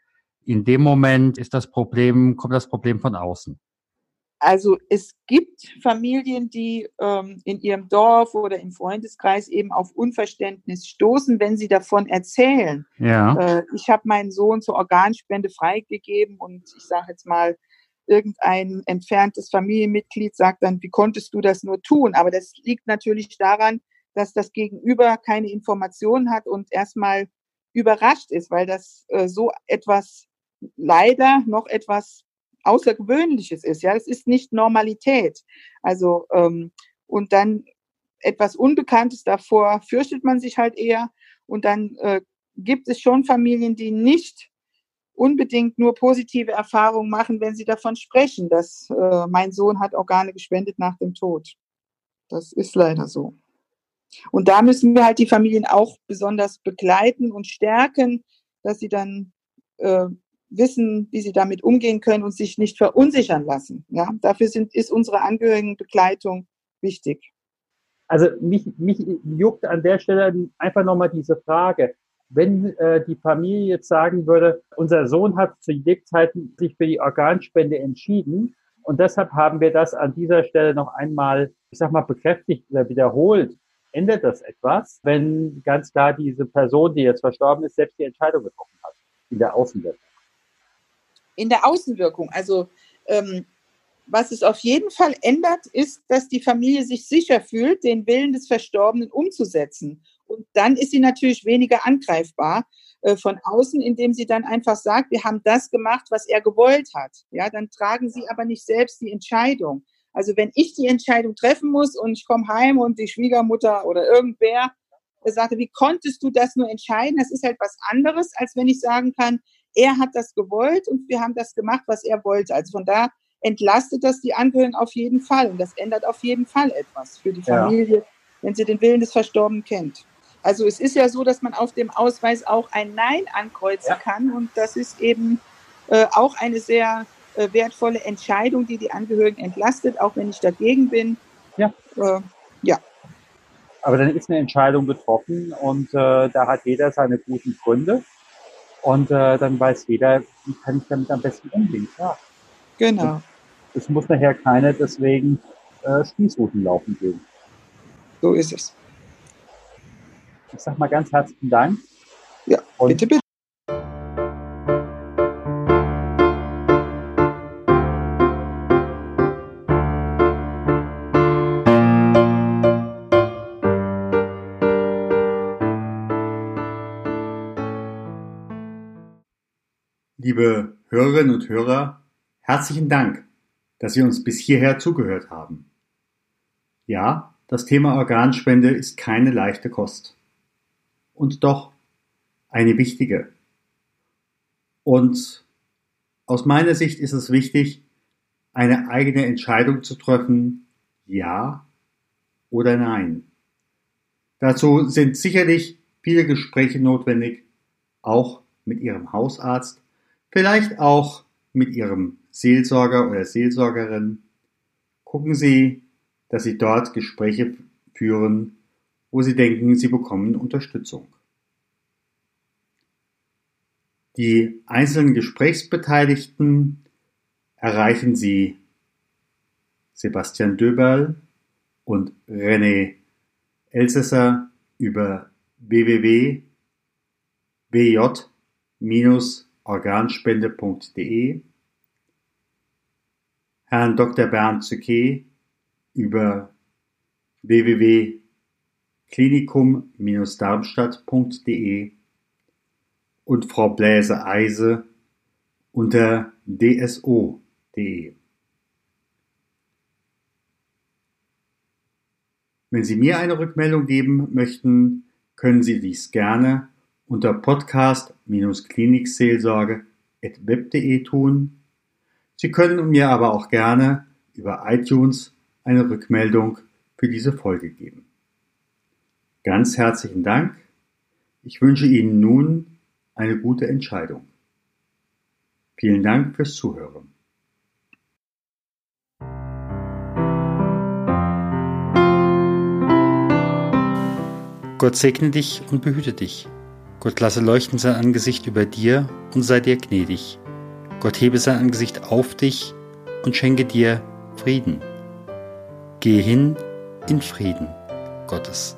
in dem Moment ist das Problem, kommt das Problem von außen. Also es gibt Familien, die ähm, in ihrem Dorf oder im Freundeskreis eben auf Unverständnis stoßen, wenn sie davon erzählen. Ja. Äh, ich habe meinen Sohn zur Organspende freigegeben und ich sage jetzt mal, irgendein entferntes Familienmitglied sagt dann, wie konntest du das nur tun? Aber das liegt natürlich daran, dass das Gegenüber keine Informationen hat und erstmal überrascht ist, weil das äh, so etwas leider noch etwas Außergewöhnliches ist. Ja, es ist nicht Normalität. Also ähm, und dann etwas Unbekanntes davor fürchtet man sich halt eher und dann äh, gibt es schon Familien, die nicht unbedingt nur positive Erfahrungen machen, wenn sie davon sprechen, dass äh, mein Sohn hat Organe gespendet nach dem Tod. Das ist leider so. Und da müssen wir halt die Familien auch besonders begleiten und stärken, dass sie dann äh, wissen, wie sie damit umgehen können und sich nicht verunsichern lassen. Ja, dafür sind, ist unsere Angehörigenbegleitung wichtig. Also mich, mich juckt an der Stelle einfach nochmal diese Frage. Wenn äh, die Familie jetzt sagen würde, unser Sohn hat zu Lebzeiten sich für die Organspende entschieden und deshalb haben wir das an dieser Stelle noch einmal, ich sag mal, bekräftigt oder wiederholt, ändert das etwas, wenn ganz klar diese Person, die jetzt verstorben ist, selbst die Entscheidung getroffen hat in der Außenwirkung? In der Außenwirkung, also ähm, was es auf jeden Fall ändert, ist, dass die Familie sich sicher fühlt, den Willen des Verstorbenen umzusetzen. Und dann ist sie natürlich weniger angreifbar äh, von außen, indem sie dann einfach sagt, wir haben das gemacht, was er gewollt hat. Ja, dann tragen sie aber nicht selbst die Entscheidung. Also wenn ich die Entscheidung treffen muss und ich komme heim und die Schwiegermutter oder irgendwer sagte, wie konntest du das nur entscheiden? Das ist halt was anderes, als wenn ich sagen kann, er hat das gewollt und wir haben das gemacht, was er wollte. Also von da entlastet das die Angehörigen auf jeden Fall. Und das ändert auf jeden Fall etwas für die Familie, ja. wenn sie den Willen des Verstorbenen kennt. Also es ist ja so, dass man auf dem Ausweis auch ein Nein ankreuzen ja. kann. Und das ist eben äh, auch eine sehr äh, wertvolle Entscheidung, die die Angehörigen entlastet, auch wenn ich dagegen bin. Ja. Äh, ja. Aber dann ist eine Entscheidung getroffen und äh, da hat jeder seine guten Gründe. Und äh, dann weiß jeder, wie kann ich damit am besten umgehen. Ja. Genau. Es muss nachher keiner deswegen äh, Spießruten laufen gehen. So ist es. Ich sag mal ganz herzlichen Dank. Ja, Und bitte, bitte. Liebe Hörerinnen und Hörer, herzlichen Dank dass Sie uns bis hierher zugehört haben. Ja, das Thema Organspende ist keine leichte Kost. Und doch eine wichtige. Und aus meiner Sicht ist es wichtig, eine eigene Entscheidung zu treffen, ja oder nein. Dazu sind sicherlich viele Gespräche notwendig, auch mit Ihrem Hausarzt, vielleicht auch mit Ihrem Seelsorger oder Seelsorgerin, gucken Sie, dass Sie dort Gespräche führen, wo Sie denken, Sie bekommen Unterstützung. Die einzelnen Gesprächsbeteiligten erreichen Sie Sebastian Döberl und René Elsässer über www.bj-organspende.de Herrn Dr. Bernd Zücke über www.klinikum-darmstadt.de und Frau Bläse-Eise unter dso.de. Wenn Sie mir eine Rückmeldung geben möchten, können Sie dies gerne unter podcast-klinikseelsorge.web.de tun Sie können mir aber auch gerne über iTunes eine Rückmeldung für diese Folge geben. Ganz herzlichen Dank. Ich wünsche Ihnen nun eine gute Entscheidung. Vielen Dank fürs Zuhören. Gott segne dich und behüte dich. Gott lasse leuchten sein Angesicht über dir und sei dir gnädig. Gott hebe sein Angesicht auf dich und schenke dir Frieden. Gehe hin in Frieden Gottes.